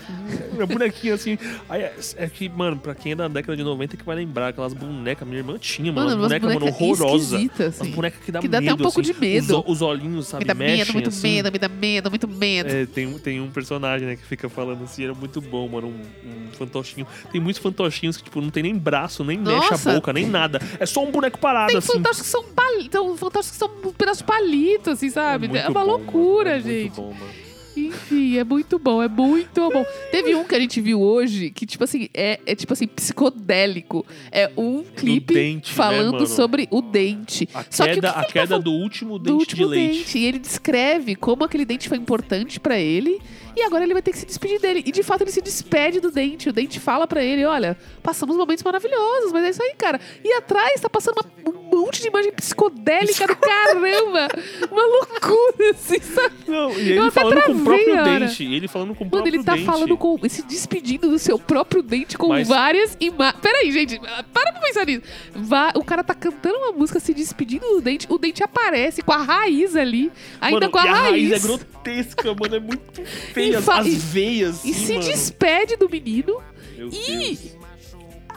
minha bonequinha assim. Aí, é, é que, mano, pra quem é da década de 90 que vai lembrar aquelas bonecas, minha irmã tinha, mano, Mano, umas bonecas, mano, horrorosas. esquisitas, Umas assim. bonecas que dá Que dá medo, até um pouco assim. de medo. Os, os olhinhos, sabe, Me dá mexem, medo, muito assim. medo, me dá medo, muito medo. É, tem, um- tem um personagem, né, que fica falando assim, era muito bom, mano, um, um fantochinho. Tem muitos fantochinhos que, tipo, não tem nem braço, nem mexe a Nossa. boca, nem nada. É só um boneco parado, Tem assim. fantásticos que são palitos, fantásticos que são um pedaço de palito, assim, sabe? É, muito uma bom, loucura, mano, é gente. Muito bom, mano. Enfim, é muito bom, é muito bom. Teve um que a gente viu hoje que, tipo assim, é, é tipo assim, psicodélico. É um clipe dente, né, falando mano? sobre o dente. A Só que o queda, que a ele tá queda falando? do último do dente último de leite. dente. E ele descreve como aquele dente foi importante pra ele. E agora ele vai ter que se despedir dele. E de fato ele se despede do dente. O dente fala pra ele: Olha, passamos momentos maravilhosos, mas é isso aí, cara. E atrás tá passando uma- um monte de imagem psicodélica do caramba. Uma loucura, assim, sabe? Não, e ele falando com o travei, próprio cara. dente. Ele falando com o Mano, próprio ele tá dente. falando com. se despedindo do seu próprio dente com Mas- várias imagens. Peraí, gente, para pra pensar nisso. Vá- o cara tá cantando uma música se despedindo do dente, o dente aparece com a raiz ali. Ainda mano, com a a raiz. raiz é grotesca, mano. É muito feia. As, fa- as e- veias, E assim, se mano. despede do menino. Meu e- Deus.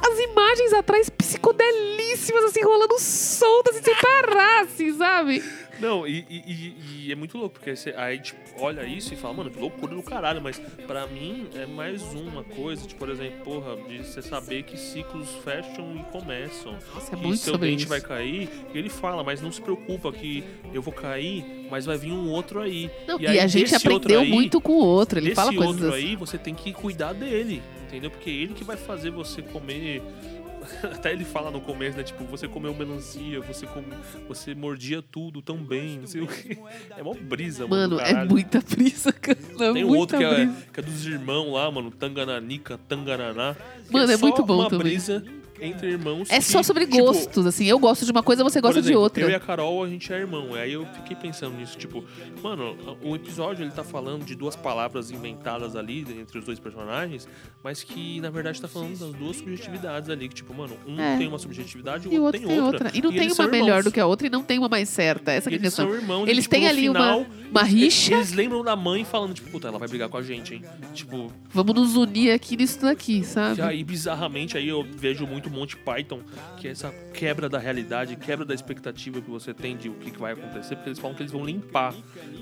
As imagens atrás psicodelíssimas, assim, rolando soltas, assim, sem parar, assim, sabe? Não, e, e- e- e é muito louco, porque você aí, tipo, olha isso e fala, mano, que loucura do caralho, mas pra mim é mais uma coisa, tipo, por exemplo, porra, de você saber que ciclos fecham e começam. Nossa, é e muito seu dente isso. vai cair, e ele fala, mas não se preocupa que eu vou cair, mas vai vir um outro aí. Não, e, aí, a gente esse outro aprendeu aí- muito com o outro. Ele Esse fala coisas outro assim. aí, você tem que cuidar dele, entendeu? Porque é ele que vai fazer você comer. Até ele fala no começo, né? Tipo, você comeu melancia, você, come... você mordia tudo tão bem, não sei o que. É mó brisa, mano. Mano, é muita brisa, cara. É Tem um outro que é, que é dos irmãos lá, mano, Tangananica, Tangananá. Mano, é só muito bom uma também. brisa entre irmãos. É que, só sobre tipo, gostos, assim. Eu gosto de uma coisa, você gosta exemplo, de outra. Eu e a Carol, a gente é irmão. Aí eu fiquei pensando nisso, tipo, mano, o episódio ele tá falando de duas palavras inventadas ali entre os dois personagens, mas que na verdade tá falando das duas subjetividades ali. Que, tipo, mano, um É. tem uma subjetividade e E o outro tem outra. E não tem eles uma melhor do que a outra e não tem uma mais certa. Essa E é a eles questão. são irmãos. e, Eles tipo, têm ali final, uma, uma eles- rixa. Eles lembram da mãe falando, tipo, puta, ela vai brigar com a gente, hein? Tipo, Vamos nos unir aqui nisso daqui, sabe? que aí, bizarramente, aí eu vejo muito Monty Python, que é essa quebra da realidade, quebra da expectativa que você tem de o que, vai acontecer, porque eles falam que eles vão limpar.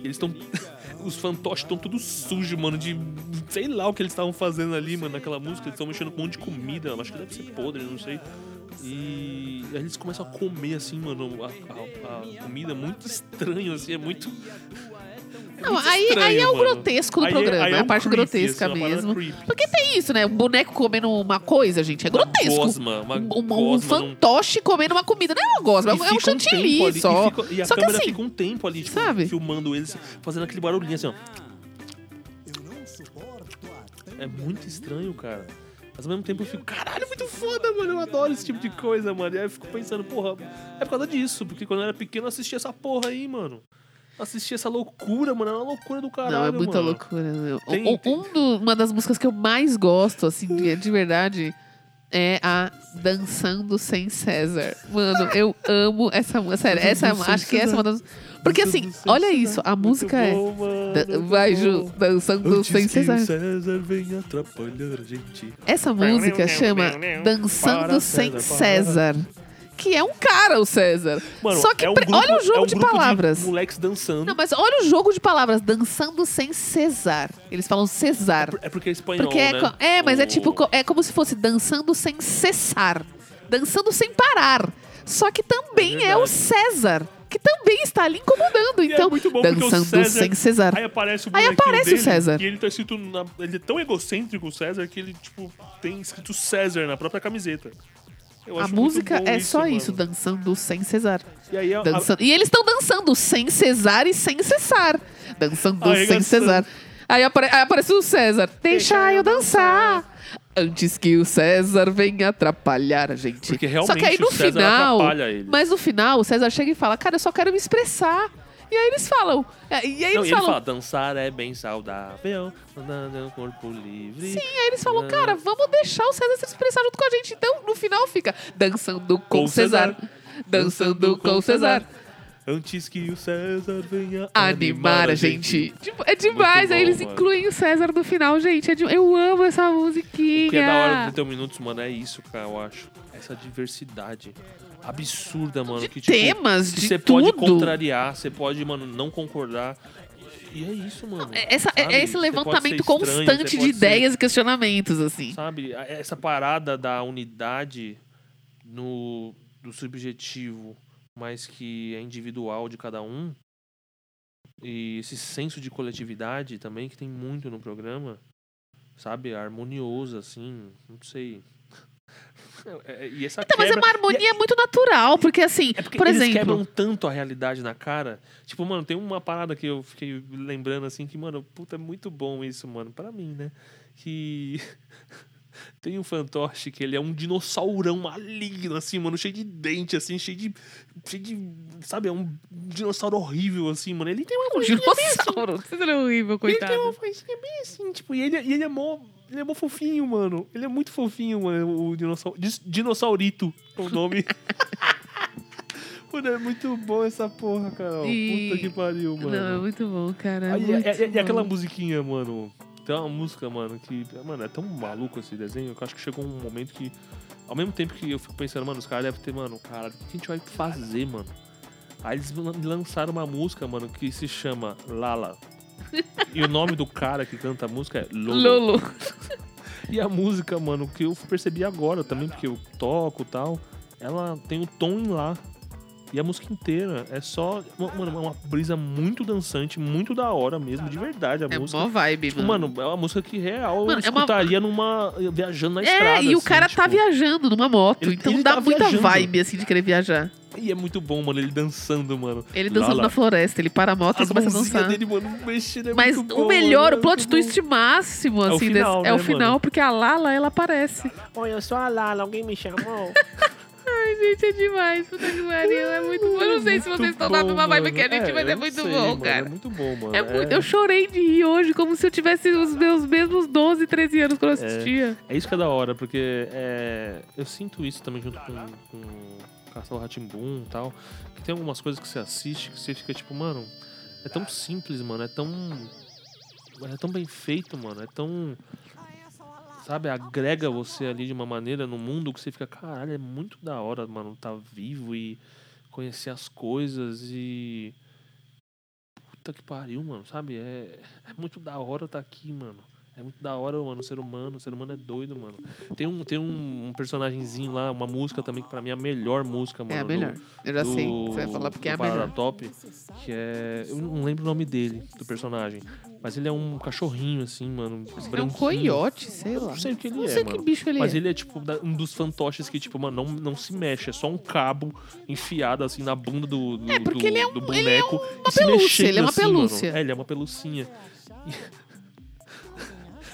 Eles estão. Os fantoches estão tudo sujos, mano, de. Sei lá o que eles estavam fazendo ali, mano, naquela música. Eles estão mexendo com um monte de comida, acho que deve ser podre, não sei. E aí eles começam a comer, assim, mano, a, a- a comida muito estranho, assim, é muito. Não, muito aí, estranho, aí é o mano. grotesco do Aí é- programa. aí É, é a um parte creepy, grotesca assim, uma parada mesmo. Porque tem isso, né? Um boneco comendo uma coisa, gente. É grotesco. Gosma, uma um, um, um gosma num- fantoche comendo uma comida. Não é uma gosma, é um- E é um chantilly ali, só. E, fica- e a Só que câmera assim, fica um tempo ali, tipo, sabe? filmando eles, fazendo aquele barulhinho assim, ó. É muito estranho, cara. Mas ao mesmo tempo eu fico, caralho, muito foda, mano. Eu adoro esse tipo de coisa, mano. E aí eu fico pensando, porra, é por causa disso. Porque quando eu era pequeno eu assistia essa porra aí, mano. Eu assistia essa loucura, mano. É uma loucura do caralho. Não, é muita mano. loucura. meu. Tem- Um- tem- um do- uma das músicas que eu mais gosto, assim, de, de verdade, é a Dançando Sem César. Mano, eu amo essa música. Sério, essa, acho que essa é uma das. Porque assim, olha César. isso, a música é. bom, mano, da- muito vai. Ju, dançando Antes sem que César. o César venha atrapalhar a gente. Essa música chama Dançando Para, Sem César, César. Que é um cara, o César. Mano, Só que é um pre- grupo- olha o jogo é um de palavras. moleques dançando. Não, mas olha o jogo de palavras. Dançando sem Cesar. Eles falam Cesar. É porque é espanhol, Porque é, né? é, mas é O- tipo, co- é como se fosse dançando sem cessar. Dançando sem parar. Só que também É é, o. César, que também está ali incomodando. E é Então, muito bom porque o dançando César- sem Cesar. Aí aparece o Aí aparece o dele, César. E ele tá escrito. Na, ele é tão egocêntrico, o César, que ele, tipo, tem escrito César na própria camiseta. A música é só mano. isso, dançando sem Cesar. E aí a- a- Dançando. E eles estão dançando sem cesar e sem cessar. Dançando sem Arregaçando. cesar. Aí, apare- aí aparece o César. Deixa eu dançar. Antes que o César venha atrapalhar a gente. Porque Só que aí realmente no final. Mas no final, o César chega e fala: Cara, eu só quero me expressar. E aí eles falam. é, E aí Não, eles ele falam. fala, dançar é bem saudável, andando corpo livre. Sim, aí eles falam, cara, vamos deixar o César se expressar junto com a gente. Então, no final fica dançando com, Com César. César. Dançando com César. Antes que o César venha animar a gente. Tipo, é demais. Muito Aí bom, eles mano. incluem o César no final, gente. É de- Eu amo essa musiquinha. O que é da hora do 31 minutos, mano, é isso, cara, eu acho. Essa diversidade absurda, mano. de que, tipo, temas, que de você pode contrariar, você pode, mano, não concordar. E é isso, mano. É- Essa, é- esse levantamento estranho, constante de pode ser- ideias e questionamentos, assim. Sabe, essa parada da unidade no, do subjetivo, mas que é individual de cada um, e esse senso de coletividade também, que tem muito no programa, sabe, harmonioso, assim, não sei. É, é, e essa Então, mas é quebra- uma harmonia muito natural, porque assim, é porque por eles exemplo, quebram tanto a realidade na cara. Tipo, mano, tem uma parada que eu fiquei lembrando assim que, mano, puta, é muito bom isso, mano, pra mim, né? Que tem um fantoche que ele é um dinossaurão maligno, assim, mano, cheio de dente, assim, cheio de. cheio de. Sabe, é um dinossauro horrível, assim, mano. Ele tem uma um vozinha bem assim, dinossauro. É horrível, ele coitado. tem uma vozinha bem assim, tipo, e ele, e ele é mó. Ele é mó fofinho, mano. Ele é muito fofinho, mano, o dinossauro. Dinossaurito, é o nome. Mano, é muito bom essa porra, Carol. E- Puta que pariu, mano. Não, é muito bom, cara. é Aí, muito é- é- e aquela bom. musiquinha, mano. Tem uma música, mano, que. Mano, é tão maluco esse desenho que eu acho que chegou um momento que. Ao mesmo tempo que eu fico pensando, mano, os caras devem ter, mano, cara, o que a gente vai fazer, mano? Aí eles lan- lançaram uma música, mano, que se chama Lala. E o nome do cara que canta a música é Lolo. Lolo. E a música, mano, que eu percebi agora também, porque eu toco e tal, ela tem o tom em lá. E a música inteira é só. Mano, é uma brisa muito dançante, muito da hora mesmo, de verdade a É música. mó vibe, Tipo, mano. mano, é uma música que real Mano, eu é uma- escutaria numa. viajando na É, estrada. e o assim, cara tá tipo, viajando numa moto, Ele- então ele dá tá muita viajando. vibe, assim, de querer viajar. E é muito bom, mano, ele dançando, mano. Ele Lá, dançando lá. na floresta, ele para a moto e começa a dançar. dele, mano, mexendo é Mas muito o bom, melhor, mano, o é plot twist bom. máximo, É o assim, final, desse- é o né, final, mano? porque a Lala, ela aparece. Oi, eu sou a Lala, alguém me chamou? Ai, gente, é demais. Puta que pariu, é muito bom. Eu não sei se vocês estão na mesma vibe que a gente, mas eu é muito sei, bom, mano, cara. É muito bom, mano. É muito, eu chorei de rir hoje, como se eu tivesse os meus mesmos 12, 13 anos quando eu assistia. É isso que é da hora, porque é, eu sinto isso também junto com, com Castelo Ratimbum e tal. Que tem algumas coisas que você assiste que você fica tipo, mano, é tão simples, mano, é tão. É tão bem feito, mano, é tão. Sabe, agrega você ali de uma maneira no mundo que você fica, caralho, é muito da hora, mano, tá vivo e conhecer as coisas e. Puta que pariu, mano, sabe? É, é muito da hora tá aqui, mano. É muito da hora, mano, o ser humano. O ser humano é doido, mano. Tem um, tem um, um personagemzinho lá, uma música também, que pra mim é a melhor música, mano. É a do- melhor. Eu já do- sei você vai falar, porque é a do melhor. Top, que é... Eu não lembro o nome dele, do personagem. Mas ele é um cachorrinho, assim, mano, É um coiote, sei lá. Não sei o que ele Não é, sei mano. que bicho ele Mas é. ele é, tipo, um dos fantoches que, tipo, mano, não, não se mexe. É só um cabo enfiado, assim, na bunda do, do, É, porque do, ele é um- do ele é boneco. uma pelúcia, mexendo ele é uma assim, pelúcia. É, ele é uma pelucinha.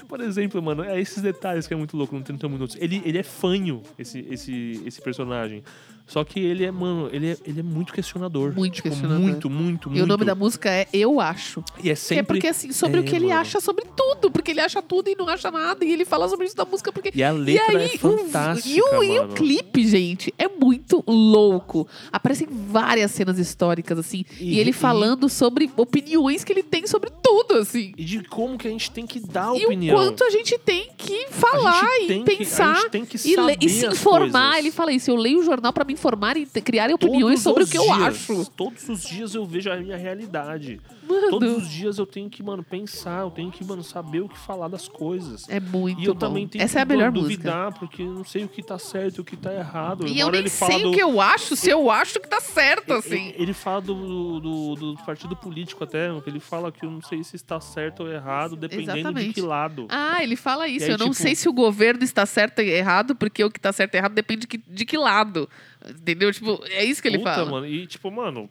E- Por exemplo, mano, é esses detalhes que é muito louco no 30 minutos. Ele, ele é fanho, esse, esse, esse personagem. Só que ele é, mano, ele é, ele é muito questionador. Muito tipo, questionador. Muito, muito, muito. E o nome da música é Eu Acho. E é sempre... É porque, assim, sobre É, o que ele mano. acha sobre tudo. Porque ele acha tudo e não acha nada. E ele fala sobre isso da música porque... E a letra é o- fantástica, e, o, e clipe, gente, é muito louco. Aparecem várias cenas históricas, assim. E, E- ele e- falando sobre opiniões que ele tem sobre tudo, assim. E de como que a gente tem que dar E opinião. o quanto a gente tem que falar A gente e que- a pensar. gente tem que e, le- e saber se informar. coisas. Ele fala isso. Eu leio o jornal pra me informar e te- criar opiniões sobre o que eu dias, acho. Todos os dias eu vejo a minha realidade. Mano, Todos os dias eu tenho que, mano, pensar, eu tenho que, mano, saber o que falar das coisas. é muito e eu bom. também tenho Essa é a que melhor mano, música. duvidar, porque eu não sei o que tá certo e o que tá errado. E eu nem ele sei do- o que eu acho, se eu acho que tá certo, ele- assim. Ele fala do, do, do partido político até, que ele fala que eu não sei se está certo ou errado, dependendo de Exatamente. que lado. Ah, ele fala isso. Aí, eu não tipo- sei se o governo está certo ou errado, porque o que está certo e errado depende de que, de que lado. Entendeu? Tipo, é isso que ele Puta, fala. mano. E, tipo, mano,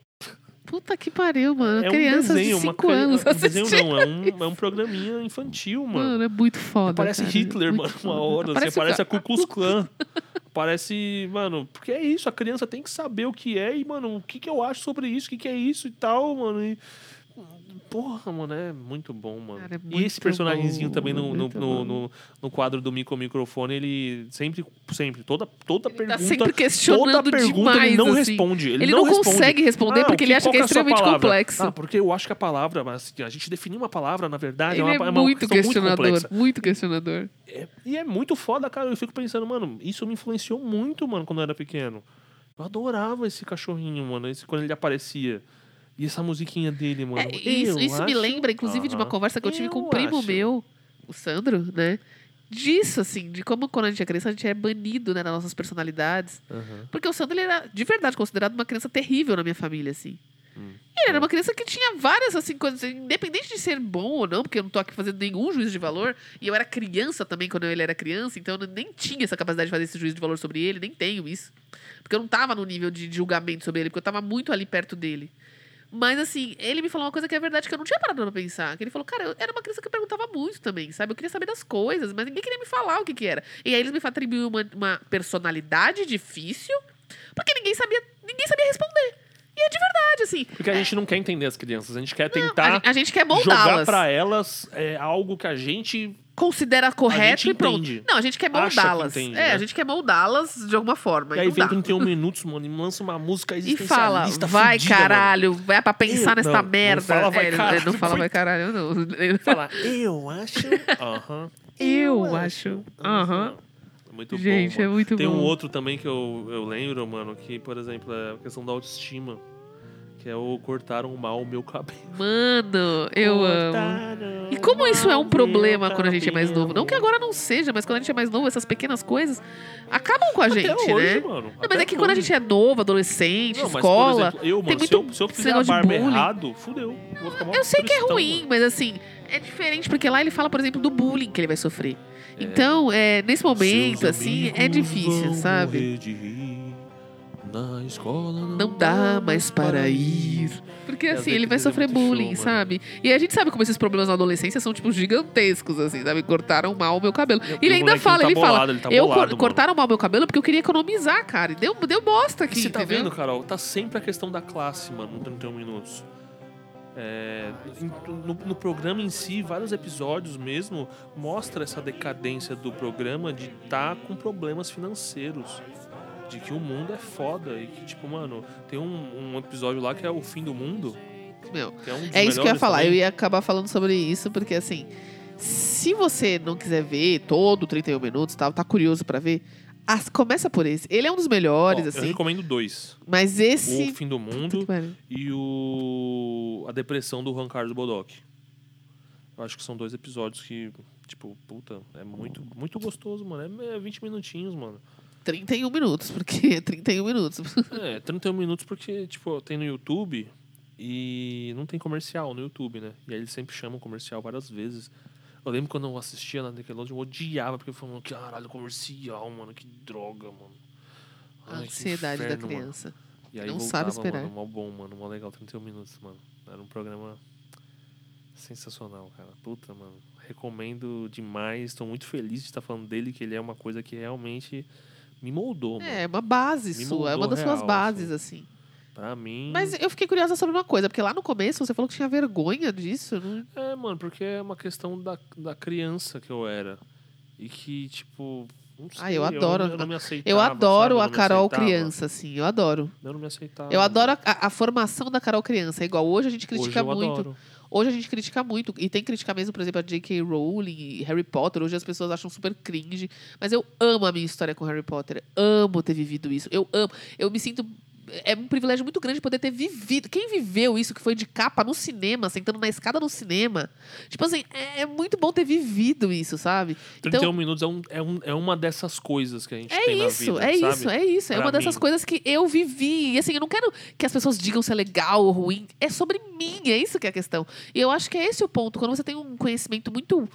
Puta que pariu, mano. é um Crianças desenho, de uma 5 cri- anos um desenho não, é um, é um programinha infantil, mano. Mano, é muito foda. Parece cara. Hitler, Muito mano, uma hora. Parece Você parece o a Ku Klux Klan. Parece, mano, porque é isso, a criança tem que saber o que é e, mano, o que, que eu acho sobre isso, o que, que é isso e tal, mano. E, porra, mano, é muito bom, mano. Cara, é e muito esse personagemzinho bom, também no, no, muito no, no, no quadro do Mico Microfone, ele sempre, sempre, toda, toda Ele pergunta. tá sempre questionando toda pergunta demais, ele não assim. responde. Ele, Ele não, não consegue responder Ah, porque ele acha que é sua extremamente complexo. Ah, porque eu acho que a palavra, mas a gente definir uma palavra, na verdade, Ele é uma, é, é uma muito questão muito questionador. complexa. Muito questionador. É- e é muito foda, cara. Eu fico pensando, mano, isso me influenciou muito, mano, quando eu era pequeno. Eu adorava esse cachorrinho, mano, esse, quando ele aparecia. E essa musiquinha dele, mano. É, isso eu isso me acho- lembra, inclusive, de uma conversa que eu tive com um Eu primo acho. meu, o Sandro, né? Disso, assim, de como quando a gente é criança, a gente é banido, né, das nossas personalidades. Porque o Sandro, ele era, de verdade, considerado uma criança terrível na minha família, assim. Hum. Ele era uma criança que tinha várias, assim, coisas, independente de ser bom ou não, porque eu não tô aqui fazendo nenhum juízo de valor, e eu era criança também quando ele era criança, então eu nem tinha essa capacidade de fazer esse juízo de valor sobre ele, nem tenho isso. Porque eu não tava no nível de julgamento sobre ele, porque eu tava muito ali perto dele. Mas assim, ele me falou uma coisa que é verdade que eu não tinha parado pra pensar. Que ele falou, cara, eu era uma criança que perguntava muito também, sabe? Eu queria saber das coisas, mas ninguém queria me falar o que que era. E aí eles me atribuíram uma, uma personalidade difícil, porque ninguém sabia, ninguém sabia responder. E é de verdade, assim. Porque a gente não quer entender as crianças, a gente quer A, tentar gente- a gente quer jogar moldá-las. pra elas é, algo que a gente. Considera correto e pronto. entende. Não, a gente quer que moldá-las. entende, é, né? a gente quer moldá-las de alguma forma. E E, aí não vem dá. 31 minutos, mano, e lança uma música E existencialista fala, vai fudida, mano. caralho, vai pra pensar Eu- nesta não, não merda. fala, vai É, ele- caralho, ele não fala vai caralho, não. Fala, eu acho. Aham. Eu acho. Aham. Muito Gente, bom. é mano. muito Tem bom. um outro também que eu, eu lembro, mano, que, por exemplo, é a questão da autoestima. Que é o cortaram mal o meu cabelo. Mano, eu amo. E como isso é um problema quando a gente é mais novo? Não que agora não seja, mas quando a gente é mais novo, essas pequenas coisas acabam com a gente, Até hoje, né? mano. Não, mas é que quando a gente é novo, adolescente, Não, mas, por escola. exemplo, eu, tem mano, se eu, muito se eu fizer a barba bullying. errado, fudeu. Eu sei que é ruim, mano. mas assim, é diferente porque lá ele fala, por exemplo, do bullying que ele vai sofrer. É. Então, é, nesse momento, assim, é difícil, sabe? não, dá mais para ir. Porque assim, ele vai sofrer bullying, mano. sabe? E a gente sabe como esses problemas na adolescência são, tipo, gigantescos, assim, sabe? Cortaram mal o meu cabelo. E ele ainda fala, tá ele fala, tá eu cortaram mal o meu cabelo porque eu queria economizar, cara. E deu, deu bosta aqui, Você tá vendo, Carol? Tá sempre a questão da classe, mano, no 31 minutos. É, no, no programa em si, vários episódios mesmo, mostra essa decadência do programa de estar com problemas financeiros. De que o mundo é foda e que, tipo, mano, tem um, um episódio lá que é o fim do mundo. Meu, Que é, um É isso que eu ia falar. também. Eu ia acabar falando sobre isso, porque assim, se você não quiser ver todo 31 minutos, tal, tá curioso pra ver, as- começa por esse. Ele é um dos melhores, Ó, Eu assim. recomendo dois. Mas esse. O Fim do Mundo e o A Depressão do Juan Carlos Bodoc. Eu acho que são dois episódios que, tipo, puta, é muito, muito gostoso, mano. É 20 minutinhos, mano. 31 minutos, porque é 31 minutos. É, 31 minutos porque, tipo, tem no YouTube e não tem comercial no YouTube, né? E aí eles sempre chamam comercial várias vezes. Eu lembro quando eu assistia na Nickelodeon, eu odiava, porque eu falava, caralho, comercial, mano, que droga, mano. A Ai, que ansiedade da inferno, mano. criança. E aí Não voltava, sabe esperar. Mano, mó bom, mano. Mó legal, 31 minutos, mano. Era um programa sensacional, cara. Puta, mano. Recomendo demais. Tô muito feliz de estar falando dele, que ele é uma coisa que realmente me moldou, mano. É, uma base Me sua. É uma das suas real, bases, assim. Pra mim. Mas eu fiquei curiosa sobre uma coisa, porque lá no começo você falou que tinha vergonha disso. Não... É, mano, porque é uma questão da, da criança que eu era. E que, tipo. Não sei, Ah, eu adoro. Eu, eu não me aceitava, Eu adoro sabe? Eu a me Carol criança, assim. Eu adoro. Eu não me aceitava. Eu adoro a, a- a formação da Carol criança. É igual hoje a gente critica eu muito. adoro. Hoje a gente critica muito. E tem que criticar mesmo, por exemplo, a J.K. Rowling e Harry Potter. Hoje as pessoas acham super cringe. Mas eu amo a minha história com Harry Potter. Amo ter vivido isso. Eu amo. Eu me sinto. É um privilégio muito grande poder ter vivido. Quem viveu isso, que foi de capa no cinema, sentando na escada no cinema. Tipo assim, é, é muito bom ter vivido isso, sabe? 31 minutos é, um, é, um, é uma dessas coisas que a gente É tem isso, na vida. é sabe? isso, é isso. É Pra uma dessas mim. coisas que eu vivi. E assim, eu não quero que as pessoas digam se é legal ou ruim. É sobre mim, é isso que é a questão. E eu acho que é esse o ponto. Quando você tem um conhecimento muito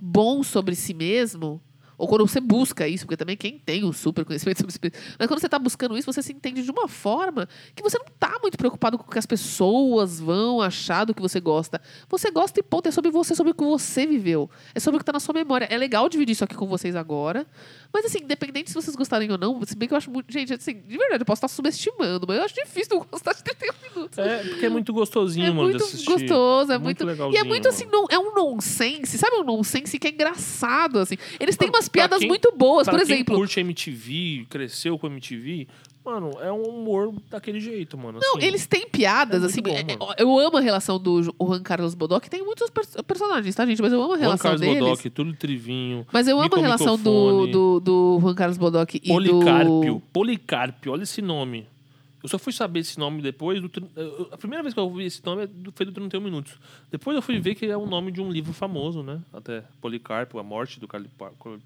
bom sobre si mesmo, ou quando você busca isso, porque também quem tem um super conhecimento sobre mesmo, mas quando você está buscando isso, você se entende de uma forma que você não está muito preocupado com o que as pessoas vão achar do que você gosta. Você gosta e ponto. É sobre você, sobre o que você viveu. É sobre o que está na sua memória. É legal dividir isso aqui com vocês agora. Mas assim, independente se vocês gostarem ou não, se bem que eu acho muito. Gente, assim, de verdade, eu posso estar subestimando, mas eu acho difícil não gostar de 31 minutos. É, porque é muito gostosinho, É mano, muito gostoso, é Muito muito. e é muito assim, não, é um nonsense. Sabe um nonsense que é engraçado, assim? Eles têm umas piadas quem- muito boas, por quem exemplo. curte MTV, cresceu com MTV, mano, é um humor daquele jeito, mano. Não, assim. eles têm piadas, É assim. bom, é- mano. eu amo a relação do Ju- Juan Carlos Bodoc, tem muitos pers- personagens, tá, gente? Mas eu amo a Juan relação Carlos deles. Bodoc, Túlio Trivinho, Mas eu amo a relação do, do, do Juan Carlos Bodoc e Policarpio. do. Policarpio, olha esse nome. Eu só fui saber esse nome depois. Do, eu- a primeira vez que eu ouvi esse nome é foi do 31 Minutos. Depois eu fui ver que é o nome de um livro famoso, né? Até Policarpo, A Morte do Caliparco.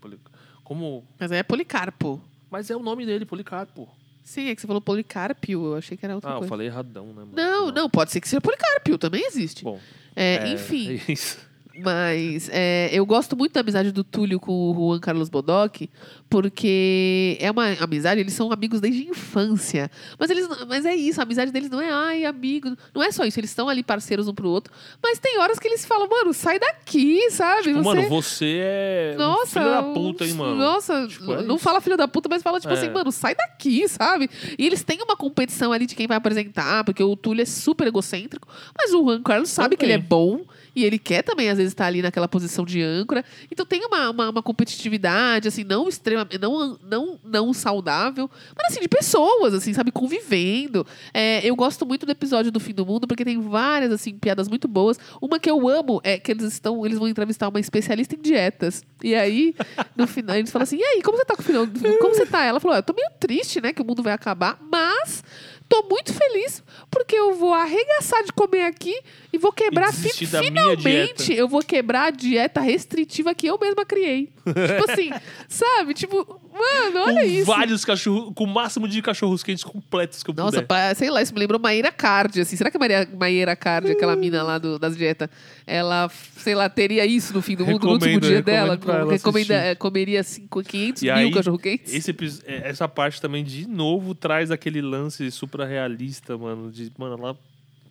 Como. Mas é Policarpo. Mas é o nome dele, Policarpo. Sim, é que você falou Policarpio, eu achei que era outra Ah, eu coisa. falei erradão, né? mano? Não, não, pode ser que seja Policarpio, também existe. Bom, É, é, enfim, é isso. Mas é, eu gosto muito da amizade do Túlio com o Juan Carlos Bodoc, porque é uma amizade, eles são amigos desde a infância. Mas, eles, mas é isso, a amizade deles não é, ai, amigo. Não é só isso, eles estão ali parceiros um pro outro. Mas tem horas que eles falam, mano, sai daqui, sabe? Tipo, você... Mano, você é. um Nossa, Filho da puta, hein, mano. Nossa, Tipo, é não fala filho da puta, mas fala tipo É. assim, mano, sai daqui, sabe? E eles têm uma competição ali de quem vai apresentar, porque o Túlio é super egocêntrico, mas o Juan Carlos sabe que ele é Também. bom e ele quer também, às vezes, estar ali naquela posição de âncora. Então tem uma, uma, uma competitividade, assim, não extrema, não, não, não saudável, mas assim, de pessoas, assim, sabe, convivendo. É, eu gosto muito do episódio do Fim do Mundo, porque tem várias, assim, piadas muito boas. Uma que eu amo é que eles estão, eles vão entrevistar uma especialista em dietas. E aí, no final, eles falam assim: e aí, como você tá com o final? Como você tá? Ela falou: "Ah, eu tô meio triste, né? Que o mundo vai acabar, mas tô muito feliz porque eu vou arregaçar de comer aqui e vou quebrar fi- da minha finalmente eu vou quebrar a dieta restritiva que eu mesma criei. tipo assim, sabe? Tipo, mano, olha com isso. vários cachorros, com o máximo de cachorros quentes completos que eu Nossa, puder. pa- sei lá, isso me lembrou Maíra Card, assim. Será que a Maria, Maíra Card, aquela mina lá do, das dietas, ela, sei lá, teria isso no fim do mundo, no último Recomendo, dia recomendo dela? Recomenda, é, comeria cinco, 500 E mil aí? Esse, epi- é, essa parte também, de novo, traz aquele lance super realista, mano. De, mano, lá.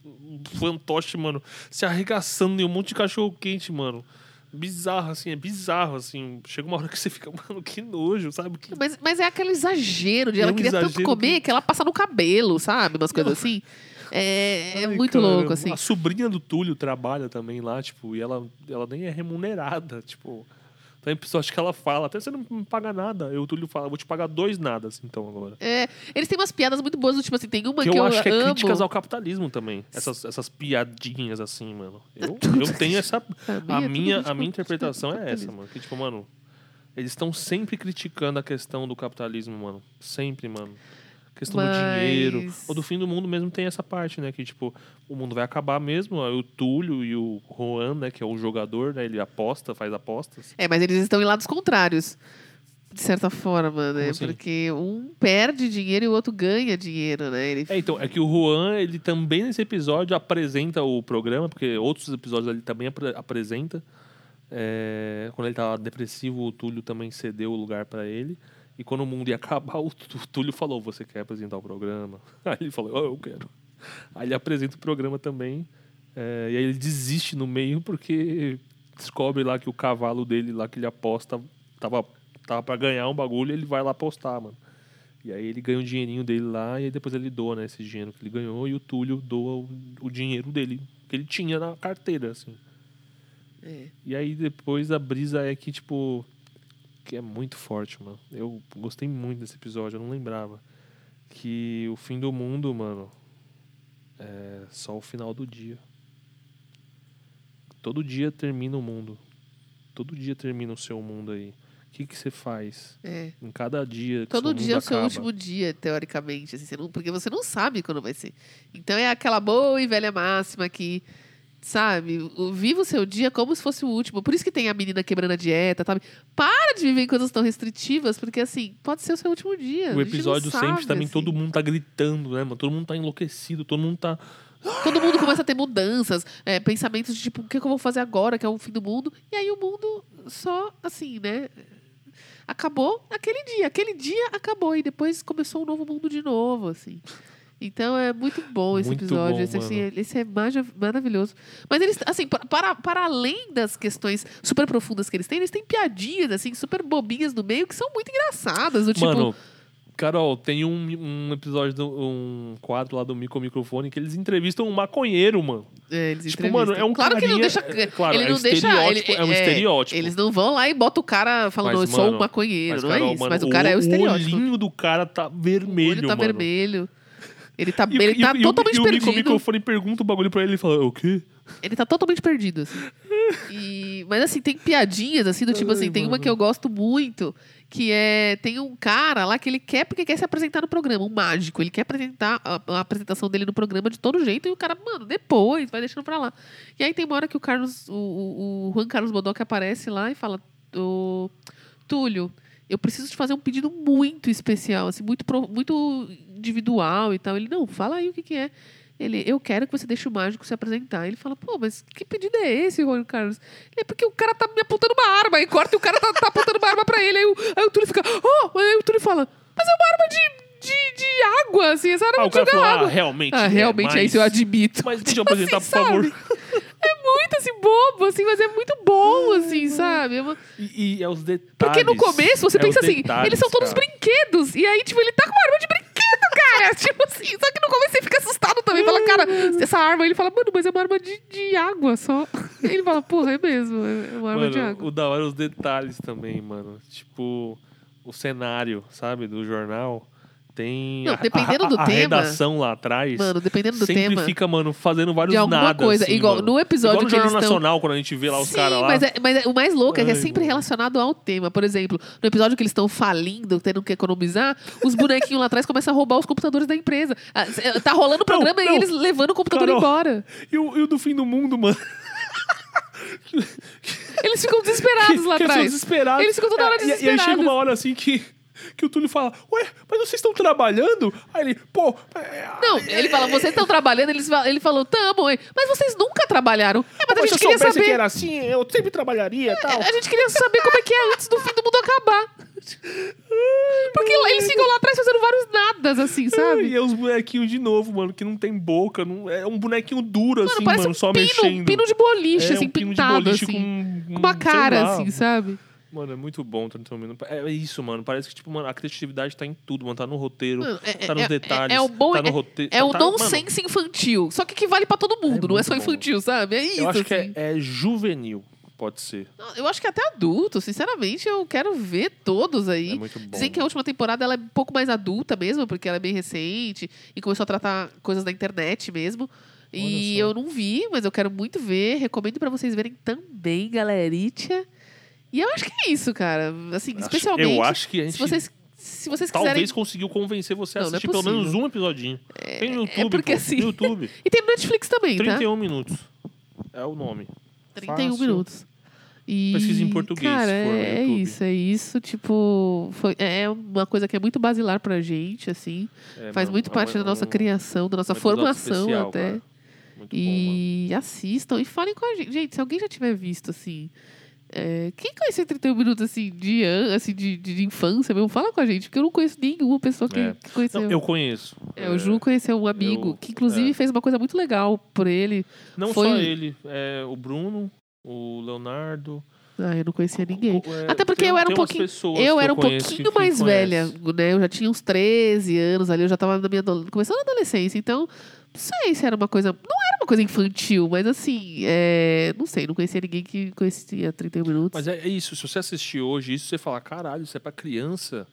Um fantoche, mano, se arregaçando em um monte de cachorro quente, mano. Bizarro, assim, é bizarro, assim. Chega uma hora que você fica, mano, que nojo, sabe? Que... Mas, mas é aquele exagero de É ela um queria tanto comer que... que- ela passa no cabelo, sabe? Umas coisas assim. É, é Ai, muito cara, louco, assim. A sobrinha do Túlio trabalha também lá, tipo, e ela, ela nem é remunerada, tipo. Tem episódio que ela fala, até você não me paga nada. Eu, o Túlio fala, vou te pagar dois nadas, então, agora. É, eles têm umas piadas muito boas, do tipo assim, tem uma Que que, eu, acho que é amo. críticas ao capitalismo também. Essas, essas piadinhas assim, mano. Eu, eu tenho essa. Mim A é minha, a minha crítica interpretação ao é essa, mano. Que, tipo, mano, eles estão sempre criticando a questão do capitalismo, mano. Sempre, mano. Questão do Mas- dinheiro. Ou do fim do mundo mesmo tem essa parte, né? Que, tipo, o mundo vai acabar mesmo. Aí o Túlio e o Juan, né? Que é o jogador, né? Ele aposta, faz apostas. É, mas eles estão em lados contrários. De certa forma, né? Assim? Porque um perde dinheiro e o outro ganha dinheiro, né? Ele É, então, é que o Juan, ele também nesse episódio apresenta o programa, porque outros episódios ele também apre- apresenta. É, quando ele tava depressivo, o Túlio também cedeu o lugar pra ele. E quando o mundo ia acabar, o Tú- o Túlio falou: Você quer apresentar o programa? Aí ele falou: "Oh, Eu quero. Aí ele apresenta o programa também. é, e aí ele desiste no meio porque descobre lá que o cavalo dele, lá que ele aposta, tava, tava pra ganhar um bagulho e ele vai lá apostar, mano. E aí ele ganha o dinheirinho dele lá e aí depois ele doa, né, esse dinheiro que ele ganhou e o Túlio doa o, o dinheiro dele que ele tinha na carteira, assim. É. E aí depois a brisa é que, tipo, que é muito forte, mano. Eu gostei muito desse episódio, eu não lembrava. Que o fim do mundo, mano, é só o final do dia. Todo dia termina o mundo. Todo dia termina o seu mundo aí. O que que você faz? É. Em cada dia Todo dia é o seu acaba. último dia, teoricamente, assim, você não- porque você não sabe quando vai ser. Então é aquela boa e velha máxima que, sabe, viva o seu dia como se fosse o último. Por isso que tem a menina quebrando a dieta, sabe? Para de viver em coisas tão restritivas, porque assim, pode ser o seu último dia. O episódio sempre sabe, também, assim. todo mundo tá gritando, né, mano? Todo mundo tá enlouquecido, todo mundo tá. Todo mundo começa a ter mudanças, é, pensamentos de tipo, o que, que eu vou fazer agora, que é o fim do mundo. E aí o mundo só, assim, né? Acabou aquele dia. Aquele dia acabou. E depois começou um novo mundo de novo, assim. Então é muito bom esse Muito episódio. bom, esse, assim, esse é maravilhoso. Mas eles, assim, pa- para, para além das questões super profundas que eles têm, eles têm piadinhas, assim, super bobinhas no meio que são muito engraçadas. Do tipo, Mano, Carol, tem um, um episódio, do, um quadro lá do Mico Microfone que eles entrevistam um maconheiro, mano. É, eles Tipo, entrevistam. mano, é um claro que ele não carinha- deixa. é, claro, ele é não um deixa. estereótipo, ele- é um estereótipo. Eles não vão lá e botam o cara falando, Mas, eu sou mano, um maconheiro, Mas, não Carol, é isso. mano, mas o cara é o estereótipo. O olhinho do cara tá vermelho, o olho tá mano. vermelho. Ele tá, E, ele e- tá e o- totalmente e o Mico perdido. Microfone pergunta o bagulho pra ele e fala, o quê? Ele tá totalmente perdido, assim. E- mas assim, tem piadinhas, assim, do tipo Ai, assim, tem uma que eu gosto muito, que é. Tem um cara lá que ele quer porque quer se apresentar no programa, um mágico. Ele quer apresentar a, a apresentação dele no programa de todo jeito, e o cara, mano, depois, vai deixando pra lá. E aí tem uma hora que o Carlos, o, o, o Juan Carlos Bodoc aparece lá e fala: "Ô, Túlio, eu preciso te fazer um pedido muito especial, assim, muito, pro- muito individual e tal. Ele, não, fala aí o que, que é. Ele, eu quero que você deixe o mágico se apresentar. Ele fala, pô, mas que pedido é esse, Juan Carlos? Ele, é porque o cara tá me apontando uma arma. Aí corta e o cara tá, tá apontando uma arma pra ele. Aí o, aí o Túlio fica, oh! Aí o Túlio fala, mas é uma arma de, de, de água, assim, essa arma Ah, de jogar falou, ah, água. realmente Ah, é, realmente é mas- isso, eu admito. Mas deixa eu Tipo apresentar, assim, por favor. É muito assim, bobo, assim, mas é muito bom, assim, sabe? É E, e é os detalhes. Porque no começo você é pensa assim, detalhes, eles são todos cara. brinquedos. E aí, tipo, ele tá com uma arma de brinquedo, cara. tipo assim, só que no começo você fica assustado também. Fala, cara, essa arma. Ele fala, mano, mas é uma arma de, de água só. Ele fala, porra, é mesmo, é uma arma de Mano, água. o da hora é os detalhes também, mano. Tipo, o cenário, sabe, do jornal. Tem Não, dependendo a- do a tema- redação lá atrás. Mano, dependendo do sempre tema. fica, mano, fazendo vários De alguma nada, coisa. assim, Igual mano. no episódio Igual no que eles Jornal estão. Nacional, quando a gente vê lá os caras lá. Mas, é, mas é- o mais louco é que é sempre mano. relacionado ao tema. Por exemplo, no episódio que eles estão falindo, tendo que economizar, os bonequinhos lá atrás começam a roubar os computadores da empresa. Ah, Tá rolando o programa não. e eles levando o computador Carol. embora. E, o, e o do fim do mundo, mano. Eles ficam desesperados lá que são atrás. desesperados. Eles ficam toda hora É, e- E aí desesperados. chega uma hora assim que, que o Túlio fala, ué, mas vocês estão trabalhando? Aí ele, pô... é, Não, ele fala, vocês estão trabalhando, falam- ele falou, tamo? Mas vocês nunca trabalharam. É, mas a Mas se gente eu queria saber. que era assim, eu sempre trabalharia e tal. A gente queria saber como é que é antes do fim do mundo acabar. Porque eles ficam lá atrás fazendo vários nadas, assim, E sabe? é os bonequinhos de novo, mano, que não tem boca. Não, é um bonequinho duro, assim, parece mano, um só pino, mexendo. um pino de boliche, é, assim, um pintado, assim. com, Com uma cara, lá. assim, sabe? Mano, é muito bom 31 minutos. É isso, mano. Parece que, tipo, mano, a criatividade tá em tudo, mano. Tá no roteiro, Mano, é- tá nos é- detalhes. é o bom- tá no é- roteiro. É o tá, mano, nonsense infantil. Só que que vale pra todo mundo, É não é só bom. infantil, sabe? É isso. Eu acho que assim. é, é juvenil, pode ser. Eu acho que até adulto, sinceramente, eu quero ver todos aí. É muito bom. Dizem que a última temporada ela é um pouco mais adulta mesmo, porque ela é bem recente e começou a tratar coisas da internet mesmo. E Olha só. eu não vi, mas eu quero muito ver. Recomendo pra vocês verem também, galeritia. E eu acho que é isso, cara. Assim, Acho- especialmente Eu acho que a gente se vocês se vocês talvez quiserem conseguiu convencer você a Não, não é assistir pelo menos um episodinho. Tem no YouTube, porque pô, assim- YouTube. E tem no Netflix também, tá? 31 minutos. É o nome. 31 Fácil. minutos. E, Pesquisa em português, Cara, é, é isso, é isso. Tipo, foi, é uma coisa que é muito basilar pra gente, assim. É, Faz mano, muito é parte um- da nossa criação, da nossa um formação especial, até. Muito bom. E assistam e falem com a gente. Gente, se alguém já tiver visto, assim. É, quem conhece 31 minutos assim, de, assim, de, de, de infância mesmo, fala com a gente, porque eu não conheço nenhuma pessoa que, É. que conheceu. Não, eu conheço. É, o Ju conheceu um amigo eu- que, inclusive, é. fez uma coisa muito legal por ele. Não foi- só ele, é o Bruno, o Leonardo. Ah, eu não conhecia ninguém. é, Até porque tem- eu era um pouquinho. Eu era um pouquinho mais velha, né? Eu já tinha uns 13 anos ali, eu já tava na minha começando a adolescência. Então, não sei se era uma coisa. Não era uma coisa infantil, mas assim, é, não sei, não conhecia ninguém que conhecia 31 minutos. Mas é, é isso, se você assistir hoje, isso você fala, caralho, isso é pra criança.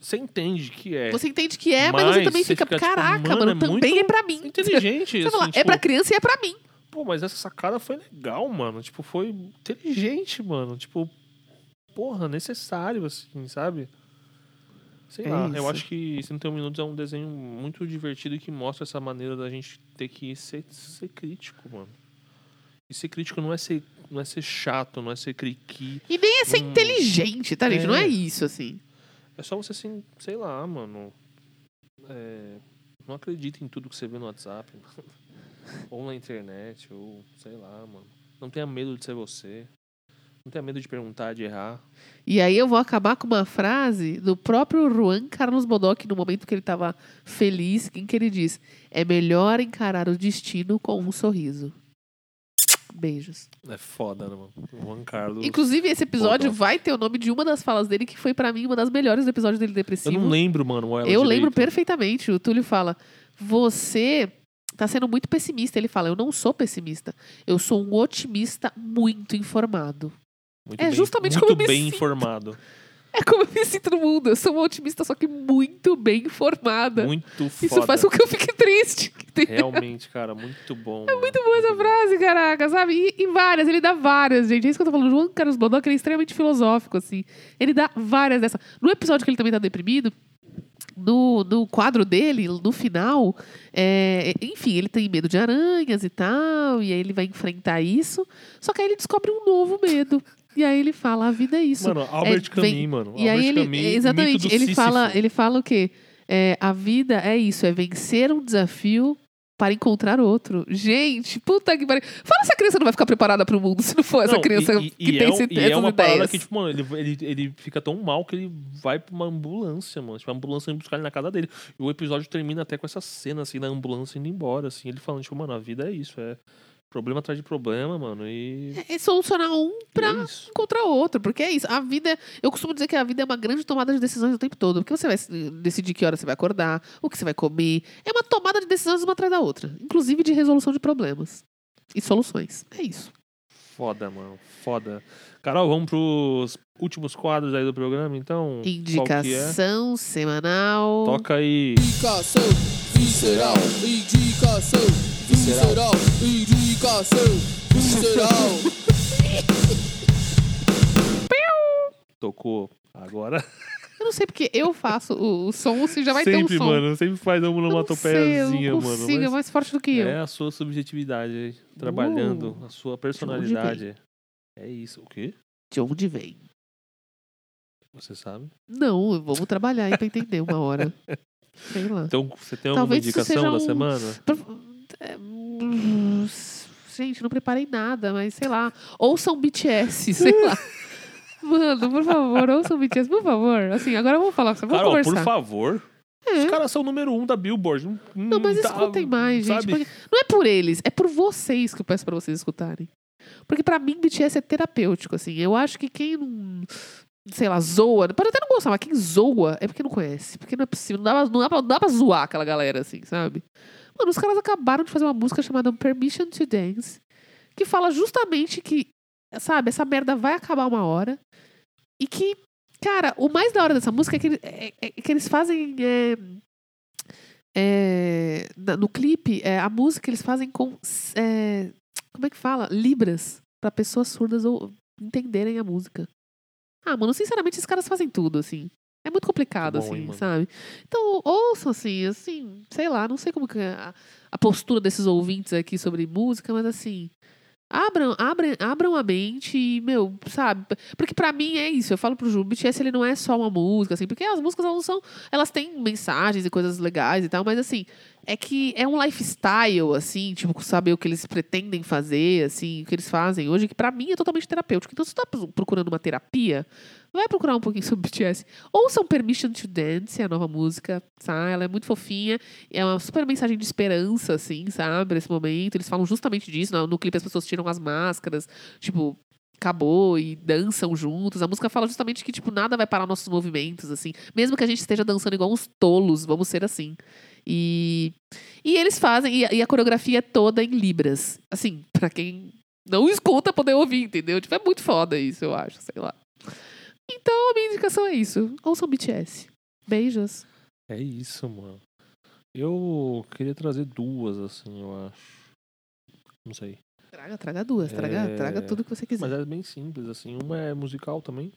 Você entende que é. Você entende que é, mas, você também você fica, fica, tipo, caraca, mano, mano, é também é pra mim. inteligente. Você assim, fala, é tipo, pra criança e é pra mim. Pô, mas essa sacada foi legal, mano. Tipo, foi inteligente, mano. Tipo, porra, necessário, assim, sabe? Sei É lá, isso. eu acho que 31 Minutos é um desenho muito divertido e que mostra essa maneira da gente ter que ser, ser crítico, mano. E ser crítico não é ser, não é ser chato, não é ser criqui. E nem é ser Hum. inteligente, tá, gente? É. Não é isso, assim. É só você, assim, sei lá, mano. É, não acredita em tudo que você vê no WhatsApp. ou na internet, ou sei lá, mano. Não tenha medo de ser você. Não tenha medo de perguntar, de errar. E aí eu vou acabar com uma frase do próprio Juan Carlos Bodoc, no momento que ele estava feliz, em que ele diz: É melhor encarar o destino com um sorriso. Beijos. É foda, né, mano? Juan Carlos. Inclusive, esse episódio Bodoc. vai ter o nome de uma das falas dele, que foi pra mim uma das melhores do episódio dele Eu depressivo. não lembro, mano. Eu lembro direito. perfeitamente. O Túlio fala: Você tá sendo muito pessimista. Ele fala: Eu não sou pessimista. Eu sou um otimista muito informado. Muito É bem- justamente muito como eu me bem sinto. informado. É como eu me sinto no mundo. Eu sou uma otimista, só que muito bem informada. Muito foda. Isso faz com que eu fique triste. Realmente, cara, muito bom. É Muito boa essa frase, caraca, sabe? E, e várias, ele dá várias, gente. É isso que eu tô falando. O João Carlos Bodoc, ele é extremamente filosófico, assim. Ele dá várias dessas. No episódio que ele também tá deprimido, no, no quadro dele, no final, é, enfim, ele tem medo de aranhas e tal, e aí ele vai enfrentar isso. Só que aí ele descobre um novo medo. E aí ele fala, a vida é isso. Mano, Albert É, vem- Camus, mano. E aí Albert ele, Camus, exatamente, ele Sísifo. fala, ele fala o quê? É, a vida é isso, é vencer um desafio para encontrar outro. Gente, puta que pariu. Fala se a criança não vai ficar preparada para o mundo se não for essa Não, criança e, que e tem é, esse, e é essas uma parada ideias. que, tipo, mano, ele, ele, ele fica tão mal que ele vai pra uma ambulância, mano. Tipo, a ambulância indo buscar ele na casa dele. E o episódio termina até com essa cena, assim, da ambulância indo embora, assim. Ele falando, tipo, mano, a vida é isso, é problema atrás de problema, mano. E. É solucionar um pra é encontrar outro, porque é isso. A vida, eu costumo dizer que a vida é uma grande tomada de decisões o tempo todo, porque você vai decidir que hora você vai acordar, o que você vai comer, é uma tomada de decisões uma atrás da outra, inclusive de resolução de problemas e soluções. É isso. Foda, mano. Foda. Carol, vamos pros últimos quadros aí do programa, então? Qual que é? Indicação semanal. Toca aí. Indicação visceral, indicação visceral, indicação visceral. Tocou. Agora. Eu não sei porque eu faço o, o som, se já vai ter um sempre, som. mano. Sempre faz uma onomatopeiazinha, mano. consigo, é mas mais forte do que eu. É a sua subjetividade aí, trabalhando, Uh, a sua personalidade. É isso. O quê? De onde vem? Você sabe? Não, vamos trabalhar aí pra entender uma hora. Sei lá. Então, você tem alguma Talvez indicação seja da um- semana? Pro- é, Gente, não preparei nada, mas sei lá. Ouçam BTS, sei lá. Mano, por favor, ouçam BTS, por favor. Assim, agora vamos falar, vamos Carol, conversar. por favor. É. Os caras são o número um da Billboard. Não, Não, mas tá- escutem mais, gente. não é por eles, é por vocês que eu peço pra vocês escutarem. Porque pra mim, BTS é terapêutico, assim. Eu acho que quem não, sei lá, zoa, pode até não gostar, mas quem zoa é porque não conhece. Porque não é possível, não dá, pra- não dá, pra, não dá pra zoar aquela galera, assim, sabe? Mano, os caras acabaram de fazer uma música chamada Permission to Dance, que fala justamente que, sabe, essa merda vai acabar uma hora. E que, cara, o mais da hora dessa música é que, ele- é- é que eles fazem. é, é, no clipe, é, a música eles fazem com. é, como é que fala? Libras. Pra pessoas surdas ou entenderem a música. Ah, mano, sinceramente, esses caras fazem tudo, assim. É muito complicado, Muito bom, hein, assim, mano? sabe? Então, ouçam, assim, assim, sei lá, não sei como que é a, a postura desses ouvintes aqui sobre música, mas assim. Abram, abram, abram a mente e, meu, sabe? Porque pra mim é isso. Eu falo pro Ju, o BTS ele não é só uma música, assim, porque as músicas elas não são. Elas têm mensagens e coisas legais e tal, mas assim, é que é um lifestyle, assim, tipo, saber o que eles pretendem fazer, assim, o que eles fazem hoje, que pra mim é totalmente terapêutico. Então, se você tá procurando uma terapia, vai procurar um pouquinho sobre BTS. Ouçam Permission to Dance, a nova música, tá? Ela é muito fofinha, é uma super mensagem de esperança, assim, sabe, nesse momento. Eles falam justamente disso, no, no clipe as pessoas tiram as máscaras, tipo, acabou e dançam juntos. A música fala justamente que, tipo, nada vai parar nossos movimentos, assim. Mesmo que a gente esteja dançando igual uns tolos, vamos ser assim. E, e eles fazem, e e a coreografia é toda em libras. Assim, pra quem não escuta, poder ouvir, entendeu? Tipo, é muito foda isso, eu acho, sei lá. Então, a minha indicação é isso. Ouçam BTS. Beijos. É isso, mano. Eu queria trazer duas, assim, eu acho. Não sei. Traga, traga duas. Traga, É, traga tudo que você quiser. Mas é bem simples, assim. Uma é musical também.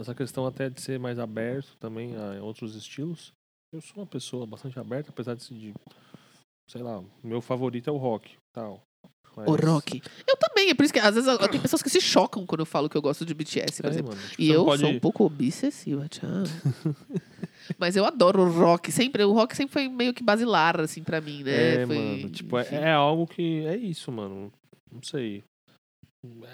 Essa questão até de ser mais aberto também a outros estilos. Eu sou uma pessoa bastante aberta, apesar de, de sei lá, meu favorito é o rock, tal. Mas- O rock. Eu também, é por isso que às vezes eu- tem pessoas que se chocam quando eu falo que eu gosto de BTS, por É, exemplo. mano, E eu pode- sou um pouco obsessiva, tchau. Mas eu adoro o rock. Sempre, o rock sempre foi meio que basilar, assim, pra mim, né? É, foi, mano. Tipo, é, é algo que. É isso, mano. Não sei.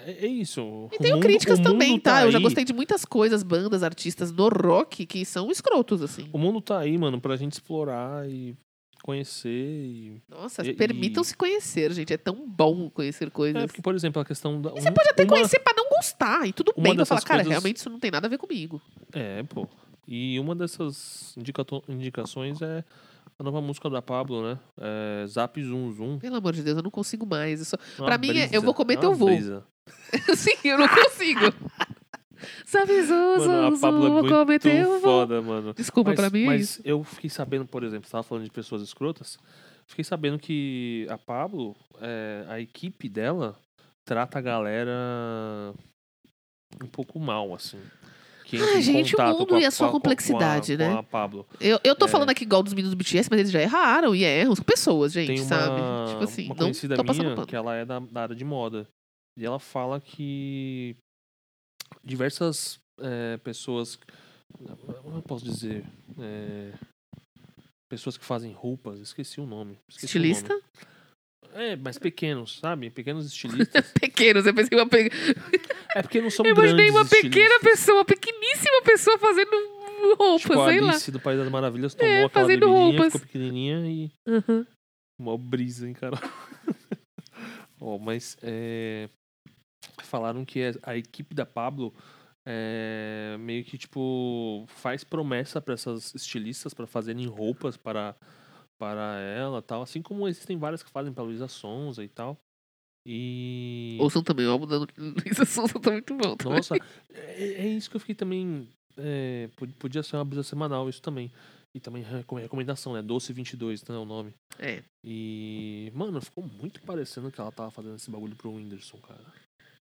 É, é isso. E tenho mundo- críticas também, tá? Eu já gostei de muitas coisas, bandas, artistas no rock que são escrotos, assim. O mundo tá aí, mano, pra gente explorar e conhecer. E... Nossa, E- permitam-se conhecer, gente. É tão bom conhecer coisas. É, porque, por exemplo, a questão da. Você pode até uma... conhecer pra não gostar, e tudo uma bem. Pra falar, dessas cara, coisas- realmente isso não tem nada a ver comigo. É, pô. E uma dessas indicato- indicações é a nova música da Pablo, né? É Zap Zoom Zoom. Pelo amor de Deus, eu não consigo mais. Uma Pra mim, é- eu vou comer é teu voo. Sim, eu não consigo. Sabe, Zuzu, Mano, a Pablo é vou comer muito teu voo. foda, mano. Desculpa, mas, pra mim é mas isso. eu fiquei sabendo, por exemplo, você tava falando de pessoas escrotas. Fiquei sabendo que a Pablo, é, a equipe dela, trata a galera um pouco mal, assim. Em gente, o mundo a- e a sua com a- complexidade, com a, né? Com a Pablo. Eu, eu tô É. falando aqui igual dos meninos do BTS, mas eles já erraram e erram. São pessoas, gente, Tem uma, sabe? Tipo assim, uma não conhecida tô passando minha que ela é da, da área de moda. E ela fala que diversas é, pessoas. Como eu posso dizer? É, pessoas que fazem roupas, esqueci o nome. esqueci o nome. Estilista? É, mas pequenos, sabe? Pequenos estilistas. Pequenos, eu pensei uma pe... é porque não são Eu imaginei grandes uma pequena estilistas. pessoa, uma pequeníssima pessoa fazendo roupa, Tipo, sei lá. Do País das Maravilhas tomou É, aquela fazendo roupas. ficou pequenininha e Uhum. Mó brisa, hein, cara. Ó, mas é, falaram que é- a equipe da Pablo é, meio que tipo faz promessa para essas estilistas para fazerem roupas para para ela tal assim como existem várias que fazem para Luísa Sonza e tal e Ouçam também o álbum da Luísa Sonza, tá muito bom. também. Nossa, é, é isso que eu fiquei também. é, pod- podia ser uma brisa semanal, isso também. E também recom- recomendação, né? Doce 22, né? O nome. É. E, mano, ficou muito parecendo que ela tava fazendo esse bagulho pro Whindersson, cara.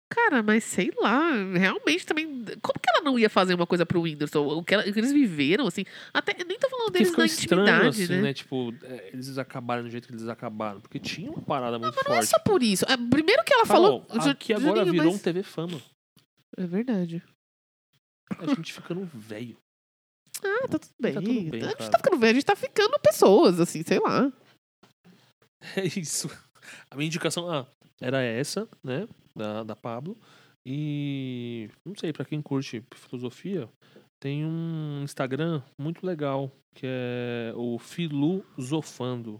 Cara, mas sei lá, realmente também. Como que ela não ia fazer uma coisa pro Whindersson? O que, ela- o que eles viveram, assim. Até nem tô falando deles na estranho, intimidade, assim, né? né? Tipo, é, eles acabaram do jeito que eles acabaram. Porque tinha uma parada muito Não é forte. só por isso. É, Primeiro que ela falou. Ju- aqui agora Juninho, virou mas- um TV Fama. É verdade. A gente ficando velho. Ah, tá tudo bem. Tá tudo bem, a gente cara. tá ficando velho, a gente tá ficando pessoas, assim, sei lá. É isso. A minha indicação ah, era essa, né? Da, da Pablo. E não sei, pra quem curte filosofia, tem um Instagram muito legal, que é o Filosofando,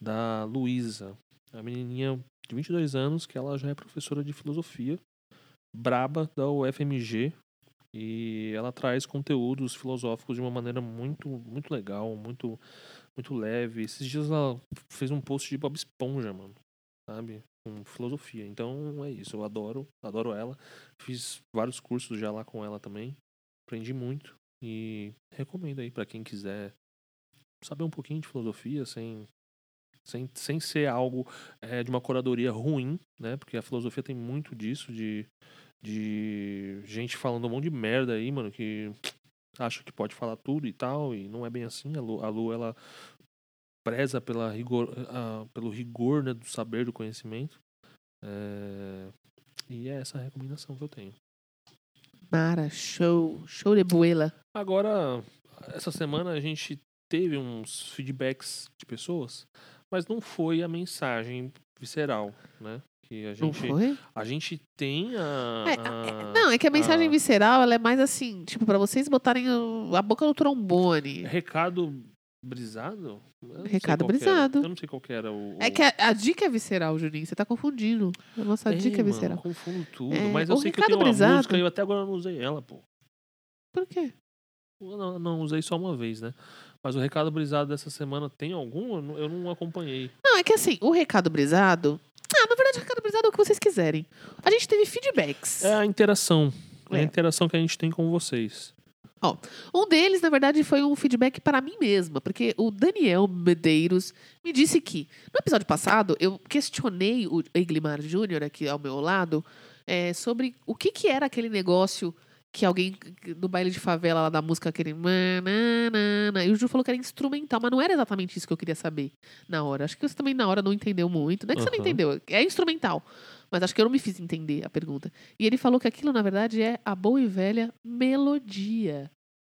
da Luísa. A menininha de 22 anos, que ela já é professora de filosofia, braba da UFMG. E ela traz conteúdos filosóficos de uma maneira muito, muito legal, muito, muito leve. Esses dias ela fez um post de Bob Esponja, mano. Sabe? Com filosofia. Então é isso. Eu adoro, adoro ela. Fiz vários cursos já lá com ela também. Aprendi muito. E recomendo aí pra quem quiser saber um pouquinho de filosofia sem. Sem, sem ser algo eh, de uma curadoria ruim, né? Porque a filosofia tem muito disso, de, de gente falando um monte de merda aí, mano, que acha que pode falar tudo e tal, e não é bem assim. A Lu, a Lu ela preza pela rigor, ah, pelo rigor né, do saber, do conhecimento. É, e é essa a recomendação que eu tenho. Mara, show. Show de buela. Agora, essa semana a gente teve uns feedbacks de pessoas, mas não foi a mensagem visceral, né? Que a Não gente, foi? a gente tem a. É, a- Não, é que a mensagem ah. visceral, ela é mais assim, tipo, pra vocês botarem a boca no trombone. Recado brisado? Eu Recado brisado. Eu não sei qual que era o. É que a, a dica é visceral, Juninho. Você tá confundindo. A nossa dica é mano, visceral. confundo tudo. É, mas eu sei que eu tenho uma brisado- música e eu até agora não usei ela, pô. Por quê? Eu não, não usei só uma vez, né? Mas o recado brisado dessa semana tem algum? Eu não, eu acompanhei. Não, é que assim, o recado brisado. Ah, na verdade, o recado brisado é o que vocês quiserem. A gente teve feedbacks. É a interação. É a É. interação que a gente tem com vocês. Um deles, na verdade, foi um feedback para mim mesma, porque o Daniel Medeiros me disse que no episódio passado eu questionei o Eglimar Júnior aqui ao meu lado é, sobre o que, que era aquele negócio que alguém do baile de favela lá da música aquele mananana, e o Ju falou que era instrumental, mas não era exatamente isso que eu queria saber na hora. Acho que você também na hora não entendeu muito. Não é que você não entendeu, é instrumental. Mas acho que eu não me fiz entender a pergunta. E ele falou que aquilo, na verdade, é a boa e velha melodia.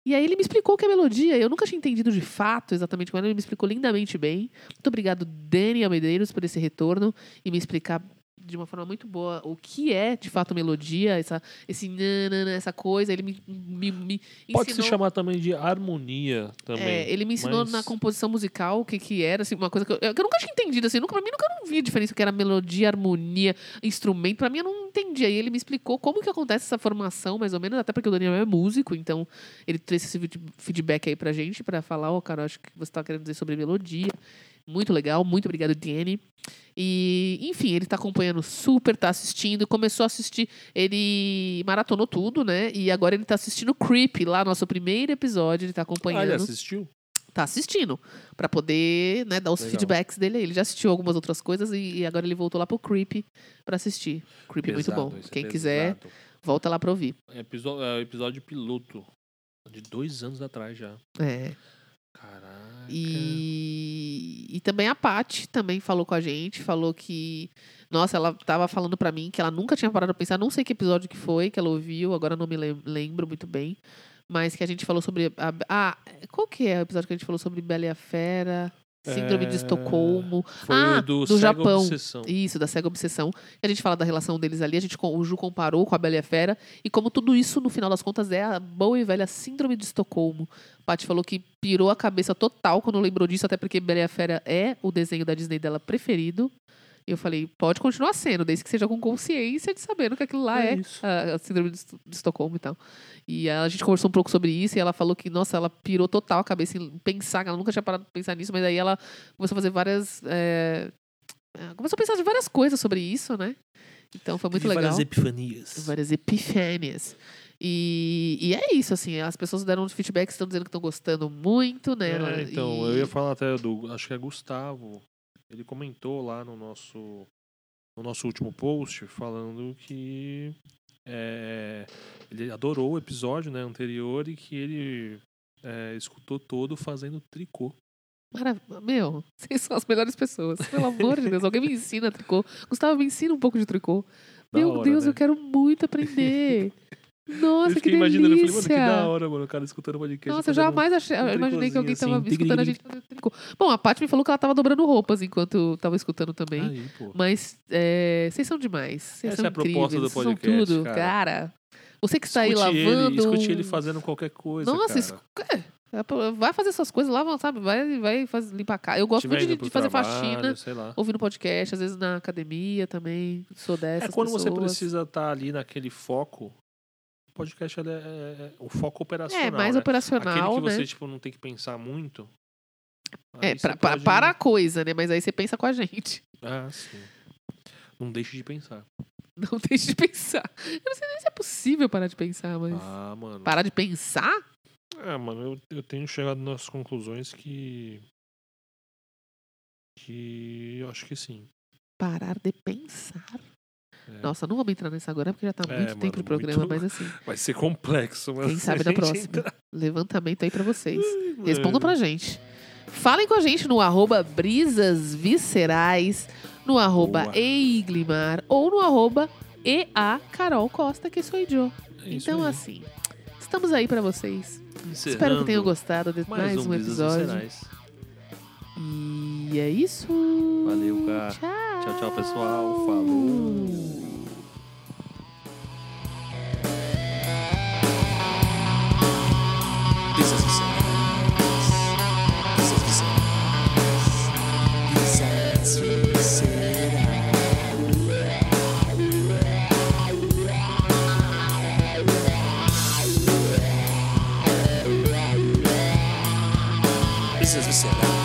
E aí ele me explicou que é melodia. Eu nunca tinha entendido de fato exatamente como era. Ele me explicou lindamente bem. Muito obrigado, Daniel Medeiros, por esse retorno e me explicar de uma forma muito boa o que é de fato melodia, essa, esse nanana, essa coisa. Ele me, me, me Pode se ensinou- chamar também de harmonia também. é, ele me ensinou mas- na composição musical o que, que era, assim, uma coisa que eu, que eu nunca tinha entendido, assim, nunca, pra mim nunca não vi a diferença que era melodia, harmonia, instrumento, pra mim eu não entendia. E ele me explicou como que acontece essa formação, mais ou menos, até porque o Daniel é músico, então ele trouxe esse feed- feedback aí pra gente, pra falar, ó, cara, acho que você tá querendo dizer sobre melodia. Muito legal, muito obrigado, Danny. E, enfim, ele tá acompanhando super, tá assistindo, começou a assistir, ele maratonou tudo, né? E agora ele tá assistindo Creep, lá, nosso primeiro episódio, ele tá Ah, acompanhando ele assistiu? tá assistindo pra poder né, dar os Legal. feedbacks dele. aí. Ele já assistiu algumas outras coisas e, e agora ele voltou lá pro Creep pra assistir. Creep é muito bom. Pesado, esse é Quem quiser, pesado. volta lá pra ouvir. É episódio, é episódio piloto. De dois anos atrás já. É. Caraca. E, e também a Paty também falou com a gente, falou que. Nossa, ela tava falando pra mim que ela nunca tinha parado pra pensar, não sei que episódio que foi, que ela ouviu, agora não me lem- lembro muito bem. Mas que a gente falou sobre. A, ah, qual que é o episódio que a gente falou sobre Bela e a Fera? Síndrome É, de Estocolmo. Foi ah, do, do Japão. Obsessão. Isso, da cega obsessão. A gente fala da relação deles ali, a gente, o Ju comparou com a Bela e a Fera, e como tudo isso, no final das contas, é a boa e velha síndrome de Estocolmo. A Paty falou que pirou a cabeça total quando lembrou disso, até porque Bela e a Fera é o desenho da Disney dela preferido. E eu falei, pode continuar sendo, desde que seja com consciência de sabendo que aquilo lá É é, a, a síndrome de, Esto- de Estocolmo e tal. E a gente conversou um pouco sobre isso e ela falou que, nossa, ela pirou total a cabeça em pensar, que ela nunca tinha parado de pensar nisso, mas aí ela começou a fazer várias. é, começou a pensar de várias coisas sobre isso, né? Então foi muito Tive legal. Várias epifanias. várias epifânias. E, e é isso, assim, as pessoas deram uns feedbacks, estão dizendo que estão gostando muito, né? É, então, E- eu ia falar até do. Acho que é Gustavo. Ele comentou lá no nosso, no nosso último post falando que é, ele adorou o episódio né, anterior e que ele é, escutou todo fazendo tricô. Marav- Meu, vocês são as melhores pessoas. Pelo amor de Deus, alguém me ensina tricô. Gustavo, me ensina um pouco de tricô. Da Meu hora, Deus, né? eu quero muito aprender. Nossa, eu que imaginando, eu falei, mano, que delícia. da hora, mano, o cara escutando o podcast. Nossa, eu jamais achei, um imaginei que alguém tricôzinho tava assim, escutando a gente fazer tricô. Bom, a Paty me falou que ela tava dobrando roupas enquanto tava escutando também. Aí. Mas é, vocês são demais. Vocês Essa são é a proposta incríveis. do são podcast, tudo, cara. cara. Você que está aí Escute lavando. Ele, escute ele fazendo qualquer coisa. Nossa, cara. escu- é, é, vai fazer suas coisas lá, sabe? Vai, vai faz, limpar a casa. Eu gosto muito de, de fazer trabalho, faxina, Sei lá. ouvindo podcast, às vezes na academia também. Sou dessas É quando você pessoas. precisa estar ali naquele foco. Podcast é, é- é o foco operacional. É, mais né? operacional, Aquele que né? você tipo, não tem que pensar muito. É, pra, pode- para a coisa, né? Mas aí você pensa com a gente. Ah, sim. Não deixe de pensar. Não deixe de pensar. Eu não sei nem se é possível parar de pensar, mas. Ah, mano. Parar de pensar? É, mano, eu, eu tenho chegado nas conclusões que. Que eu acho que sim. Parar de pensar. É. Nossa, não vamos entrar nessa agora porque já tá É, muito mano, tempo de programa, muito- mas assim, Vai ser complexo, mas. quem sabe na a próxima. entrar- Levantamento aí pra vocês. Ai, Respondam mano. pra gente. Falem com a gente no arroba no arroba eiglimar ou no arroba ea Carol Costa, que sou eu. É Então, aí. assim, estamos aí pra vocês. Espero que Encerrando tenham gostado de mais, um Brisas episódio. Viscerais. E é isso. Valeu, cara. Tchau. Tchau, tchau, pessoal. Falou. Brisas viscerais. Brisas viscerais.